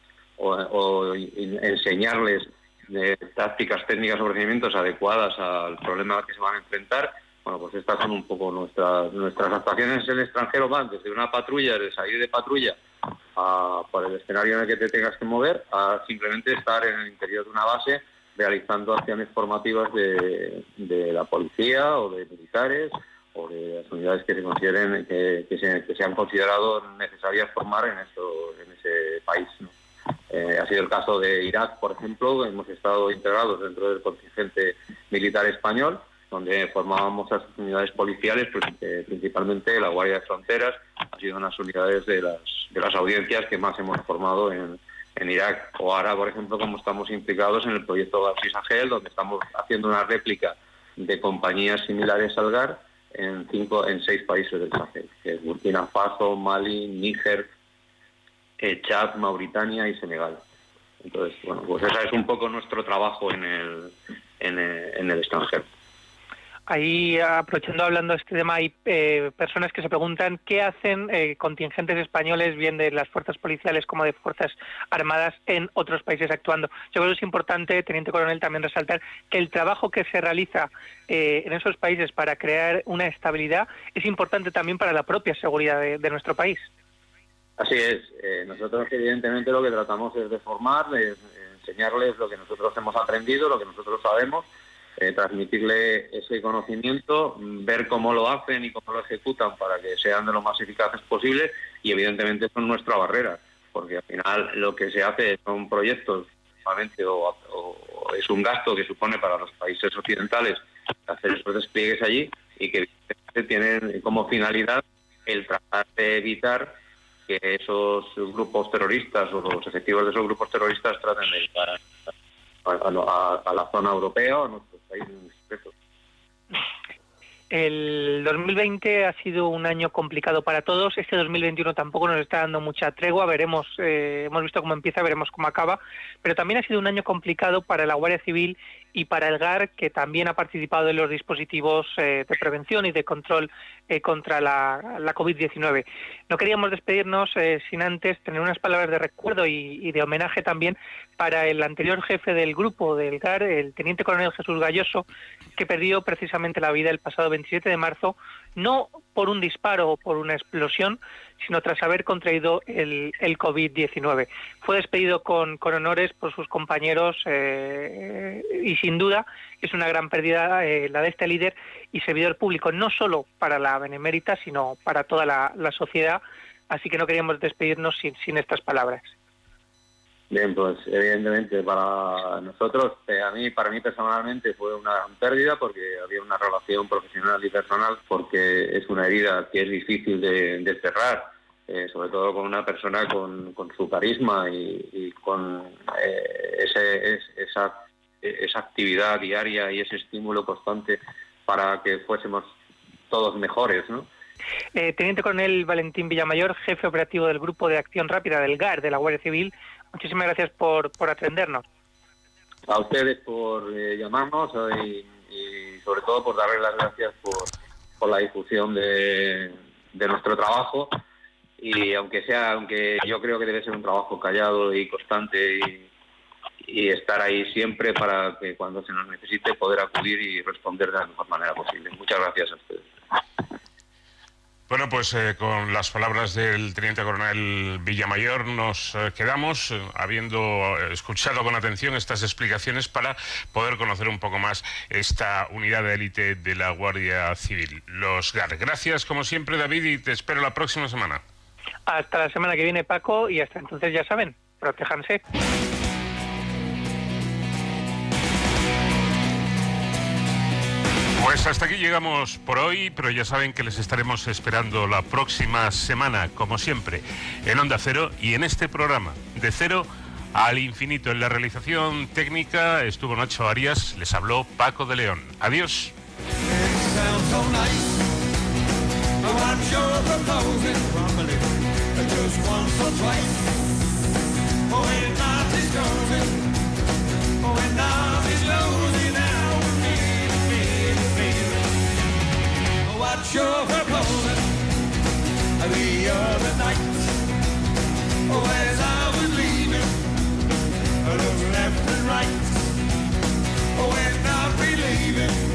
enseñarles de tácticas técnicas o procedimientos adecuadas al problema al que se van a enfrentar. Bueno, pues estas son un poco nuestras nuestras actuaciones en el extranjero van desde una patrulla, de salir de patrulla a, por el escenario en el que te tengas que mover, a simplemente estar en el interior de una base realizando acciones formativas de, de la policía o de militares o de las unidades que se consideren que, que se, que se han considerado necesarias formar en eso en ese país. ¿no? Eh, ha sido el caso de Irak, por ejemplo, hemos estado integrados dentro del contingente militar español, donde formábamos sus unidades policiales, pues, eh, principalmente la Guardia de Fronteras, ha sido unas unidades de las, de las audiencias que más hemos formado en, en Irak. O ahora, por ejemplo, como estamos implicados en el proyecto García Sahel, donde estamos haciendo una réplica de compañías similares al GAR en cinco, en seis países del Sahel, que es Burkina Faso, Mali, Níger, Chad, Mauritania y Senegal. Entonces, bueno, pues ese es un poco nuestro trabajo en el, en el, extranjero. Ahí, aprovechando hablando de este tema, hay eh, personas que se preguntan qué hacen eh, contingentes españoles, bien de las fuerzas policiales como de fuerzas armadas, en otros países actuando. Yo creo que es importante, Teniente Coronel, también resaltar que el trabajo que se realiza eh, en esos países para crear una estabilidad es importante también para la propia seguridad de nuestro país. Así es. eh, nosotros, evidentemente, lo que tratamos es de formar, de, de enseñarles lo que nosotros hemos aprendido, lo que nosotros sabemos, eh, transmitirle ese conocimiento, mm, ver cómo lo hacen y cómo lo ejecutan para que sean de lo más eficaces posible y, evidentemente, son nuestra barrera, porque al final lo que se hace son proyectos, o, o es un gasto que supone para los países occidentales hacer esos despliegues allí y que tienen como finalidad el tratar de evitar que esos grupos terroristas o los efectivos de esos grupos terroristas traten de llegar a, a- a- la zona europea o a nuestros países en concreto. El 2020 ha sido un año complicado para todos. Este 2021 tampoco nos está dando mucha tregua. Veremos, eh, hemos visto cómo empieza, veremos cómo acaba. Pero también ha sido un año complicado para la Guardia Civil y para el GAR, que también ha participado en los dispositivos eh, de prevención y de control eh, contra la, la COVID-19. No queríamos despedirnos eh, sin antes tener unas palabras de recuerdo y, y de homenaje también para el anterior jefe del grupo del GAR, el teniente coronel Jesús Galloso, que perdió precisamente la vida el pasado 27 de marzo, no por un disparo o por una explosión, sino tras haber contraído el, el COVID-19. Fue despedido con, honores por sus compañeros eh, y sin duda es una gran pérdida eh, la de este líder y servidor público, no solo para la Benemérita, sino para toda la, la sociedad. Así que no queríamos despedirnos sin, sin estas palabras. Bien, pues evidentemente para nosotros, eh, a mí, para mí personalmente fue una gran pérdida porque había una relación profesional y personal, porque es una herida que es difícil de, cerrar, eh, sobre todo con una persona con, su carisma y, con eh, ese, es- esa, esa actividad diaria y ese estímulo constante para que fuésemos todos mejores, ¿no? Eh, Teniente Coronel Valentín Villamayor, jefe operativo del Grupo de Acción Rápida del GAR de la Guardia Civil, muchísimas gracias por, por atendernos. a ustedes por eh, llamarnos eh, y, sobre todo por darles las gracias por, por la difusión de, de nuestro trabajo. Y aunque sea aunque yo creo que debe ser un trabajo callado y constante y estar ahí siempre para que cuando se nos necesite poder acudir y responder de la mejor manera posible. Muchas gracias a ustedes Bueno, pues eh, con las palabras del teniente coronel Villamayor nos eh, quedamos, eh, habiendo escuchado con atención estas explicaciones para poder conocer un poco más esta unidad de élite de la Guardia Civil, los GAR. Gracias, como siempre, David, y te espero la próxima semana. Hasta la semana que viene, Paco, y hasta entonces ya saben, protéjanse. Pues hasta aquí llegamos por hoy, pero ya saben que les estaremos esperando la próxima semana, como siempre, en Onda Cero y en este programa, de cero al infinito. En la realización técnica estuvo Nacho Arias, les habló Paco de León. Adiós. not watch your opponent the other night. Oh, as I was leaving, I looked left and right. Oh, and not believing.